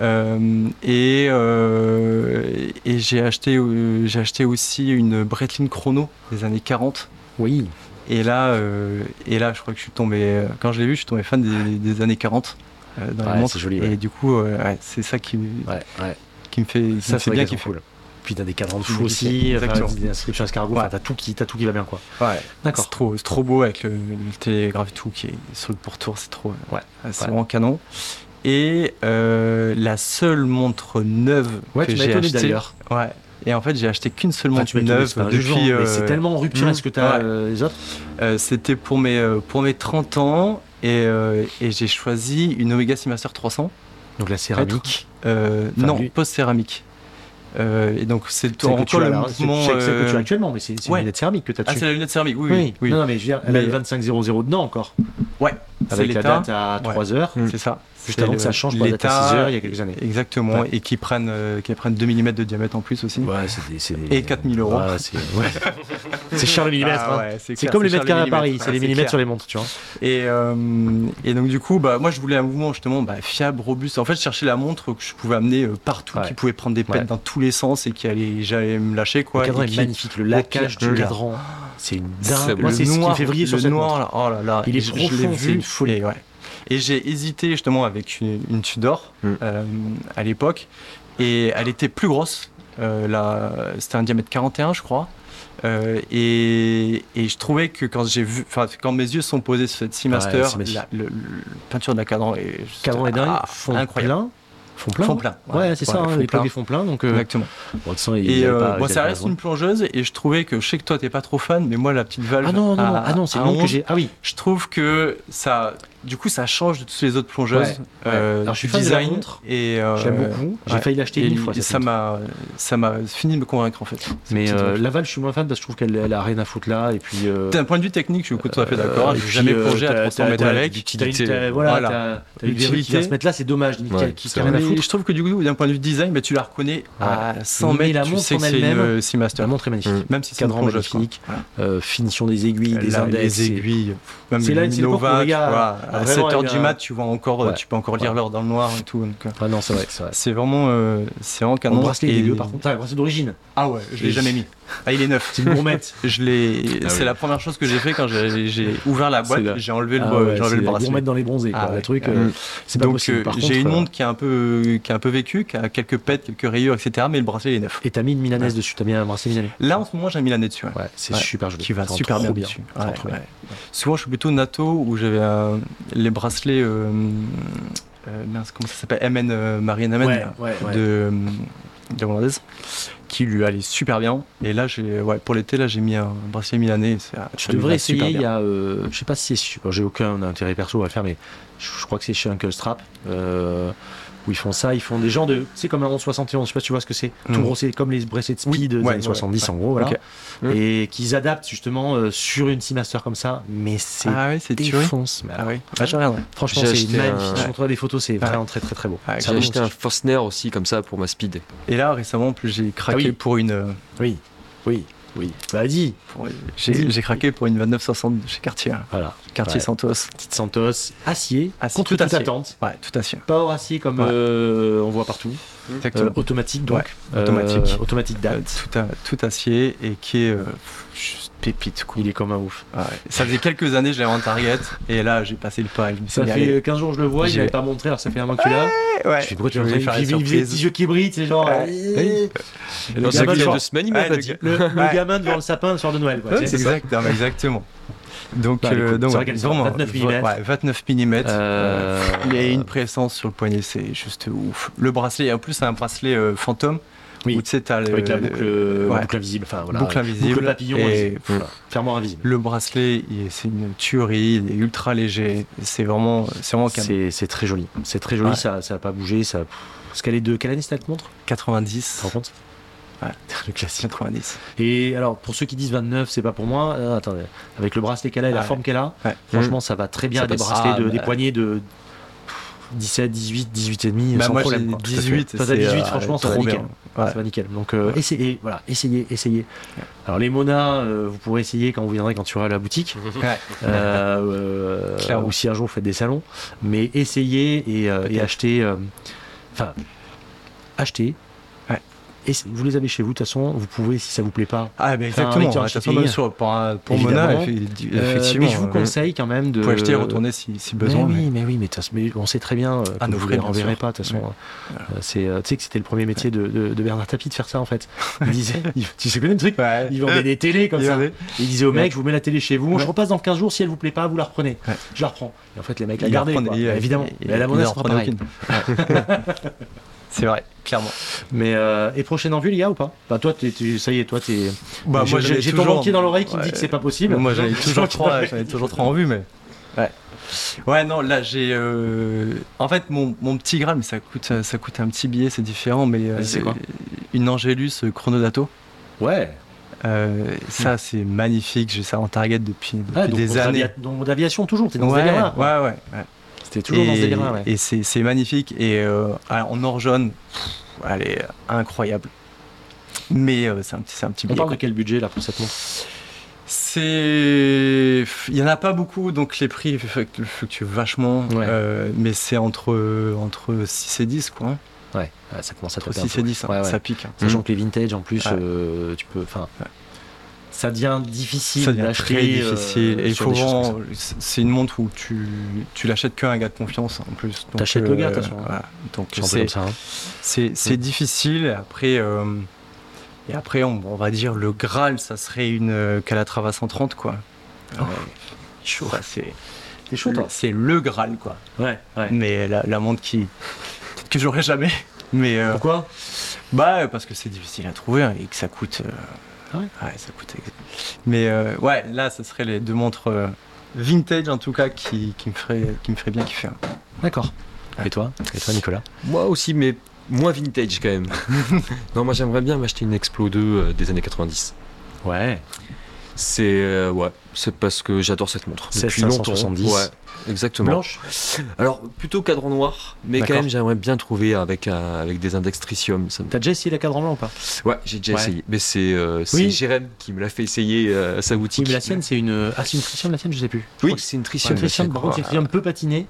Euh, et euh, et j'ai acheté, euh, j'ai acheté aussi une Breitling Chrono des années 40. Oui. Et là, euh, et là, je crois que je suis tombé. euh, Quand je l'ai vu, je suis tombé fan des, des années 40 euh, dans Ouais, les montres. joli, Et du coup, euh, ouais, c'est ça qui, qui me fait, qui Ça, c'est bien kiffer. cool. Puis t'as des cadrans de fou aussi, enfin, des inscriptions escargot, Ouais. enfin, t'as tout qui, t'as tout qui va bien quoi. Ouais, D'accord. c'est trop, c'est trop beau avec le, le télégraphe et tout qui est sur le pourtour, c'est trop. Ouais, c'est vraiment canon. Et euh, la seule montre neuve que j'ai étonné acheté. d'ailleurs. Ouais. Et en fait, j'ai acheté qu'une seule montre neuve depuis. mais c'est euh, tellement en rupture hmm, ce que t'as ouais. euh, les autres. euh, C'était pour mes euh, pour mes 30 ans et, euh, et j'ai choisi une Omega Seamaster 300. Donc la céramique. Euh, Enfin, non, post céramique. Euh, et donc c'est tu encore as le c'est mouvement. c'est celle que tu as euh, actuellement, mais c'est ouais. une lunette céramique que tu as Ah, dessus. c'est la lunette céramique, oui, oui. oui. Non, non, mais je veux dire, elle a Mais- le 2500 dedans encore. Ouais, c'est Avec la date à Ouais. 3 heures. C'est ça. Juste C'est avant que ça change pour la date à l'état, 6 heures il y a quelques années. Exactement, Ouais. et qui prennent, euh, qui prennent 2 mm de diamètre en plus aussi. Ouais, c'est des, c'est des- Et 4000 euros. Ouais, c'est ouais. *laughs* C'est cher le millimètre. Ah hein. ouais, C'est clair, comme les mètres carrés à. Paris, c'est Ouais, les millimètres clair. sur les montres, tu vois. Et, euh, et donc du coup, bah, moi je voulais un mouvement justement bah, fiable, robuste. En fait, je cherchais la montre que je pouvais amener euh, partout, Ouais. qui pouvait prendre des pètes Ouais. dans tous les sens et qui allait, j'allais me lâcher quoi. le cadran est qui- magnifique, le laquage pire, du cadran, c'est une C'est dingue. Moi, c'est ce qui vriller sur le cette noir, montre. là, oh là là, Il est profond, l'ai c'est vu, une folie. Et, ouais. J'ai hésité justement avec une, une Tudor Mm. euh, à l'époque, et elle était plus grosse. Euh, c'était un diamètre 41, je crois. Euh, et, et je trouvais que quand j'ai vu, quand mes yeux sont posés sur cette Seamaster, Ouais, la, le- le- peinture de la cadran est cadran est dingue, ah, fond incroyable. plein. Fond plein. Hein. plein. Ouais, c'est ça, Ouais, hein, fond l'époque plein. des fonds pleins. Donc, euh, Exactement. bon, de Et euh, pas- bon, ça reste une plongeuse et je trouvais que je sais que toi t'es pas trop fan, mais moi la petite valve. Ah non, non, non, ah non, c'est que 11, j'ai. Ah oui, Je trouve que ça, du coup, ça change de toutes les autres plongeuses. Ouais, euh, Alors, je suis fan de la design montre. et euh, j'aime beaucoup. J'ai ouais. failli l'acheter et une fois. ça m'a, ça m'a fini de me convaincre en fait. Mais euh. Laval, je suis moins fan parce que je trouve qu'elle elle a rien à foutre là. Et puis. euh, D'un point de vue technique, je suis tout à fait d'accord. euh, J'ai puis, jamais euh, plongé à t'as- 300 t'as- mètres avec. l'utilité, Voilà, une L'utilité. se mettre là, c'est dommage. Je trouve que du coup, d'un point de vue design, tu la reconnais à 100 Mais mètres. tu sais que c'est une elle-même, Seamaster. La montre est magnifique. Même si c'est une magnifique, finition des aiguilles, des index. les c'est- aiguilles, même où Nova, à vraiment 7h eu du mat, tu vois encore, euh, Ouais. tu peux encore lire Ouais. l'heure dans le noir et tout. donc, euh, Ah non, c'est vrai, c'est vrai. C'est vraiment, euh, c'est vraiment Mon canon. bracelet il est Et- dégueu par contre. Ah, le bracelet d'origine. Ah ouais, je l'ai jamais mis. Ah, il est neuf. C'est une gourmette. Je l'ai. Ah c'est oui. la première chose que j'ai fait quand j'ai ouvert la boîte. J'ai enlevé le, Ah bo- ouais, enlevé le gourmette dans les bronzés. quoi. Ah Le ouais. truc, Ah euh, c'est Donc euh, j'ai une euh, montre qui a un peu, qui a un peu vécu, qui a quelques pètes, quelques rayures, etc. Mais le bracelet il est neuf. Et t'as mis une milanaise dessus, t'as mis un bracelet milanais. Là en ce moment j'ai un Milanais dessus. ouais. Ouais, c'est super joli. Qui va super bien, dessus. Souvent je suis plutôt NATO où j'avais euh, les bracelets. Comment ça s'appelle? MN Marianne ouais. de, de la hollandaise qui lui allait super bien et là j'ai ouais, pour l'été là j'ai mis un bracelet milanais Tu devrais essayer, il y a, euh, je sais pas si c'est, j'ai aucun intérêt perso à le faire, mais je, je crois que c'est chez Uncle Strap. Euh, où ils font ça. Ils font des gens de. C'est comme un 1171, je sais pas si tu vois ce que c'est. Tout Mm. gros, c'est comme les bracelets de Oui, speed des ouais, années ouais, 70 ouais. en gros, voilà. Ok. Mm. Et qu'ils adaptent justement euh, sur une Seamaster comme ça. Mais c'est. Ah oui, c'est tuerie. défonce. Mais Ah alors, oui, bah, je regarderai. Franchement, c'est magnifique. un- Je montrerai des photos, c'est vraiment très très très beau. Ouais, C'est J'ai acheté un Forstner aussi comme ça pour ma speed. Et là, récemment, en plus, j'ai craqué Ah oui. pour une. euh, Oui, oui, oui. Bah dis. pour- J'ai craqué pour une 2960 de chez Cartier. hein. Voilà. Cartier Ouais. Santos. Petite Santos, acier, Acier, contre tout toute acier. attente. Ouais, tout à fait. Pas hors acier comme Ouais. euh, on voit partout. Exactement. Euh, automatique donc. Ouais, automatique. Euh, automatique Euh, date. tout, à- tout acier et qui est euh, pépite. Quoi. Il est comme un ouf. Ouais. Ça faisait quelques années, je l'avais en Target et là, j'ai passé le pas. suis Ça fait allez. 15 jours que je le vois, il n'avait pas montré alors ça fait un mois que tu l'as. Ouais, Je pourquoi tu faire Il faisait des petits yeux qui brillent, c'est genre. Ouais. Le Dans gamin il y a deux semaines, il m'a Ouais, pas le dit. le- le Ouais. gamin devant le sapin le soir de Noël. quoi, Ouais, tu sais. exactement. Donc, Bah, euh, écoute, donc c'est ouais, vrai qu'elle est vraiment, 29 mm. Ouais, 29 mm. Euh, Il y a une présence sur le poignet, c'est juste ouf. Le bracelet, en plus, c'est un bracelet euh, fantôme. Oui. Où tu sais, t'as le- Avec la boucle, le- ouais, boucle invisible. Enfin, voilà. boucle invisible. Boucle papillon et invisible. pff, Voilà. Fermement invisible. le bracelet, c'est une tuerie, il est ultra léger. C'est vraiment, c'est vraiment calme. C'est très joli. C'est très joli, Ouais. ça n'a pas bougé. Ça... Parce qu'elle est de quelle année cette montre? 90. Tu te rends compte? Ouais. *laughs* Le classique. 90. Et alors, pour ceux qui disent 29, c'est pas pour moi. euh, attendez, avec le bracelet qu'elle a et la Ah ouais. forme qu'elle a, Ouais. franchement, ça va très bien. Ça des bracelets, Ah, de, bah. des poignées de 17, 18, 18 et demi, Bah, sans moi, problème. j'ai quoi. 18. Toi, t'as c'est, 18, euh, franchement, ça va trop nickel. Ouais. Ça va nickel. Donc, euh, essayez, voilà, essayez, essayez. Alors, les Mona, euh, vous pourrez essayer quand vous viendrez, quand tu auras la boutique. *laughs* Euh, euh, ou si un jour vous faites des salons. Mais essayez et, euh, et achetez. euh, Enfin, achetez. Et vous les avez chez vous, de toute façon, vous pouvez, si ça vous plaît pas. Ah, mais exactement. toute façon, même sur, pour, un- pour. Mona, Euh, effectivement. mais je vous euh, conseille quand même de. Vous pouvez acheter et retourner si, si besoin. Mais oui, mais oui, mais, mais on sait très bien Ah, que vous renverrez sûr. pas. De toute façon, Ouais. Euh, c'est, tu sais que c'était le premier métier de, de- de Bernard Tapie de faire ça en fait. *laughs* Il disait, il- tu sais connais le truc Ouais. Il vendait des télés comme Il ça. Il disait au mec, je vous mets la télé chez vous, Ouais. je repasse dans 15 jours, si elle vous plaît pas, vous la reprenez. Je la reprends. Et en fait, les mecs la gardaient, évidemment. mais la monnaie, *laughs* c'est vrai, clairement. Mais euh, et prochaine en vue, les gars, ou pas? Bah toi, ça y est, toi, t'es. Bah, j'ai, moi, j'ai ton toujours- banquier dans l'oreille qui me dit que c'est pas possible. Moi, j'avais *laughs* Je toujours trois, que- j'avais toujours trois en vue, mais. Ouais. Ouais, non, là, j'ai. euh, En fait, mon, mon petit Graal, mais ça coûte, ça coûte un petit billet, c'est différent, mais. euh, c'est quoi? Une Angélus Chronodato. Ouais. Euh, ça, c'est magnifique. J'ai ça en target depuis, depuis Ah, donc, des années. avia- donc d'aviation toujours, t'es dans ouais, ouais, ouais, ouais. Toujours dans ce délire-là, ouais. Et c'est magnifique. Et euh, en or jaune, pff, elle est incroyable. Mais euh, c'est un, petit- c'est un petit On billet. parle de quoi. quel budget là pour cette montre? C'est. Il y en a pas beaucoup, donc les prix fluctuent vachement. Ouais. euh, mais c'est entre, entre 6 et 10, quoi. Ouais, ça commence à un 6 peu. et 10, hein, Ouais, ouais. ça pique. hein. Sachant que les vintage en plus, euh, tu peux. Enfin. Ça devient difficile Ça devient d'acheter. très difficile. euh, et faut. C'est une montre où tu, tu l'achètes qu'un gars de confiance en plus. Donc, T'achètes le gars, de toute euh, façon. voilà. Donc. C'est un ça. hein. c'est c'est Mm. difficile. Et après, euh, et après on, on va dire le Graal, ça serait une euh, Calatrava 130, quoi. Oh, Euh, chaud. ça, c'est chaud, toi c'est le Graal, quoi. Ouais, ouais. Mais la, la montre qui. Peut-être que j'aurai jamais. Mais. euh, Pourquoi? Bah parce que c'est difficile à trouver hein, et que ça coûte. Ouais ça coûte. Mais euh, ouais, là, ce serait les deux montres euh, vintage en tout cas qui, qui me ferait qui me ferait bien kiffer. hein. D'accord. Et toi? Et toi, Nicolas? Moi aussi, mais moins vintage quand même. *laughs* non, moi j'aimerais bien m'acheter une Explo 2 euh, des années 90. Ouais. C'est euh, ouais, c'est parce que j'adore cette montre. C'est Depuis longtemps. 570. Ouais, exactement. Blanche Alors plutôt cadran noir, mais quand D'accord. même j'aimerais bien trouver avec un- avec des index tritium. Ça me- T'as déjà essayé la cadran blanc ou pas? Ouais, j'ai déjà Ouais. essayé. Mais c'est euh, c'est Oui. Jérém qui me l'a fait essayer euh, à sa boutique. Oui, mais la sienne, c'est une. Ah, c'est une tritium, la sienne, je sais plus. Je Oui, crois que c'est une c'est tritium. une tritium, par contre, c'est une tritium peu patinée.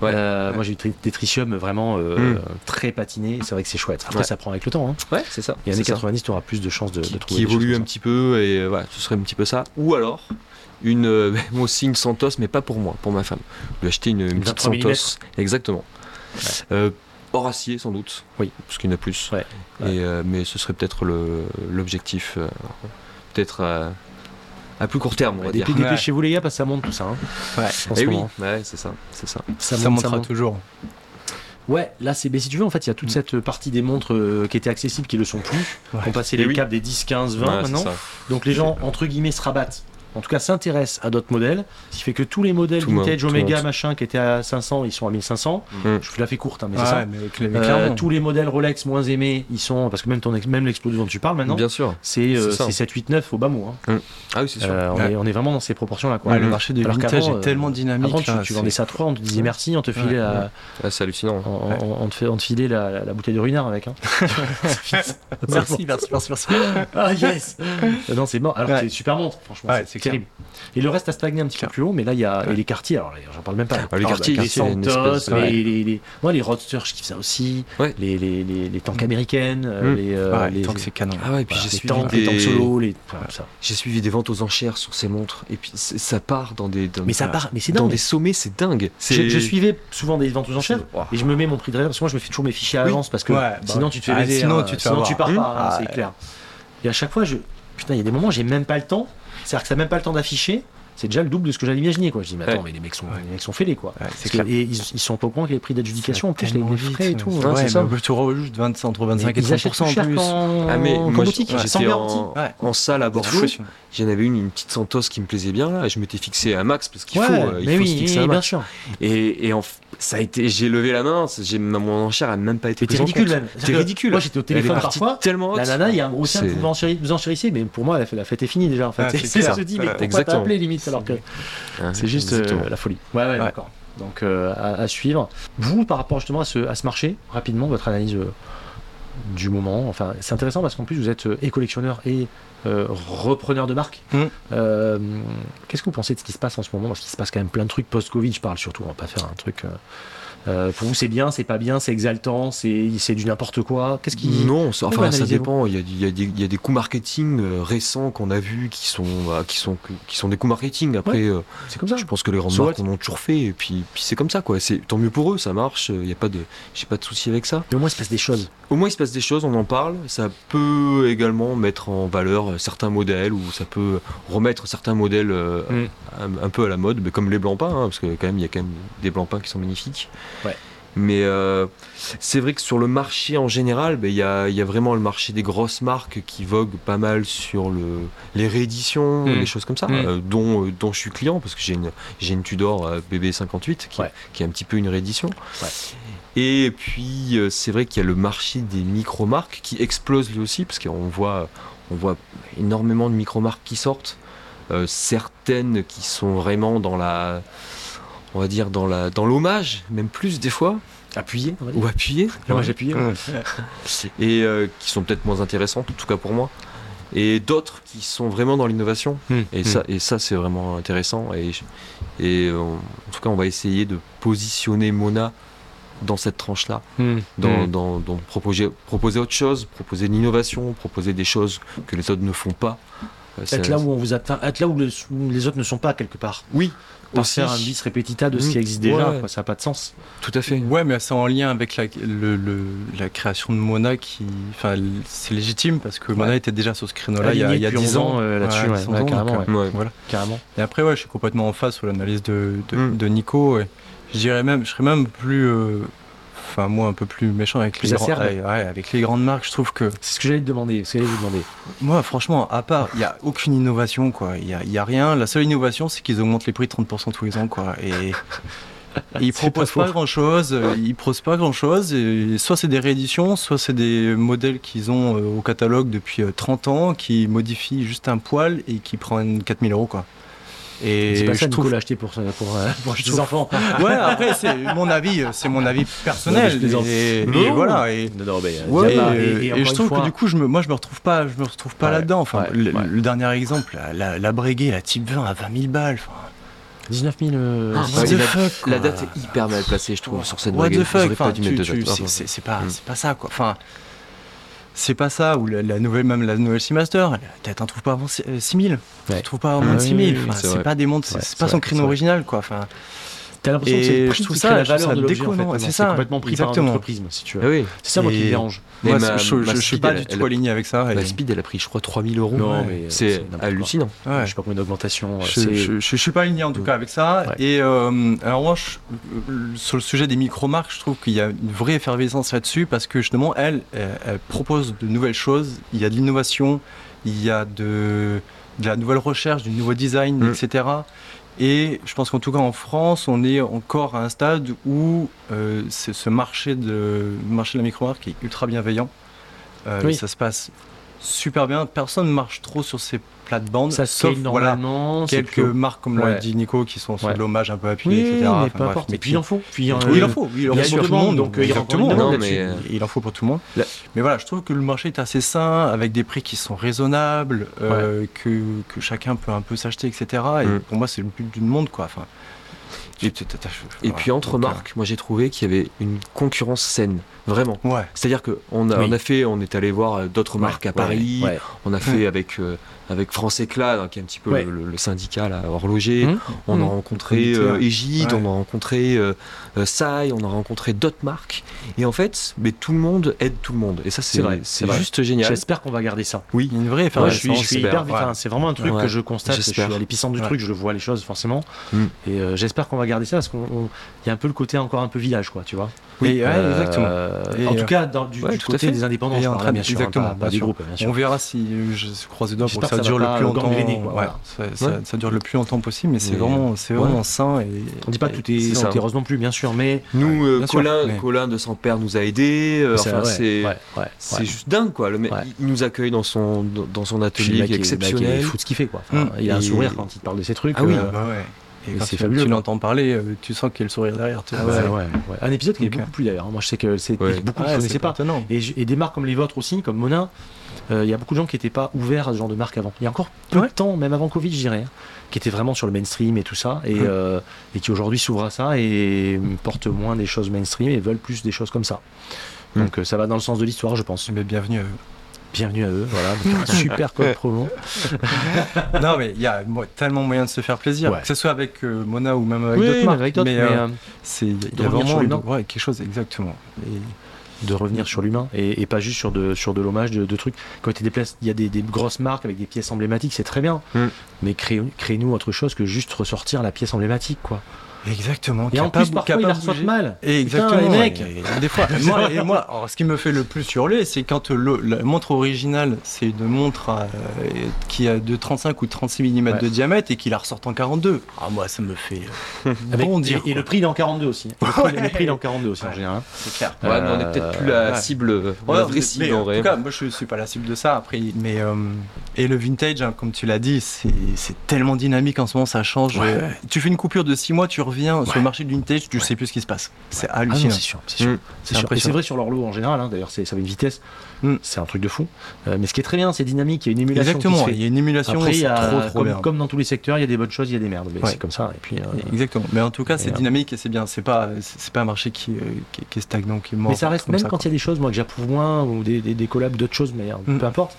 Ouais. Euh, Moi, j'ai eu tri- des tritiums vraiment euh, Mm. très patinés. C'est vrai que c'est chouette. Après, Ouais. ça prend avec le temps. Hein. Ouais, c'est ça. Années c'est ça. 90, tu auras plus de chances de, de qui, trouver. qui des choses évolue comme un petit peu et euh, voilà, ce serait un petit peu ça. Ou alors une, euh, *laughs* moi aussi une Santos, mais pas pour moi, pour ma femme. Lui acheter une, une petite 23 Santos, exactement. Euh, hors acier sans doute, Oui. parce qu'il y en a plus. Ouais. Et, euh, mais ce serait peut-être le- l'objectif, euh, peut-être euh, à plus court terme, on va dire. Dépê- Ouais. Dépêchez-vous, les gars, parce que ça monte tout ça. Hein, Ouais. Eh oui, ouais, c'est ça, c'est ça. Ça, Ça, monte, ça montera monte. toujours. Ouais, là, c'est. Mais si tu veux, en fait, il y a toute Mm. cette partie des montres euh, qui étaient accessibles qui le sont plus. Ouais. On passé Eh les oui. caps des 10, 15, 20 Ouais, c'est maintenant. Donc les gens, entre guillemets, se rabattent en tout cas s'intéresse à d'autres modèles, ce qui fait que tous les modèles Tout monde- vintage, le Omega, monde. machin, qui étaient à 500, ils sont à 1500. Mm. Je vous la fais courte, hein, mais Ouais, c'est ça. mais Euh, clairement. tous les modèles Rolex moins aimés, ils sont parce que même ton ex- même l'explosion dont tu parles maintenant, Bien sûr. c'est euh, c'est ça. c'est 7 8 9 au bas mot. hein. Ah oui, c'est sûr. Euh, on, Ouais. est, on est vraiment dans ces proportions là quoi. Ouais, le Mhm. marché du Alors vintage est tellement euh, dynamique. Avant tu, là, tu vendais ça à 3, on te disait merci, on te filait Ouais. la, Ah, c'est hallucinant. on, on- on te fait, on te filait la, la- la bouteille de ruinard avec. Hein. *laughs* Merci, merci, merci, merci. Ah yes Euh, Non, c'est mort. Alors c'est super montre, franchement. Ouais, c'est c'est terrible. Et le reste a stagné un petit peu plus haut, mais là, il y a et les quartiers. Alors, j'en parle même pas. Ah, les quartiers, bah, Santos, les, les- moi, les roadsters, je kiffe ça aussi. Ouais. Les, les, les, les tanks américaines, euh, Mm. les, euh, les, que c'est canon. Ah ouais, et puis voilà, j'ai suivi tanks, des... les tanks solo, les, enfin, ça. J'ai suivi des ventes aux enchères sur ces montres et puis ça part dans des dans, Mais ça part, mais c'est dans dingue. des sommets, c'est dingue. Je, suivais souvent des ventes aux enchères et je me mets mon prix de réserve parce que moi je me fais toujours mes fichiers à l'avance parce que bah sinon tu te fais Ah, sinon, hein. tu pars pas, hein, Ah, c'est clair. Et à chaque fois, je putain, il y a des moments j'ai même pas le temps. C'est-à-dire que ça n'a même pas le temps d'afficher. C'est déjà le double de ce que j'avais imaginé quoi. Je dis mais attends, Ouais. mais les mecs sont, Ouais. les mecs sont fêlés quoi. Parce que- et ils, ils sont pas au courant que les prix d'adjudication en plus les, frais et tout. Ouais, Ouais, c'est ça. tu juste 20, entre 25 et ils achètent 30% plus en plus. qu'en Ah mais moi boutique, j'étais en, Ouais. en salle à Bordeaux. J'en avais une, une petite Santos qui me plaisait bien là. Et je m'étais fixé un max parce qu'il Ouais, faut, euh, il mais faut oui, se fixer un bien max. sûr. Et, en ça a été, j'ai levé la main. c'est- J'ai mon enchère a même pas été Mais en ridicule même. Que ridicule. Moi j'étais au Elle est téléphone parfois. tellement haute. La nana, il y a un gros C'est- vous vous enchéri- vous enchérissez, mais pour moi la, fête est finie déjà. En fait. Ah, c'est *laughs* c'est je dis, mais pourquoi exactement. t'as appelé limite alors que c'est juste euh, la folie. Ouais, ouais, Ouais. d'accord. Donc euh, à, à suivre. Vous, par rapport justement à ce, à ce marché, rapidement, votre analyse euh, du moment. Enfin, c'est intéressant parce qu'en plus vous êtes et collectionneur et euh, repreneur de marque. Mm. Euh, Qu'est-ce que vous pensez de ce qui se passe en ce moment? Parce qu'il se passe quand même plein de trucs post-Covid. Je parle surtout. On va pas faire un truc. Euh, euh, pour vous, c'est bien, c'est pas bien, c'est exaltant, c'est c'est du n'importe quoi. Qu'est-ce qui Non, ça- enfin ça dépend. Il y, a, il y a des, il y a des coups marketing euh, récents qu'on a vus qui sont, bah, qui sont, qui sont des coups marketing. Après, euh, C'est comme ça. je pense que les grandes So marques en ont toujours fait. Et puis, puis c'est comme ça, quoi. C'est tant mieux pour eux, ça marche. Il y a pas de, j'ai pas de souci avec ça. Mais au moins, il se passe des choses. Au moins, il se passe des choses, on en parle. Ça peut également mettre en valeur euh, certains modèles ou ça peut remettre certains modèles euh, Mm. un, un peu à la mode, mais comme les blancs pins, hein, parce que quand même, il y a quand même des blancs pins qui sont magnifiques. Ouais. Mais euh, c'est vrai que sur le marché en général, ben, il y, a, il y a vraiment le marché des grosses marques qui voguent pas mal sur le, les rééditions, Mm. les choses comme ça, Mm. euh, dont, euh, dont je suis client parce que j'ai une, j'ai une Tudor euh, BB58 qui, Ouais. qui est un petit peu une réédition. Ouais. Et puis c'est vrai qu'il y a le marché des micro-marques qui explose lui aussi parce qu'on voit, on voit énormément de micro-marques qui sortent. Certaines qui sont vraiment dans la, on va dire dans la, dans l'hommage, même plus des fois, Appuyé, ou appuyées, Moi, j'ai appuyé. ouais. et euh, qui sont peut-être moins intéressantes, en tout cas pour moi. Et d'autres qui sont vraiment dans l'innovation. Hmm. Et ça, et ça c'est vraiment intéressant. Et, euh, en tout cas, on va essayer de positionner Mona dans cette tranche-là, Hmm. dans, Hmm. dans- dans proposer, proposer autre chose, proposer de l'innovation, proposer des choses que les autres ne font pas. Euh, Être là où on vous atteint, être là où, le- où les autres ne sont pas quelque part. Oui, Pas aussi. faire un bis repetita de ce qui existe déjà, Ouais. quoi, ça n'a pas de sens. Tout à fait. Ouais, mais c'est en lien avec la, le- le- la création de Mona qui. Enfin, c'est légitime parce que Mona était déjà sur ce créneau-là il y a, il y a Aligné depuis 10 ans. 11 ans, euh, là-dessus, ouais, 10 ouais, ans, carrément, donc, euh, Ouais. Voilà. Carrément. Et après, ouais, je suis complètement en face sur l'analyse de, de, Mm. de Nico. Et je dirais même, je serais même plus. euh, Enfin, moi, un peu plus méchant avec Plus les, grands- acerbe. ouais, ouais, avec les grandes marques. Je trouve que, C'est ce que j'allais te demander. Ce que j'allais vous demander. moi, franchement, à part, il n'y a aucune innovation, quoi. Il n'y a, y a rien. La seule innovation, c'est qu'ils augmentent les prix de 30% tous les ans, quoi. Et. et *laughs* ils C'est pas proposent pas, grand chose, ils proposent pas grand chose. Et soit c'est des rééditions, soit c'est des modèles qu'ils ont euh, au catalogue depuis euh, 30 ans, qui modifient juste un poil et qui prennent 4000 euros quoi. Et C'est pas je ça, trouve- Nico l'a acheté pour, pour, euh, pour Je ses trouve- enfants. *laughs* Ouais, après c'est mon avis, euh, c'est mon avis Non, mais je personnel. plaisante. et, et Non. voilà. Et, Non, non, mais, euh, Ouais, et, et- et et je trouve fois, que du coup, je me, moi, je me retrouve pas, je me retrouve pas Ouais, là-dedans. Enfin, ouais, le, ouais. le dernier exemple, la, la, la Breguet, la Type 20 à 20 000 balles. enfin, 19 000. euh, Ah, what the la- fuck. La date est hyper mal placée, je trouve, sur cette What the fuck enfin, c'est pas, Mm. c'est pas ça, quoi. Enfin, c'est pas ça. Ou la, la nouvelle, même la nouvelle Seamaster, trouves pas avant 6 000. Ouais. Tu trouves pas avant moins de oui, 6 000. oui, oui, Enfin, c'est pas des montres, c'est Ouais, pas son créneau original, quoi. Enfin, T'as l'impression que c'est je trouve ça- la valeur ça de l'objet, déconnant, en fait, c'est ça, complètement pris par exactement. l'entreprise, si tu veux. Oui. C'est ça moi qui me dérange. Et Moi, ma- je, ma je suis pas elle- du tout aligné avec ça. La speed, elle a pris, je crois, 3000 euros. Non, mais C'est n'importe hallucinant. Ouais. Je sais pas combien d'augmentation. euh, Je, c'est- je, je- je suis pas aligné en tout cas avec ça. Ouais. Et euh, alors moi, je- euh, sur le sujet des micro-marques, je trouve qu'il y a une vraie effervescence là-dessus parce que justement, elle, propose de nouvelles choses. Il y a de l'innovation, il y a de, de la nouvelle recherche, du nouveau design, Mm. etc. Et je pense qu'en tout cas en France, on est encore à un stade où euh, ce marché de, le marché de la micro-marque est ultra bienveillant. Euh, Oui. Ça se passe super bien. Personne ne marche trop sur ces plates-bandes. Ça sauf, voilà, normalement. quelques marques comme l'a dit Nico qui sont sur l'hommage un peu appuyé, Oui, etc. mais Enfin, peu bref, importe. mais puis il en faut. Puis, euh, il en faut, il en faut pour tout le monde, donc, il en faut pour tout le monde. Mais voilà, je trouve que le marché est assez sain, avec des prix qui sont raisonnables, euh, que, que chacun peut un peu s'acheter, etc. Et Mm. pour moi, c'est le but du monde, quoi. Enfin, Et- puis entre euh, marques, moi j'ai trouvé qu'il y avait une concurrence saine, vraiment. Ouais. C'est-à-dire qu'on a, Oui. on a fait, on est allé voir euh, d'autres marques à Paris, Ouais. on a fait avec, euh, avec France Éclat, hein, qui est un petit peu Ouais. le, le syndicat là, horloger. Hum. On Mmh. a rencontré euh. Égide, Ouais. on a rencontré euh, euh, Sai, on a rencontré d'autres marques. Et en fait, mais tout le monde aide tout le monde. Et ça, C'est c'est vrai, c'est c'est vrai. juste génial. J'espère qu'on va garder ça. Oui. A une vraie je suis, je suis hyper C'est vraiment un truc Ouais. que je constate. Je suis à l'épicentre du Ouais. truc, je le vois les choses forcément. Mm. Et euh, j'espère qu'on va garder ça parce qu'il y a un peu le côté encore un peu village, quoi, tu vois. Oui, Euh, exactement. En euh, tout cas, dans, du, ouais, du tout à côté fait. des indépendants, Et je parle bien sûr, hein, exactement, pas, pas bien des sûr. groupes, bien sûr. On verra si euh, je croise les doigts pour que ça dure le plus longtemps. gangréner, quoi, Ouais, voilà. ça, ça- Ouais. ça dure le plus longtemps possible, mais c'est vraiment, c'est Ouais. vraiment sain. Et, On dit pas que tout est, rose non plus, bien sûr, mais Nous, euh, Colin, de Saint-Père nous a aidés. euh, c'est enfin, c'est juste dingue, quoi. Le mec, Ouais. il nous accueille dans son, dans son atelier exceptionnel. Il fout ce qu'il fait, quoi. Il a un sourire quand il parle de ces trucs. Ah oui. Et quand c'est tu, fabuleux, tu l'entends parler, euh, tu sens qu'il y a le sourire derrière. Ah vois. ouais, C'est- ouais, ouais. Un épisode qui est beaucoup plus d'ailleurs. Moi, je sais que c'est beaucoup c'est connaissaient pas. Et, et des marques comme les vôtres aussi, comme Monin, euh, il y a beaucoup de gens qui n'étaient pas ouverts à ce genre de marque avant. Il y a encore peu de temps, même avant Covid, je dirais, hein, qui étaient vraiment sur le mainstream et tout ça, et, euh, et qui aujourd'hui s'ouvrent à ça et portent moins des choses mainstream et veulent plus des choses comme ça. Donc euh, ça va dans le sens de l'histoire, je pense. Mais bienvenue à eux. Bienvenue à eux, voilà. Donc, *laughs* un super code promo. *laughs* non, mais il y a tellement moyen de se faire plaisir, Ouais. que ce soit avec euh, Mona ou même avec Oui, d'autres mais marques. avec mais, mais, euh, euh, c'est il y a revenir sur vraiment ouais, quelque chose exactement. Et- de revenir sur l'humain et, et pas juste sur de, sur de l'hommage, de, de trucs. Quand tu déplaces, il y a des, des grosses marques avec des pièces emblématiques, c'est très bien. Mm. Mais créez- créez-nous autre chose que juste ressortir la pièce emblématique, quoi. Exactement. Et en plus, parfois, pas la bougé. mal. Et Putain, exactement. les mecs. et- et des fois, *laughs* moi, et moi, alors, ce qui me fait le plus hurler, c'est quand le- la montre originale, c'est une montre euh, qui a de 35 ou 36 mm Ouais. de diamètre et qui la ressort en 42. Ah, moi, ça me fait *laughs* Avec- bondir. et, et le prix il est en 42 aussi. Le prix, le prix, il est en 42 aussi en Ouais. général. c'est clair. Ouais, mais on est peut-être plus la ouais. cible, euh, Ouais, la vraie cible mais en en vrai. tout cas, moi je suis pas la cible de ça. Après, mais euh, et le vintage, hein, comme tu l'as dit, c'est tellement dynamique en ce moment, ça change. Ouais. Euh, Tu fais une coupure de 6 mois, tu reviens sur le marché du vintage, tu sais plus ce qui se passe. C'est Ah hallucinant. c'est sûr, c'est sûr. C'est sûr. Et impressionnant. c'est vrai sur l'horlo en général, hein, d'ailleurs, c'est- ça va une vitesse. Mm. C'est un truc de fou. Euh, mais ce qui est très bien, c'est dynamique, il y a une émulation. Exactement. Il y a une émulation, Après, c'est a, trop trop comme, bien. comme dans tous les secteurs, il y a des bonnes choses, il y a des merdes. Mais Ouais. c'est comme ça. Et puis, euh, Exactement. Mais en tout cas, c'est dynamique et c'est bien. C'est pas, c'est pas un marché qui, euh, qui, qui est stagnant, qui est mort. Mais ça reste, même ça, quand il y a des choses, moi, que j'approuve moins, ou des, des, des collabs d'autres choses, mais Mm. peu importe,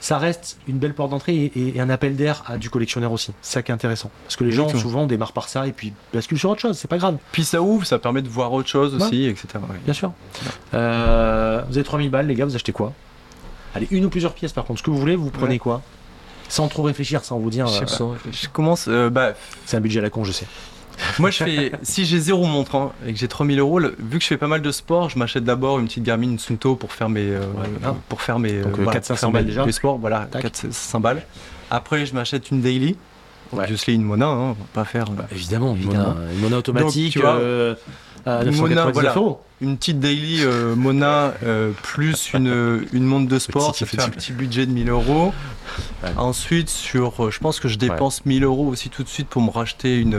ça reste une belle porte d'entrée et, un appel d'air à du collectionneur aussi. C'est ça qui est intéressant. Parce que les gens, Exactement. souvent, démarrent par ça et puis basculent sur autre chose, c'est pas grave, Puis ça ouvre, ça permet de voir autre chose Ouais. aussi, etc. Ouais. bien sûr. Euh, vous avez 3000 balles, les gars, vous achetez quoi? Allez, une ou plusieurs pièces par contre, ce que vous voulez, vous prenez Ouais. quoi? Sans trop réfléchir, sans vous dire. Je sais euh, pas. Je commence. euh, bah, c'est un budget à la con, je sais. Moi, je fais. si j'ai zéro montre hein, et que j'ai 3000 euros, le- vu que je fais pas mal de sport, je m'achète d'abord une petite Garmin Sunto pour faire mes. euh, ah. pour faire mes. Donc, euh, voilà, 400 pour faire balles déjà. mes sports, voilà, Tac. 400 balles. Après, je m'achète une daily. Ouais. Une Mona, hein, on va pas faire. euh, Bah, évidemment, une Évidemment. monnaie, une monnaie automatique Donc, tu vois, euh, à une 999 monnaie, voilà. euros. Une petite daily euh, Mona euh, plus une, *laughs* une montre de sport, Petit ça fait un petit. budget de 1000 euros. Ouais. Ensuite, sur, euh, je pense que je dépense 1000 euros aussi tout de suite pour me racheter une,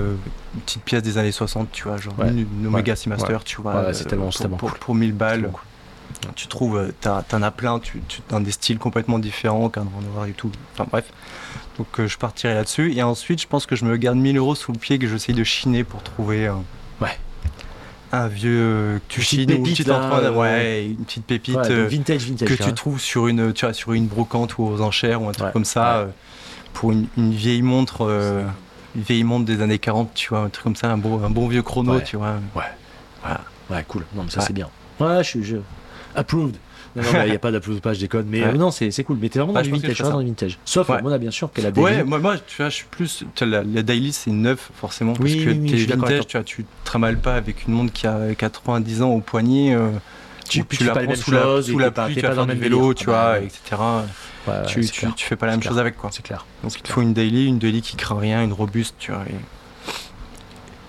une petite pièce des années 60, tu vois, genre Ouais. une, une Omega Ouais. Seamaster, tu vois. Ouais, tellement- pour, tellement pour, cool. pour 1000 balles. Tu trouves, t'en as plein, tu, tu, dans des styles complètement différents, en noir et tout. Enfin bref. Donc euh, je partirai là-dessus. Et ensuite, je pense que je me garde 1000 euros sous le pied que j'essaye de chiner pour trouver Ouais. Un vieux euh, que tu Une petite ou une pépite, petite là, empreinte, euh, ouais, une petite pépite Ouais, euh, vintage, vintage. que tu trouves sur une, tu vois, sur une brocante ou aux enchères ou un truc Ouais. comme ça Ouais. euh, pour une, une vieille montre. euh, vieille montre des années 40, tu vois, un truc comme ça, un bon, un bon vieux chrono, Ouais. tu vois. Ouais, cool. Non, mais ça, Ouais. c'est bien. Ouais, je suis. Je... Approved. Non, non, il n'y a pas pas, je déconne. Mais Ouais. euh, non, c'est c'est cool. Mais t'es vraiment Ouais, dans vintage. dans le vintage. Sauf Ouais. Mona, bien sûr, qu'elle a Ouais, moi, moi, tu vois, je suis plus. La, la daily, c'est neuf, forcément. Parce Oui, que oui, t'es vintage, tu vois, tu te trimballes pas avec une montre qui a 90 ans au poignet. euh, Tu- tu tu la fais pas prends sous la, sous la pluie, tu vas faire dans le du même vélo, tu bah vois, etc. Tu, fais pas la même chose avec, quoi. C'est clair. Donc il te faut une daily, une daily qui craint rien, une robuste, tu vois.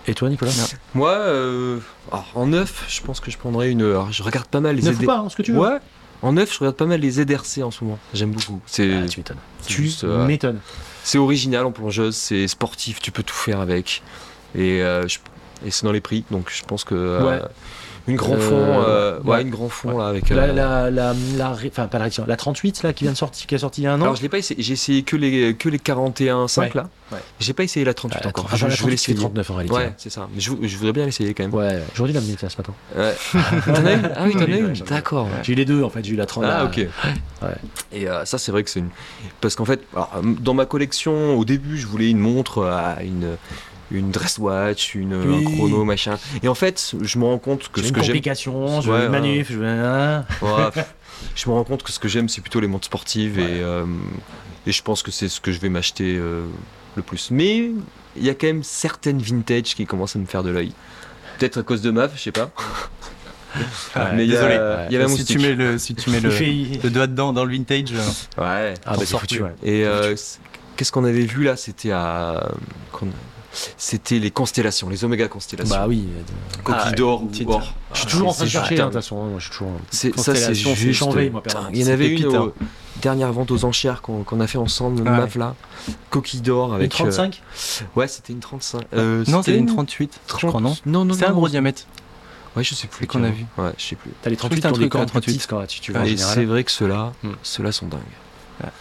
Et- toi, Nicolas Non. Moi, euh, alors, en neuf, je pense que je prendrais une. alors, je regarde pas mal les Ne ZD fous pas, hein, ce que tu veux. Ouais. En neuf, je regarde pas mal les ZRC en ce moment. J'aime beaucoup. C'est Ah, tu m'étonnes. c'est Tu juste, euh, m'étonnes. c'est original en plongeuse, c'est sportif, tu peux tout faire avec. Et, euh, je- et c'est dans les prix, donc je pense que euh, Ouais. Une grand Euh, fond, euh, ouais, ouais. une grand fond Ouais. là avec. La, euh, la, la, la, ré- enfin, pas la réaction, la 38 là qui vient de sortir, qui est sortie il y a un an. Alors je l'ai pas essayé, j'ai essayé que les que les 41 5 Ouais. là. Ouais. J'ai pas essayé la 38 Ah, encore. je, la je veux 38 c'est l'essayer. 39 en réalité. Ouais, c'est ça. Mais je, je voudrais bien l'essayer quand même. Ouais, dû l'amener tiens, ce matin. Ouais. *laughs* T'en as une? Ah oui, t'en as une. D'accord. J'ai eu les deux en fait, j'ai eu la 30. Ah la- ok. Et euh, ça c'est vrai que c'est une parce qu'en fait euh, dans ma collection au début je voulais une montre à une une dress watch, une Oui. un chrono machin. Et en fait je me rends compte que ce une que j'aime complication, je veux Ouais, une manuf, je veux. Ouais, *laughs* je me rends compte que ce que j'aime c'est plutôt les montres sportives Ouais. et euh, et je pense que c'est ce que je vais m'acheter euh, le plus. Mais il y a quand même certaines vintage qui commencent à me faire de l'œil. Peut-être à cause de Mav, je sais pas. Ah, *laughs* mais il y a- désolé. il y un si tu mets le, si tu mets le, *laughs* le doigt dedans dans le vintage, euh, Ouais. Ah bah foutu, ouais. Et euh, qu'est-ce qu'on avait vu là? C'était à. C'était les constellations, les oméga constellations. Bah oui. Coquille Ah, d'or une ou petite- or. Je suis toujours en train de c'est chercher, hein, de toute façon. hein, moi, je suis toujours. C'est- Ça, c'est juste. chambé, moi, Putain, permanent. Il y en avait une aux hein. dernières ventes aux enchères qu'on qu'on a fait ensemble, une Ouais. Là. Coquille d'or Une avec. euh, 35 Ouais, c'était une 35. Euh, Non, c'est c'était une 38, je 30. crois, non Non, non, C'est un gros diamètre. Ouais, je sais plus. Qu'on a vu. Ouais, je sais plus. T'as les 38 Juste un truc, plus 38. petites quand tu, en Et c'est vrai que ceux-là, Hmm. ceux-là sont dingues.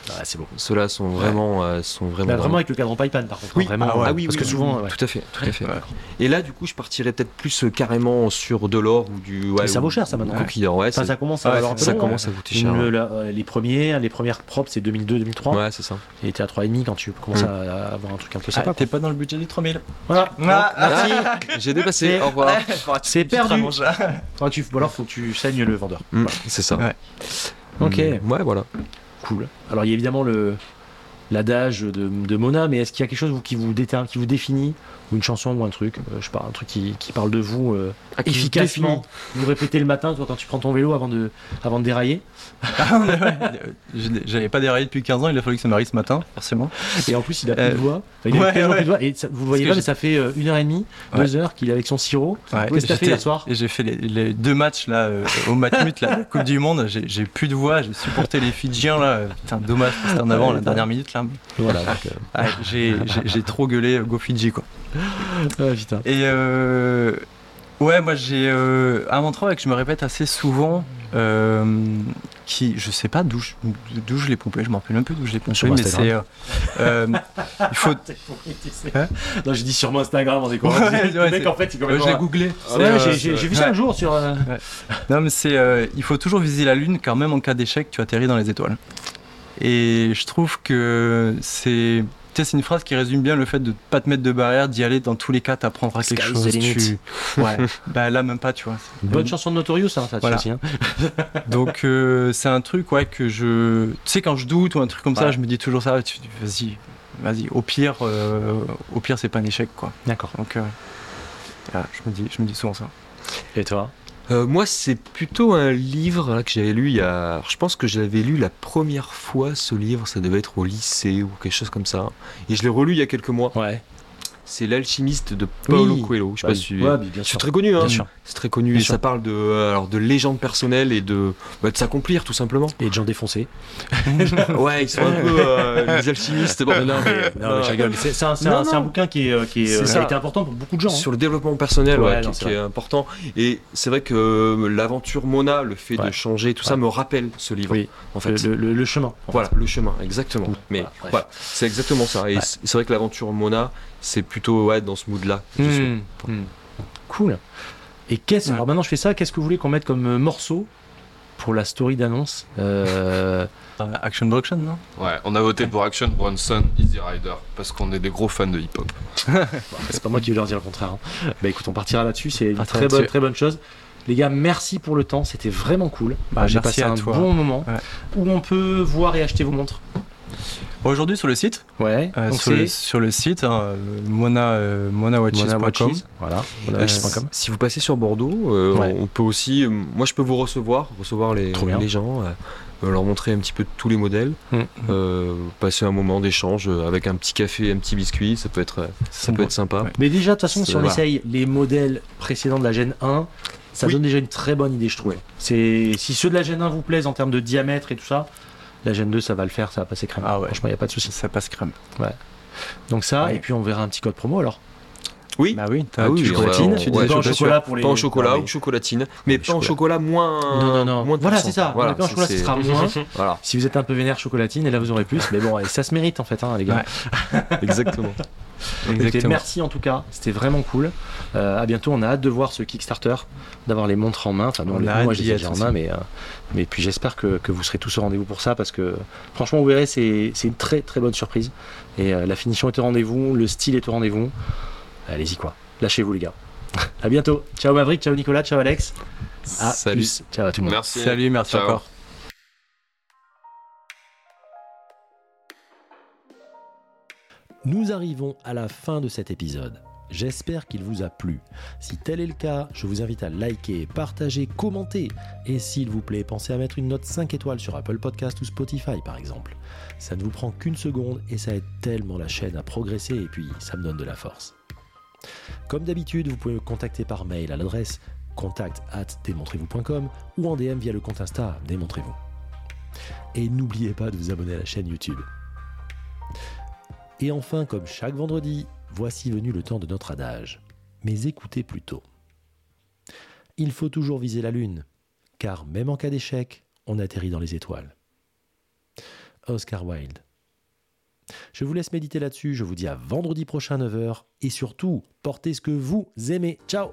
Ah, c'est beau. Ceux-là sont vraiment, euh, sont vraiment. Bah, vraiment avec le cadran Paypan par contre. Oui, hein, vraiment. ah ouais. Ah oui, parce oui, que oui, souvent, oui, ouais. tout à fait, tout à fait. Ouais. Et là, du coup, je partirais peut-être plus euh, carrément sur de l'or ou du. Mais ça ou- vaut cher, ça, maintenant. ou Coquille d'or, ouais. Ça commence à ça long, commence à coûter cher. ouais. la- euh, les premiers, les premières propres, c'est 2002-2003. Ouais, c'est ça. Et était à 3,5 quand tu commences Mm. à avoir un truc un peu Ah, sympa. T'es pas dans le budget des 3000. Voilà. Ah, Merci. J'ai dépassé. C'est- Au revoir. *laughs* C'est perdu. Alors faut que tu saignes le vendeur. Mm, c'est ça. Ouais. Ok. Mm, Ouais, voilà. Cool. Alors il y a évidemment le l'adage de, de Mona, mais est-ce qu'il y a quelque chose qui vous détermine, qui vous définit, ou une chanson ou un truc, euh, je sais pas, un truc qui, qui parle de vous euh, Ah, efficacement? Vous répétez le matin, toi, quand tu prends ton vélo avant de, avant de dérailler? L'ai- J'avais pas déraillé depuis 15 ans, il a fallu que ça m'arrive ce matin, forcément. Et en plus, il a plus de voix. Il a ouais, plus de voix. Et ça- vous voyez pas, mais ça fait euh, une heure et demie, deux heures qu'il est avec son sirop. Ouais, hier soir j'ai fait les, les deux matchs là euh, au Matmut, la *laughs* Coupe du Monde. J'ai plus de voix, j'ai supporté les Fidjiens là. Putain, dommage, c'était en avant la dernière minute là. Voilà. euh, Ah, j'ai trop gueulé Go Fidji quoi. ah, putain. Et euh, ouais, moi j'ai un mantra que je me répète assez souvent. euh, qui, je sais pas d'où je, l'ai pompé, je m'en rappelle un peu d'où je l'ai pompé, Sur mais c'est. Euh, euh, il faut. *laughs* Hein non, j'ai dit sur mon Instagram, on est Ouais, ouais, mec, en fait, il est Euh, je l'ai complètement- googlé. Ah ouais, j'ai- euh, vu ça ouais. un jour sur. euh, Non, mais c'est. euh, il faut toujours viser la lune, car même en cas d'échec, tu atterris dans les étoiles. Et je trouve que c'est. Tu sais, c'est une phrase qui résume bien le fait de pas te mettre de barrière, d'y aller dans tous les cas, t'apprendras quelque chose. tu- *laughs* Ouais. bah là, même pas, tu vois. Une bonne chanson de Notorious, hein, ça, Voilà. aussi, hein. *laughs* Donc euh, c'est un truc ouais que je tu sais quand je doute ou un truc comme ça je me dis toujours ça vas-y vas-y au pire euh, au pire c'est pas un échec quoi D'accord. donc euh, voilà, je me dis je me dis souvent ça Et toi? Euh, moi, c'est plutôt un livre là, que j'avais lu il y a. je pense que je l'avais lu la première fois, ce livre, ça devait être au lycée ou quelque chose comme ça. Et je l'ai relu il y a quelques mois. Ouais. C'est L'alchimiste de Paulo Oui. Coelho. Je sais Bah, pas si. ouais, C'est très connu, hein. C'est très connu. Bien Et sûr. ça parle de, euh, alors, de légende personnelle et de, bah, de s'accomplir, tout simplement. Et de gens défoncés. *laughs* ouais, ils sont un peu euh, les alchimistes. Bon, non, mais, *laughs* non, mais je rigole. C'est un, bouquin qui, est, qui, est, C'est qui ça. a été important pour beaucoup de gens. hein. Sur le développement personnel, Ouais, ouais, non, qui, est important. Et c'est vrai que euh, l'aventure Mona, le fait de changer, tout ça me rappelle ce livre. Oui. En fait, le, le- le chemin. en voilà, le chemin, exactement. Mais Voilà, c'est exactement ça. Et c'est vrai que l'aventure Mona, c'est plutôt ouais, dans ce mood-là. Hmm, hmm. Cool. Et qu'est-ce Ouais. alors maintenant je fais ça, qu'est-ce que vous voulez qu'on mette comme euh, morceau pour la story d'annonce. Euh, Euh, *laughs* Action Bronson, non? Ouais, on a voté pour Action Bronson Easy Rider parce qu'on est des gros fans de hip-hop. *laughs* c'est pas moi qui vais leur dire le contraire. hein. Bah écoute, on partira là-dessus. C'est une Partira très bonne, très bonne chose. Les gars, merci pour le temps. C'était vraiment cool. Bah, J'ai passé à un toi. bon moment. Ouais. Où on peut voir et acheter vos montres? Aujourd'hui sur le site, Ouais. euh, sur, le, c'est sur le site, hein, euh, mona, euh, monawatches.com. monawatches. Voilà. Euh, monawatches.com. si vous passez sur Bordeaux, euh, Ouais. on peut aussi. euh, moi, je peux vous recevoir, recevoir les, gens, euh, euh, leur montrer un petit peu tous les modèles, Mm. euh, passer un moment d'échange euh, avec un petit café, un petit biscuit, ça peut être, euh, ça peut être sympa. Ouais. Mais déjà, de toute façon, si on essaye les modèles précédents de la Gen 1, ça Oui. donne déjà une très bonne idée, je trouve. C'est si ceux de la Gen 1 vous plaisent en termes de diamètre et tout ça, la Gen 2, ça va le faire, ça va passer crème. Ah ouais. Franchement, il n'y a pas de souci. Ça passe crème. Donc ça, Ouais. et puis on verra un petit code promo alors. Oui. Bah oui, t'as Ah oui, tu chocolatine, tu dis ouais, au bien chocolat pour les- Pain au chocolat ou chocolatine. Mais pain au chocolat. moins. non, non, non. moins de Voilà, c'est ça. Voilà, le pain au chocolat, ce sera moins. Voilà, Si vous êtes un peu vénère chocolatine, et là vous aurez plus. Mais bon, et ça se mérite en fait, hein, les gars. *laughs* exactement. Exactement. merci en tout cas, c'était vraiment cool. Euh, à bientôt, on a hâte de voir ce Kickstarter, d'avoir les montres en main. Enfin, nous, On les- moi je d'y les ai être déjà en main, mais, euh, mais puis j'espère que, que vous serez tous au rendez-vous pour ça parce que franchement, vous verrez, c'est c'est une très très bonne surprise. Et euh, la finition est au rendez-vous, le style est au rendez-vous. Allez-y quoi, lâchez-vous les gars. à bientôt. Ciao Maverick, ciao Nicolas, ciao Alex. À Salut. plus. Ciao à tout le monde. Merci. Salut, merci Ciao. encore. Nous arrivons à la fin de cet épisode. J'espère qu'il vous a plu. Si tel est le cas, je vous invite à liker, partager, commenter. Et s'il vous plaît, pensez à mettre une note 5 étoiles sur Apple Podcast ou Spotify par exemple. Ça ne vous prend qu'une seconde et ça aide tellement la chaîne à progresser et puis ça me donne de la force. Comme d'habitude, vous pouvez me contacter par mail à l'adresse contact at démontrez-vous.com ou en DM via le compte Insta Démontrez-vous. Et n'oubliez pas de vous abonner à la chaîne YouTube. Et enfin, comme chaque vendredi, voici venu le temps de notre adage. Mais écoutez plutôt. Il faut toujours viser la lune, car même en cas d'échec, on atterrit dans les étoiles. Oscar Wilde. Je vous laisse méditer là-dessus, je vous dis à vendredi prochain 9h, et surtout, portez ce que vous aimez. Ciao